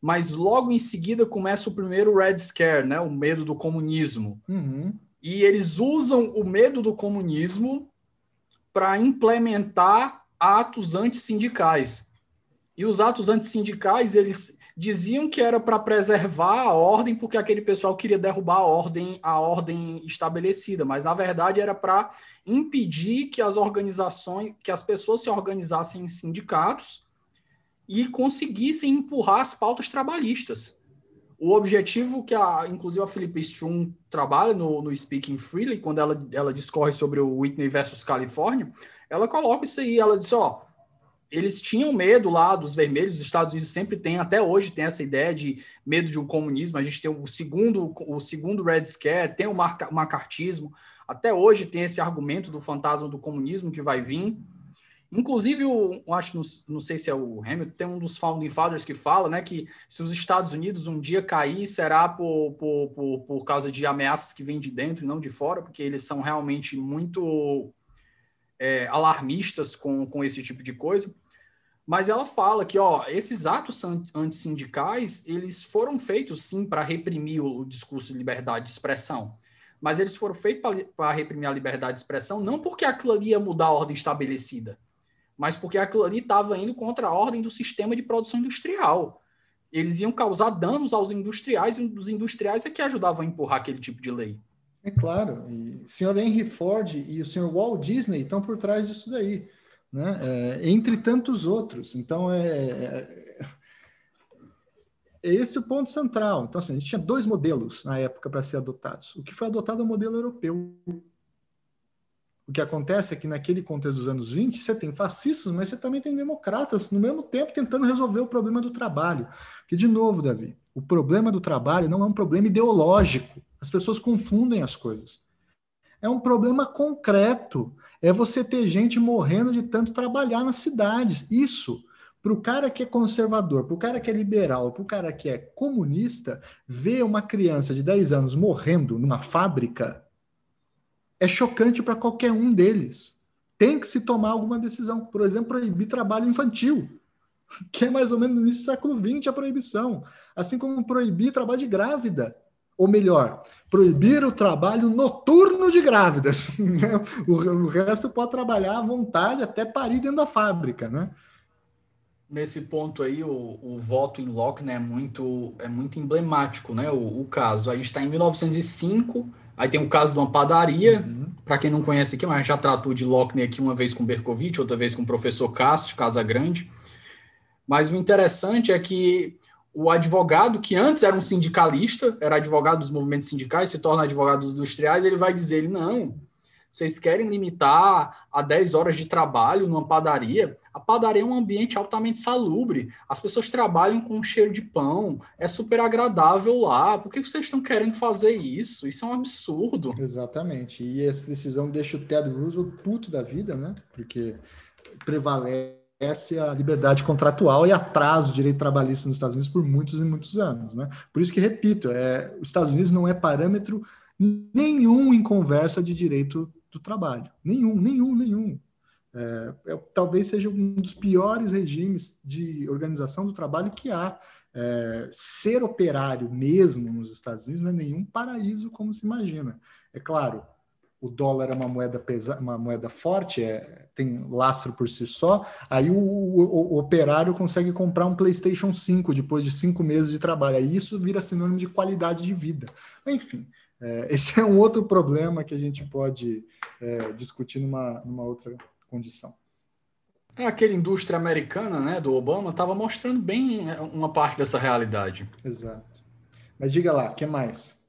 mas logo em seguida começa o primeiro Red Scare, né? O medo do comunismo. Uhum. E eles usam o medo do comunismo para implementar atos antissindicais. E os atos antissindicais, eles diziam que era para preservar a ordem, porque aquele pessoal queria derrubar a ordem, a ordem estabelecida, mas na verdade era para impedir que as organizações, que as pessoas se organizassem em sindicatos e conseguissem empurrar as pautas trabalhistas. O objetivo que, a, inclusive, a Felipe Strum trabalha no, no Speaking Freely, quando ela, ela discorre sobre o Whitney versus Califórnia, ela coloca isso aí, ela diz, ó, eles tinham medo lá dos vermelhos, os Estados Unidos sempre tem, até hoje tem essa ideia de medo de um comunismo, a gente tem o segundo, o segundo Red Scare, tem o macartismo, até hoje tem esse argumento do fantasma do comunismo que vai vir, Inclusive, eu acho, não, sei se é o Hamilton, tem um dos Founding Fathers que fala né, que se os Estados Unidos um dia cair, será por, por, por, por causa de ameaças que vêm de dentro e não de fora, porque eles são realmente muito é, alarmistas com, com esse tipo de coisa. Mas ela fala que ó, esses atos antissindicais, eles foram feitos sim para reprimir o discurso de liberdade de expressão. Mas eles foram feitos para reprimir a liberdade de expressão não porque aquilo ali ia mudar a ordem estabelecida, mas porque aquilo ali estava indo contra a ordem do sistema de produção industrial. Eles iam causar danos aos industriais, e os industriais é que ajudavam a empurrar aquele tipo de lei. É claro, e o senhor Henry Ford e o senhor Walt Disney estão por trás disso daí, né? É, entre tantos outros. Então, é, é, é esse o ponto central. Então, assim, a gente tinha dois modelos na época para ser adotados. O que foi adotado é o modelo europeu, o que acontece é que naquele contexto dos anos 20, você tem fascistas, mas você também tem democratas no mesmo tempo tentando resolver o problema do trabalho. Que, de novo, Davi, o problema do trabalho não é um problema ideológico. As pessoas confundem as coisas. É um problema concreto. É você ter gente morrendo de tanto trabalhar nas cidades. Isso, para o cara que é conservador, para o cara que é liberal, para o cara que é comunista, ver uma criança de 10 anos morrendo numa fábrica é chocante para qualquer um deles. Tem que se tomar alguma decisão. Por exemplo, proibir trabalho infantil, que é mais ou menos no início do século XX a proibição. Assim como proibir trabalho de grávida. Ou melhor, proibir o trabalho noturno de grávidas. Né? o, resto pode trabalhar à vontade até parir dentro da fábrica, né? Nesse ponto aí, o, o voto em Locke né, é, muito, é muito emblemático, né? O, o caso. A gente está em 1905, Aí tem o caso de uma padaria, uhum. para quem não conhece aqui, mas já tratou de Lockney aqui uma vez com Berkovitch, outra vez com o professor Cássio, Casa Grande. Mas o interessante é que o advogado, que antes era um sindicalista, era advogado dos movimentos sindicais, se torna advogado dos industriais, ele vai dizer, ele, não, vocês querem limitar a 10 horas de trabalho numa padaria? A padaria é um ambiente altamente salubre. As pessoas trabalham com um cheiro de pão, é super agradável lá. Por que vocês estão querendo fazer isso? Isso é um absurdo. Exatamente. E essa decisão deixa o Ted Roosevelt puto da vida, né? Porque prevalece a liberdade contratual e atrasa o direito trabalhista nos Estados Unidos por muitos e muitos anos, né? Por isso que repito, é, os Estados Unidos não é parâmetro nenhum em conversa de direito do trabalho. Nenhum, nenhum, nenhum. É, é, talvez seja um dos piores regimes de organização do trabalho que há. É, ser operário mesmo nos Estados Unidos não é nenhum paraíso como se imagina. É claro, o dólar é uma moeda pesa uma moeda forte, é, tem lastro por si só. Aí o, o, o, operário consegue comprar um PlayStation 5 depois de cinco meses de trabalho. Aí isso vira sinônimo de qualidade de vida. Enfim, esse é um outro problema que a gente pode é, discutir numa, numa outra condição. É, aquela indústria americana né, do Obama estava mostrando bem é, uma parte dessa realidade. Exato. Mas diga lá, o que mais?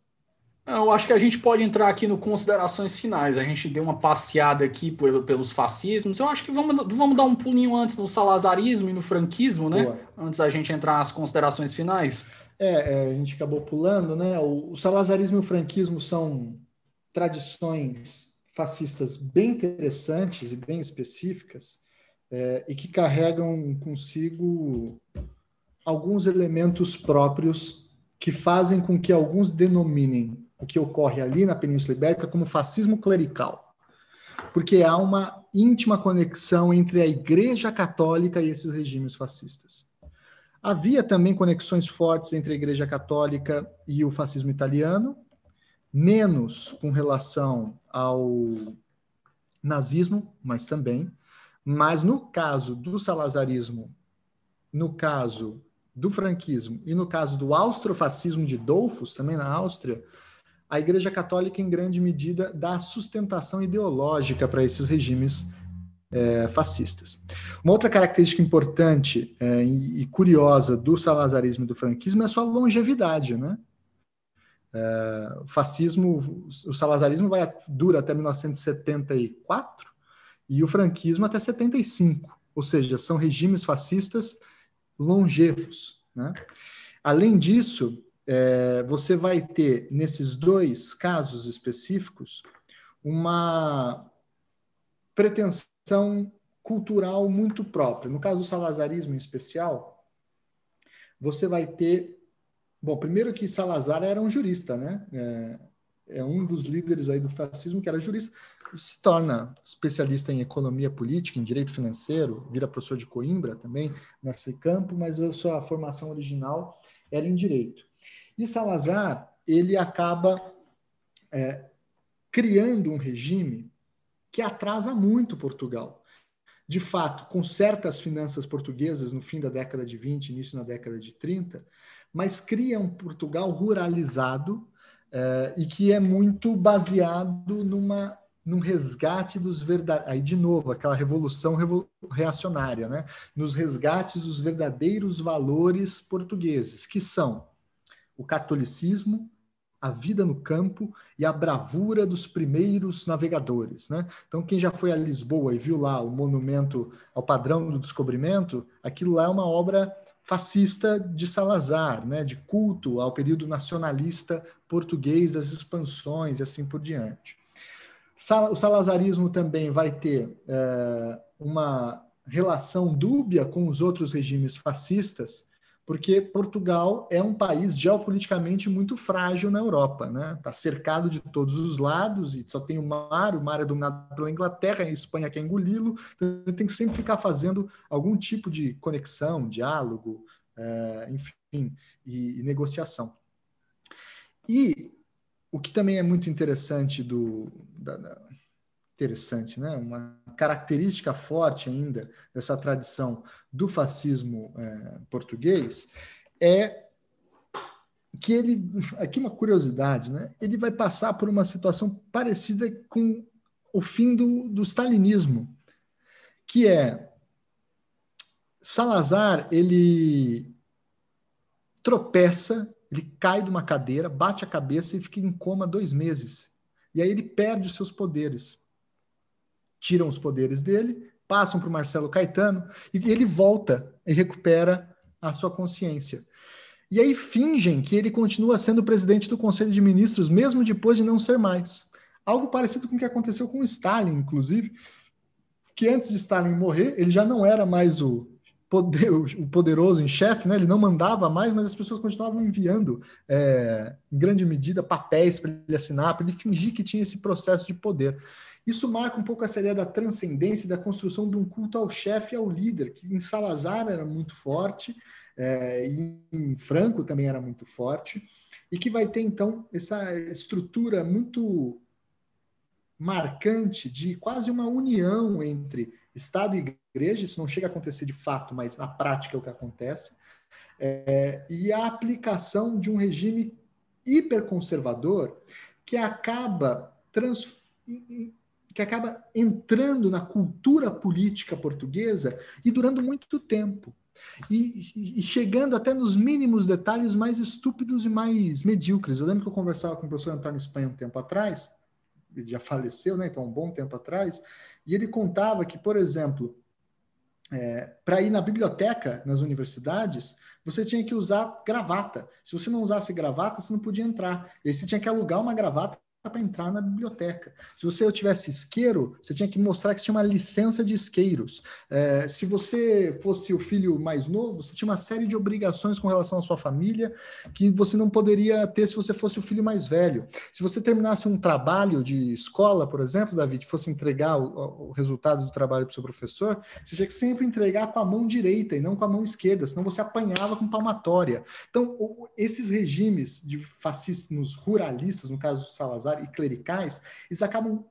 Eu acho que a gente pode entrar aqui no considerações finais. A gente deu uma passeada aqui por, pelos fascismos. Eu acho que vamos, vamos dar um pulinho antes no salazarismo e no franquismo, né? Boa. Antes da gente entrar nas considerações finais. É, é, a gente acabou pulando, né? O, o salazarismo e o franquismo são tradições fascistas bem interessantes e bem específicas é, e que carregam consigo alguns elementos próprios que fazem com que alguns denominem o que ocorre ali na Península Ibérica como fascismo clerical, porque há uma íntima conexão entre a Igreja Católica e esses regimes fascistas. Havia também conexões fortes entre a Igreja Católica e o fascismo italiano, menos com relação ao nazismo, mas também. Mas no caso do salazarismo, no caso do franquismo e no caso do austrofascismo de Dolfos, também na Áustria, a Igreja Católica, em grande medida, dá sustentação ideológica para esses regimes é, fascistas. Uma outra característica importante é, e curiosa do salazarismo e do franquismo é a sua longevidade, né? É, o fascismo, o salazarismo vai dura até 1974 e o franquismo até 75, ou seja, são regimes fascistas longevos. Né? Além disso, é, você vai ter, nesses dois casos específicos, uma pretensão cultural muito própria. No caso do salazarismo em especial, você vai ter. Bom, primeiro que Salazar era um jurista, né? É, é um dos líderes aí do fascismo que era jurista, se torna especialista em economia política, em direito financeiro, vira professor de Coimbra também nesse campo, mas a sua formação original era em direito. E Salazar, ele acaba é, criando um regime que atrasa muito Portugal. De fato, conserta as finanças portuguesas no fim da década de 20, início na década de 30, mas cria um Portugal ruralizado é, e que é muito baseado numa num resgate dos verdadeiros. Aí, de novo, aquela revolução reacionária, né? Nos resgates dos verdadeiros valores portugueses, que são o catolicismo, a vida no campo e a bravura dos primeiros navegadores. Né? Então, quem já foi a Lisboa e viu lá o monumento ao padrão do descobrimento, aquilo lá é uma obra fascista de Salazar, né? de culto ao período nacionalista português das expansões e assim por diante. O salazarismo também vai ter é, uma relação dúbia com os outros regimes fascistas, porque Portugal é um país geopoliticamente muito frágil na Europa, né? Está cercado de todos os lados e só tem o mar, o mar é dominado pela Inglaterra, a Espanha quer engoli-lo, então tem que sempre ficar fazendo algum tipo de conexão, diálogo, é, enfim, e, e negociação. E o que também é muito interessante do da, interessante, né? Uma característica forte ainda dessa tradição do fascismo é, português é que ele, aqui uma curiosidade, né? Ele vai passar por uma situação parecida com o fim do, do stalinismo, que é Salazar, ele tropeça ele cai de uma cadeira, bate a cabeça e fica em coma dois meses. E aí ele perde os seus poderes. Tiram os poderes dele, passam para o Marcelo Caetano e ele volta e recupera a sua consciência. E aí fingem que ele continua sendo presidente do Conselho de Ministros, mesmo depois de não ser mais. Algo parecido com o que aconteceu com Stalin, inclusive, que antes de Stalin morrer, ele já não era mais o poder, o poderoso em chefe, né? ele não mandava mais, mas as pessoas continuavam enviando, é, em grande medida, papéis para ele assinar, para ele fingir que tinha esse processo de poder. Isso marca um pouco essa ideia da transcendência da construção de um culto ao chefe e ao líder, que em Salazar era muito forte, é, em Franco também era muito forte, e que vai ter, então, essa estrutura muito marcante de quase uma união entre Estado e igreja, isso não chega a acontecer de fato, mas na prática é o que acontece, é, e a aplicação de um regime hiperconservador que acaba trans, que acaba entrando na cultura política portuguesa e durando muito tempo. E, e, chegando até nos mínimos detalhes mais estúpidos e mais medíocres. Eu lembro que eu conversava com o professor Antônio Espanha um tempo atrás, ele já faleceu, né? Então, um bom tempo atrás, e ele contava que, por exemplo, é, para ir na biblioteca nas universidades, você tinha que usar gravata. Se você não usasse gravata, você não podia entrar. E aí você tinha que alugar uma gravata para entrar na biblioteca. Se você tivesse isqueiro, você tinha que mostrar que tinha uma licença de isqueiros. É, se você fosse o filho mais novo, você tinha uma série de obrigações com relação à sua família que você não poderia ter se você fosse o filho mais velho. Se você terminasse um trabalho de escola, por exemplo, David, fosse entregar o, o resultado do trabalho para o seu professor, você tinha que sempre entregar com a mão direita e não com a mão esquerda, senão você apanhava com palmatória. Então, esses regimes de fascismos ruralistas, no caso do Salazar, e clericais, eles acabam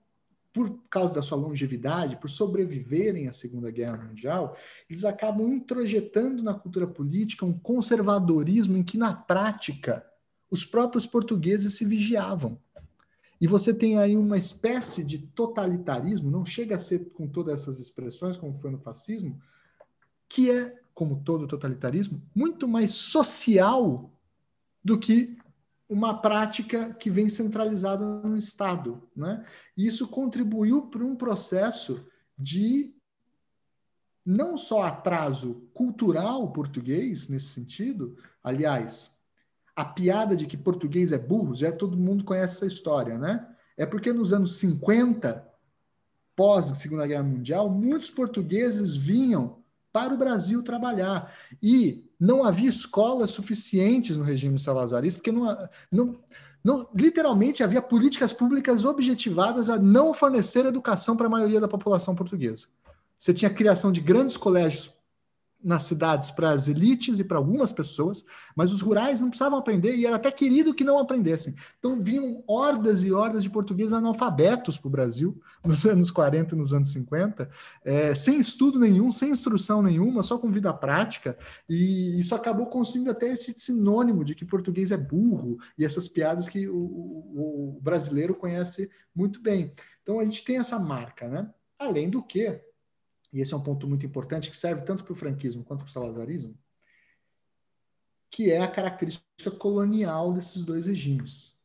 por causa da sua longevidade, por sobreviverem à Segunda Guerra Mundial, eles acabam introjetando na cultura política um conservadorismo em que, na prática, os próprios portugueses se vigiavam. E você tem aí uma espécie de totalitarismo, não chega a ser com todas essas expressões, como foi no fascismo, que é, como todo totalitarismo, muito mais social do que uma prática que vem centralizada no Estado. Né? E isso contribuiu para um processo de não só atraso cultural português nesse sentido, aliás, a piada de que português é burro, já todo mundo conhece essa história, né? É porque nos anos 50, pós Segunda Guerra Mundial, muitos portugueses vinham para o Brasil trabalhar. E não havia escolas suficientes no regime salazarista, porque não, não, não, literalmente havia políticas públicas objetivadas a não fornecer educação para a maioria da população portuguesa. Você tinha a criação de grandes colégios nas cidades para as elites e para algumas pessoas, mas os rurais não precisavam aprender e era até querido que não aprendessem. Então vinham hordas e hordas de portugueses analfabetos para o Brasil nos anos 40 e nos anos 50, é, sem estudo nenhum, sem instrução nenhuma, só com vida prática, e isso acabou construindo até esse sinônimo de que português é burro e essas piadas que o, o, o brasileiro conhece muito bem. Então a gente tem essa marca, né? Além do que, e esse é um ponto muito importante que serve tanto para o franquismo quanto para o salazarismo, que é a característica colonial desses dois regimes.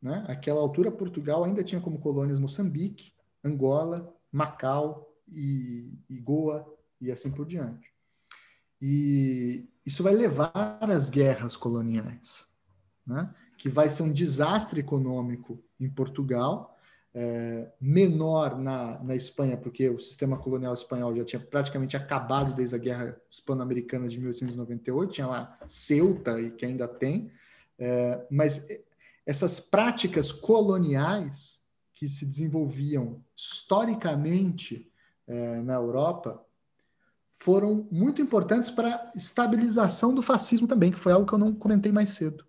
Né? Aquela altura, Portugal ainda tinha como colônias Moçambique, Angola, Macau e, e Goa e assim por diante. E isso vai levar às guerras coloniais, né? que vai ser um desastre econômico em Portugal, é, menor na, na Espanha, porque o sistema colonial espanhol já tinha praticamente acabado desde a Guerra Hispano-Americana de 1898, tinha lá Ceuta, e que ainda tem, é, mas essas práticas coloniais que se desenvolviam historicamente é, na Europa foram muito importantes para a estabilização do fascismo também, que foi algo que eu não comentei mais cedo.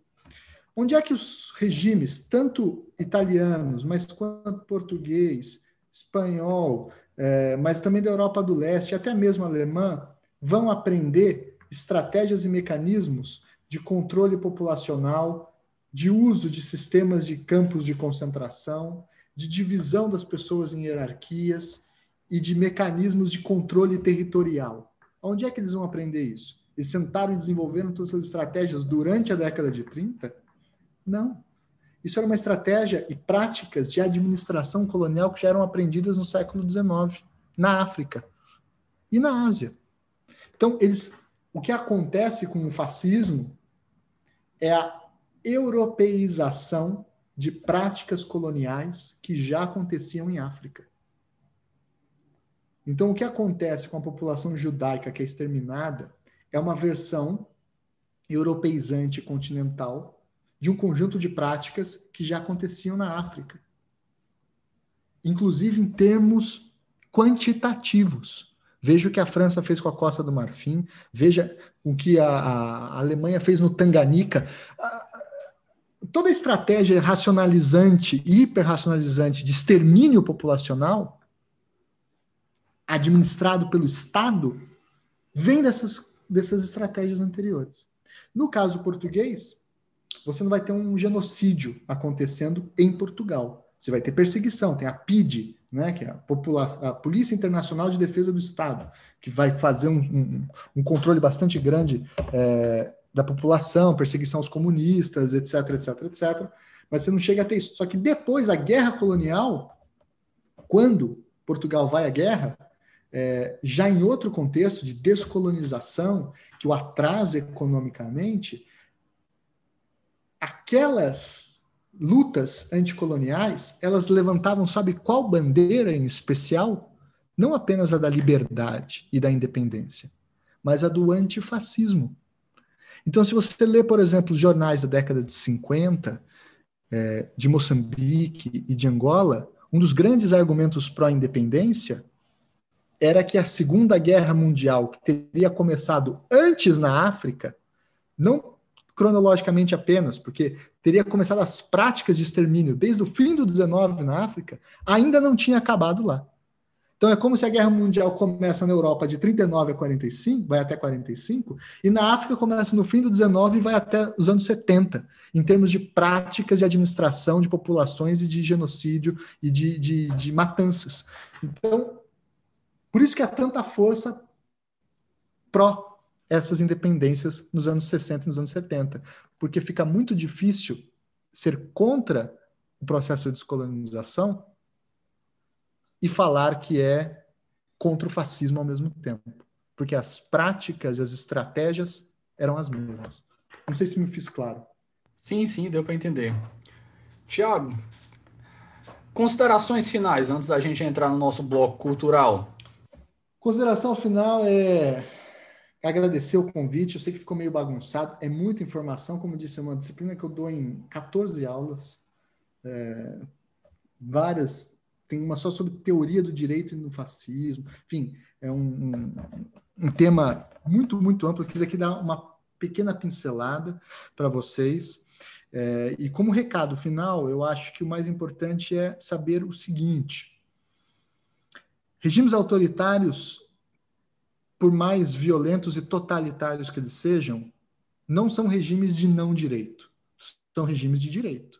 Onde é que os regimes, tanto italianos, mas quanto português, espanhol, é, mas também da Europa do Leste, até mesmo alemã, vão aprender estratégias e mecanismos de controle populacional, de uso de sistemas de campos de concentração, de divisão das pessoas em hierarquias e de mecanismos de controle territorial. Onde é que eles vão aprender isso? Eles sentaram e desenvolveram todas essas estratégias durante a década de 30? Não. Isso era uma estratégia e práticas de administração colonial que já eram aprendidas no século XIX, na África e na Ásia. Então, eles, o que acontece com o fascismo é a europeização de práticas coloniais que já aconteciam em África. Então, o que acontece com a população judaica que é exterminada é uma versão europeizante continental de um conjunto de práticas que já aconteciam na África, inclusive em termos quantitativos. Veja o que a França fez com a Costa do Marfim, veja o que a, a Alemanha fez no Tanganica. Toda a estratégia racionalizante, hiperracionalizante de extermínio populacional, administrado pelo Estado, vem dessas, dessas estratégias anteriores. No caso português, você não vai ter um genocídio acontecendo em Portugal. Você vai ter perseguição, tem a PIDE, né, que é a, a, Polícia Internacional de Defesa do Estado, que vai fazer um, um, um controle bastante grande é, da população, perseguição aos comunistas, etc, etc, etc. Mas você não chega a ter isso. Só que depois, a guerra colonial, quando Portugal vai à guerra, é, já em outro contexto de descolonização, que o atrasa economicamente, aquelas lutas anticoloniais, elas levantavam, sabe qual bandeira em especial? Não apenas a da liberdade e da independência, mas a do antifascismo. Então, se você lê, por exemplo, os jornais da década de 50, é, de Moçambique e de Angola, um dos grandes argumentos pró-independência era que a Segunda Guerra Mundial, que teria começado antes na África, não cronologicamente apenas, porque teria começado as práticas de extermínio desde o fim do 19 na África, ainda não tinha acabado lá. Então é como se a Guerra Mundial começa na Europa de 39 a 45, vai até 45, e na África começa no fim do 19 e vai até os anos 70, em termos de práticas de administração de populações e de genocídio e de, de, de matanças. Então, por isso que há tanta força pró essas independências nos anos 60 e nos anos 70, porque fica muito difícil ser contra o processo de descolonização e falar que é contra o fascismo ao mesmo tempo, porque as práticas e as estratégias eram as mesmas. Não sei se me fiz claro. Sim, sim, deu para entender. Tiago, considerações finais antes da gente entrar no nosso bloco cultural. Consideração final é agradecer o convite. Eu sei que ficou meio bagunçado, é muita informação. Como disse, é uma disciplina que eu dou em 14 aulas, é, várias. Tem uma só sobre teoria do direito e do fascismo. Enfim, é um, um, um tema muito, muito amplo. Eu quis aqui dar uma pequena pincelada para vocês. É, e como recado final, eu acho que o mais importante é saber o seguinte: regimes autoritários por mais violentos e totalitários que eles sejam, não são regimes de não direito, são regimes de direito.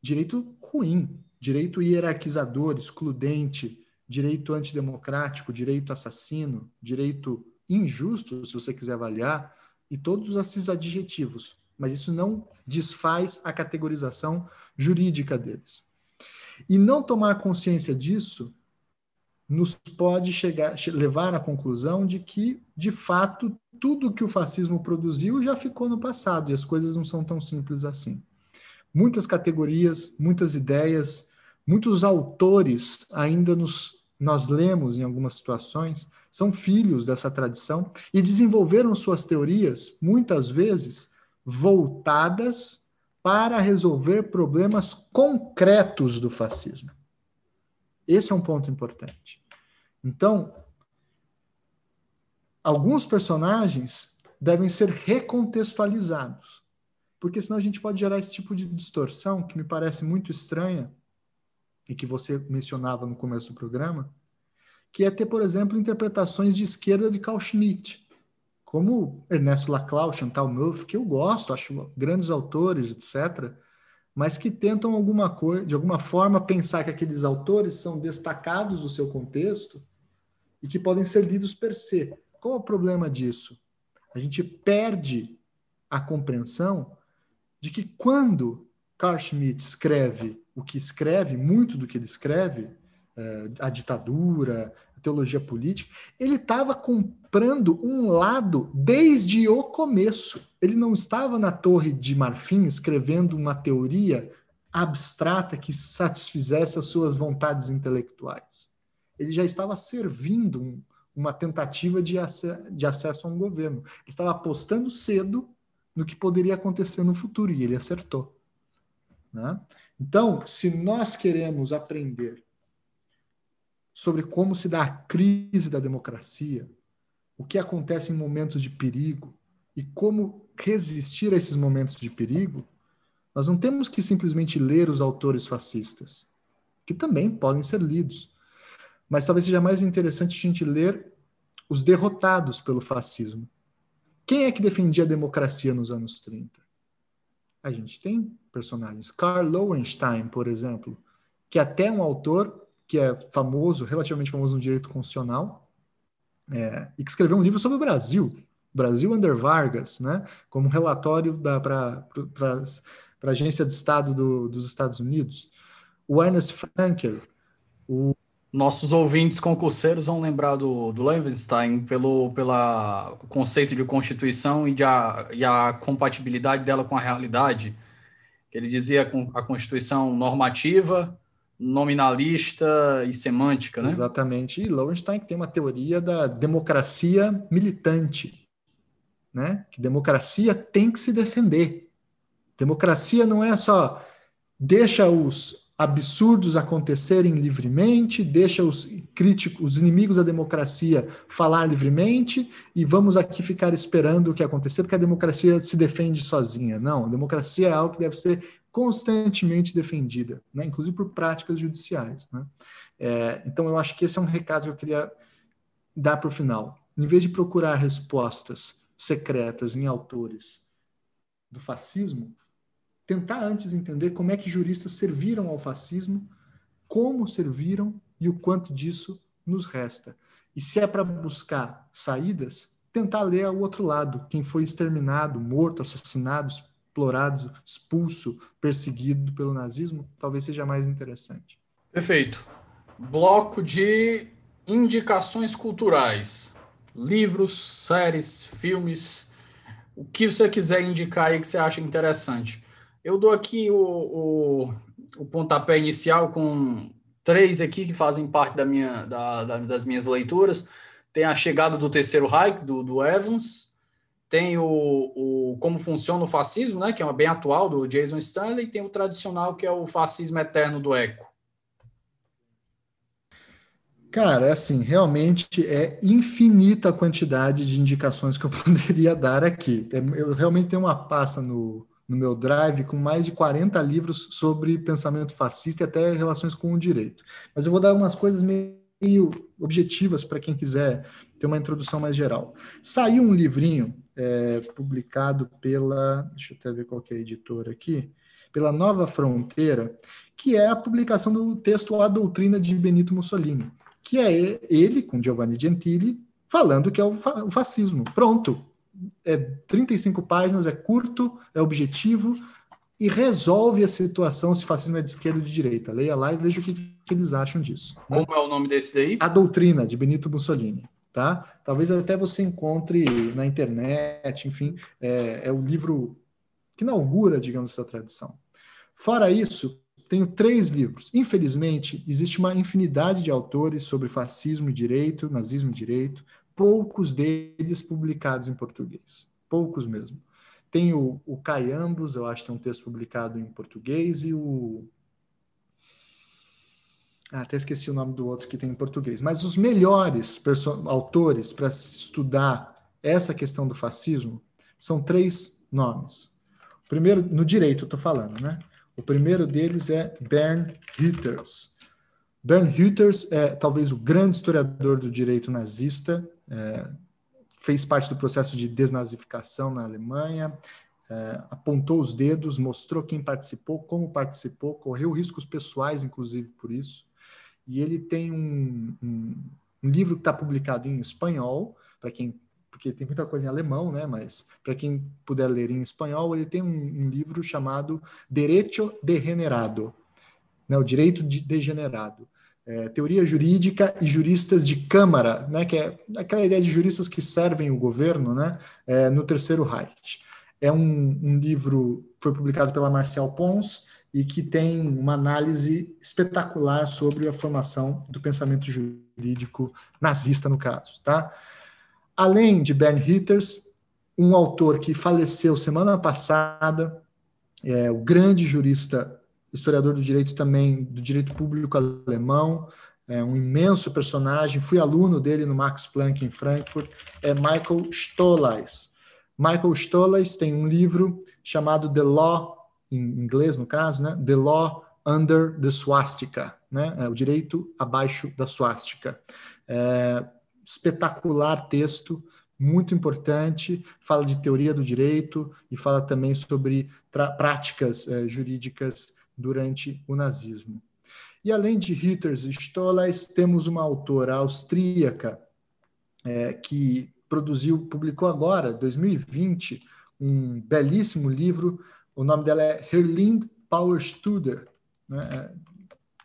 Direito ruim, direito hierarquizador, excludente, direito antidemocrático, direito assassino, direito injusto, se você quiser avaliar, e todos esses adjetivos. Mas isso não desfaz a categorização jurídica deles. E não tomar consciência disso nos pode chegar, levar à conclusão de que, de fato, tudo que o fascismo produziu já ficou no passado e as coisas não são tão simples assim. Muitas categorias, muitas ideias, muitos autores ainda nos, nós lemos em algumas situações, são filhos dessa tradição e desenvolveram suas teorias, muitas vezes, voltadas para resolver problemas concretos do fascismo. Esse é um ponto importante. Então, alguns personagens devem ser recontextualizados, porque senão a gente pode gerar esse tipo de distorção que me parece muito estranha e que você mencionava no começo do programa, que é ter, por exemplo, interpretações de esquerda de Carl Schmitt, como Ernesto Laclau, Chantal Mouffe, que eu gosto, acho grandes autores, etc., mas que tentam alguma coisa, de alguma forma pensar que aqueles autores são destacados do seu contexto e que podem ser lidos per se. Qual é o problema disso? A gente perde a compreensão de que quando Carl Schmitt escreve o que escreve, muito do que ele escreve, é, a ditadura, a teologia política, ele estava comprando um lado desde o começo. Ele não estava na Torre de Marfim escrevendo uma teoria abstrata que satisfizesse as suas vontades intelectuais. Ele já estava servindo um, uma tentativa de, de acesso a um governo. Ele estava apostando cedo no que poderia acontecer no futuro e ele acertou. Né? Então, se nós queremos aprender sobre como se dá a crise da democracia, o que acontece em momentos de perigo e como resistir a esses momentos de perigo, nós não temos que simplesmente ler os autores fascistas, que também podem ser lidos, mas talvez seja mais interessante a gente ler os derrotados pelo fascismo. Quem é que defendia a democracia nos anos 30? A gente tem personagens. Karl Lowenstein, por exemplo, que até um autor que é famoso, relativamente famoso no direito constitucional, é, e que escreveu um livro sobre o Brasil, Brasil under Vargas, né, como relatório para a Agência de Estado do, dos Estados Unidos. O Ernest Frankel, o nossos ouvintes concurseiros vão lembrar do, do Levenstein pelo pela conceito de constituição e, de a, e a compatibilidade dela com a realidade. Ele dizia a constituição normativa, nominalista e semântica, né? Exatamente. E Lowenstein tem uma teoria da democracia militante, né? Que democracia tem que se defender. Democracia não é só deixa os absurdos acontecerem livremente, deixa os críticos, os inimigos da democracia falar livremente e vamos aqui ficar esperando o que acontecer, porque a democracia se defende sozinha. Não, a democracia é algo que deve ser constantemente defendida, né? inclusive por práticas judiciais. Né? É, então, eu acho que esse é um recado que eu queria dar para o final. Em vez de procurar respostas secretas em autores do fascismo, tentar antes entender como é que juristas serviram ao fascismo, como serviram e o quanto disso nos resta. E se é para buscar saídas, tentar ler o outro lado, quem foi exterminado, morto, assassinado, explorado, expulso, perseguido pelo nazismo, talvez seja mais interessante. Perfeito. Bloco de indicações culturais. Livros, séries, filmes, o que você quiser indicar aí que você acha interessante. Eu dou aqui o, o, o pontapé inicial com três aqui que fazem parte da minha, da, da, das minhas leituras. Tem a chegada do terceiro Reich, do, do Evans. Tem o, o Como Funciona o Fascismo, né, que é bem atual, do Jason Stanley. E tem o tradicional, que é o Fascismo Eterno, do Eco. Cara, é assim, realmente é infinita a quantidade de indicações que eu poderia dar aqui. Eu realmente tenho uma pasta no, no meu drive com mais de 40 livros sobre pensamento fascista e até relações com o direito. Mas eu vou dar umas coisas meio objetivas para quem quiser ter uma introdução mais geral. Saiu um livrinho é, publicado pela, deixa eu até ver qual é a editora aqui, pela Nova Fronteira, que é a publicação do texto A Doutrina de Benito Mussolini, que é ele, com Giovanni Gentili, falando que é o fascismo. Pronto, é 35 páginas, é curto, é objetivo e resolve a situação se fascismo é de esquerda ou de direita. Leia lá e veja o que, que eles acham disso. Né? Como é o nome desse daí? A Doutrina, de Benito Mussolini. Tá? Talvez até você encontre na internet, enfim, é, é o livro que inaugura, digamos, essa tradição. Fora isso, tenho três livros. Infelizmente, existe uma infinidade de autores sobre fascismo e direito, nazismo e direito, poucos deles publicados em português. Poucos mesmo. Tem o, o Caiambos, eu acho que tem um texto publicado em português, e o. Ah, até esqueci o nome do outro que tem em português. Mas os melhores autores para estudar essa questão do fascismo são três nomes. O primeiro, no direito, estou falando, né? O primeiro deles é Bern Hütters. Bern Hütters é talvez o grande historiador do direito nazista é, fez parte do processo de desnazificação na Alemanha, é, apontou os dedos, mostrou quem participou, como participou, correu riscos pessoais, inclusive, por isso. E ele tem um, um, um livro que está publicado em espanhol, para quem porque tem muita coisa em alemão, né? Mas para quem puder ler em espanhol, ele tem um, um livro chamado Derecho Degenerado, né? O direito de degenerado é, teoria jurídica e juristas de câmara, né, que é aquela ideia de juristas que servem o governo né, é, no Terceiro Reich. É um, um livro foi publicado pela Marcial Pons e que tem uma análise espetacular sobre a formação do pensamento jurídico nazista, no caso. Tá? Além de Bern Hitters, um autor que faleceu semana passada, é, o grande jurista historiador do direito também, do direito público alemão, é um imenso personagem, fui aluno dele no Max Planck em Frankfurt, é Michael Stolleis. Michael Stolleis tem um livro chamado The Law, em inglês no caso, né? The Law Under the Swastika, né? É o direito abaixo da swastika. É, espetacular texto, muito importante, fala de teoria do direito e fala também sobre práticas é, jurídicas durante o nazismo. E além de Hitters e Stollers, temos uma autora austríaca é, que produziu, publicou agora, 2020, um belíssimo livro. O nome dela é Herlind Powerstuder. Né?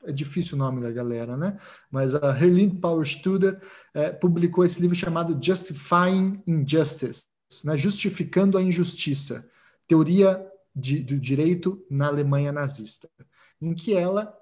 É, é difícil o nome da galera, né? Mas a Herlind Powerstuder é, publicou esse livro chamado Justifying Injustice, né? Justificando a Injustiça, Teoria de, do Direito na Alemanha Nazista, em que ela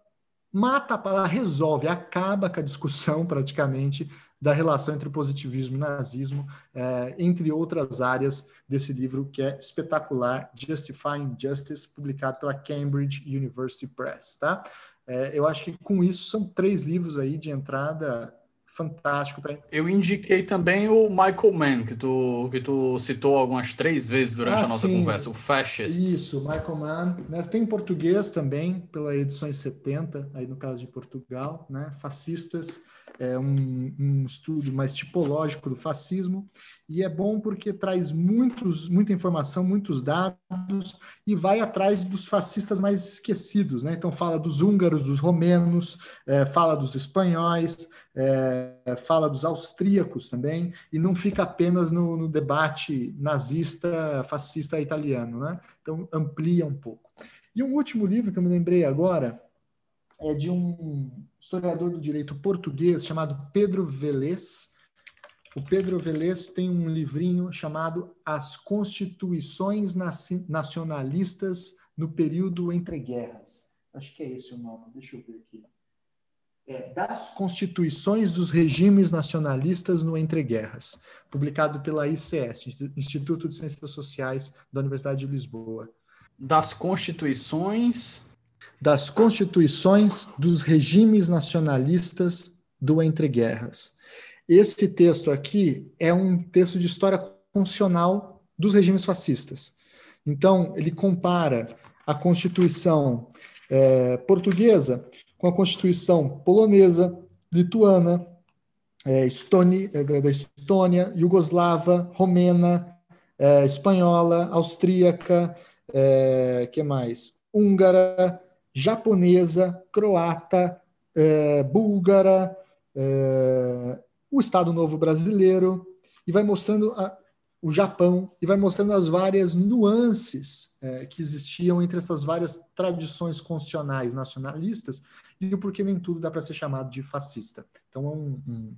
mata, ela resolve, acaba com a discussão praticamente da relação entre o positivismo e o nazismo, é, entre outras áreas desse livro que é espetacular, Justifying Justice, publicado pela Cambridge University Press, tá? É, eu acho que com isso são três livros aí de entrada fantástico. Pra... Eu indiquei também o Michael Mann, que tu, que tu citou algumas três vezes durante ah, a nossa sim. conversa, o Fascist. Isso, Michael Mann. Mas tem em português também, pela edição 70, aí no caso de Portugal, né? Fascistas é um, um, estudo mais tipológico do fascismo, e é bom porque traz muitos, muita informação, muitos dados, e vai atrás dos fascistas mais esquecidos. Né? Então, fala dos húngaros, dos romenos, é, fala dos espanhóis, é, fala dos austríacos também, e não fica apenas no, no debate nazista, fascista italiano. Né? Então, amplia um pouco. E um último livro que eu me lembrei agora é de um historiador do direito português chamado Pedro Velez. O Pedro Velez tem um livrinho chamado As Constituições Nacionalistas no Período entre Guerras. Acho que é esse o nome, deixa eu ver aqui. É, das Constituições dos Regimes Nacionalistas no Entreguerras, publicado pela ICS, Instituto de Ciências Sociais da Universidade de Lisboa. Das Constituições das constituições dos regimes nacionalistas do entreguerras. Esse texto aqui é um texto de história constitucional dos regimes fascistas. Então, ele compara a Constituição é, portuguesa com a Constituição polonesa, lituana, é, Estônia, é, da Estônia, Yugoslava, romena, espanhola, austríaca, que mais? Húngara, japonesa, croata, é, búlgara, é, o Estado Novo Brasileiro, e vai mostrando a, o Japão, e vai mostrando as várias nuances é, que existiam entre essas várias tradições constitucionais nacionalistas e o porquê nem tudo dá para ser chamado de fascista. Então, é um, um,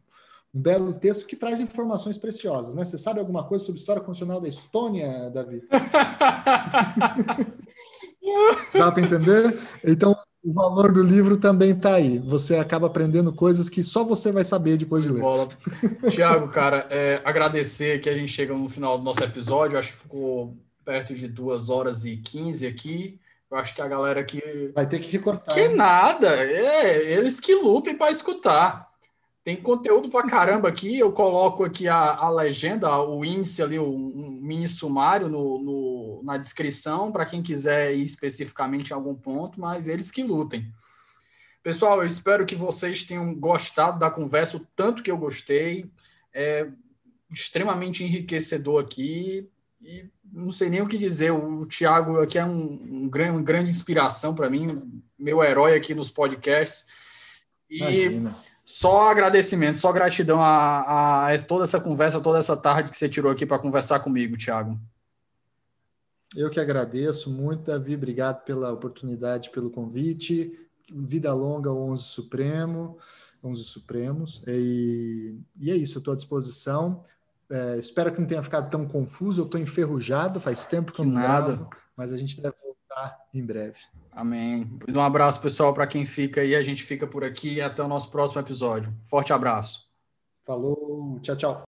um, belo texto que traz informações preciosas. Né? Você sabe alguma coisa sobre a história constitucional da Estônia, Davi? Dá para entender? Então, o valor do livro também está aí. Você acaba aprendendo coisas que só você vai saber depois de ler. Bola. Tiago, cara, é, agradecer que a gente chega no final do nosso episódio. Acho que ficou perto de duas horas e quinze aqui. Eu acho que a galera aqui. Vai ter que recortar. Que nada! É, eles que lutem para escutar. Tem conteúdo para caramba aqui. Eu coloco aqui a, a legenda, o índice ali, um mini sumário no, no na descrição para quem quiser ir especificamente em algum ponto, mas eles que lutem. Pessoal, eu espero que vocês tenham gostado da conversa, o tanto que eu gostei. É extremamente enriquecedor aqui e não sei nem o que dizer. O Thiago aqui é um, um grande, uma grande inspiração para mim, meu herói aqui nos podcasts. E Imagina só agradecimento, só gratidão a, a, toda essa conversa, toda essa tarde que você tirou aqui para conversar comigo, Thiago. Eu que agradeço muito, Davi. Obrigado pela oportunidade, pelo convite. Vida longa ao 11 Supremo, 11 Supremos. E, e é isso, eu estou à disposição. É, espero que não tenha ficado tão confuso. Eu estou enferrujado, faz tempo que eu não Nada. gravo, mas a gente deve voltar em breve. Amém. Um abraço, pessoal, para quem fica aí. A gente fica por aqui e até o nosso próximo episódio. Forte abraço. Falou, tchau, tchau.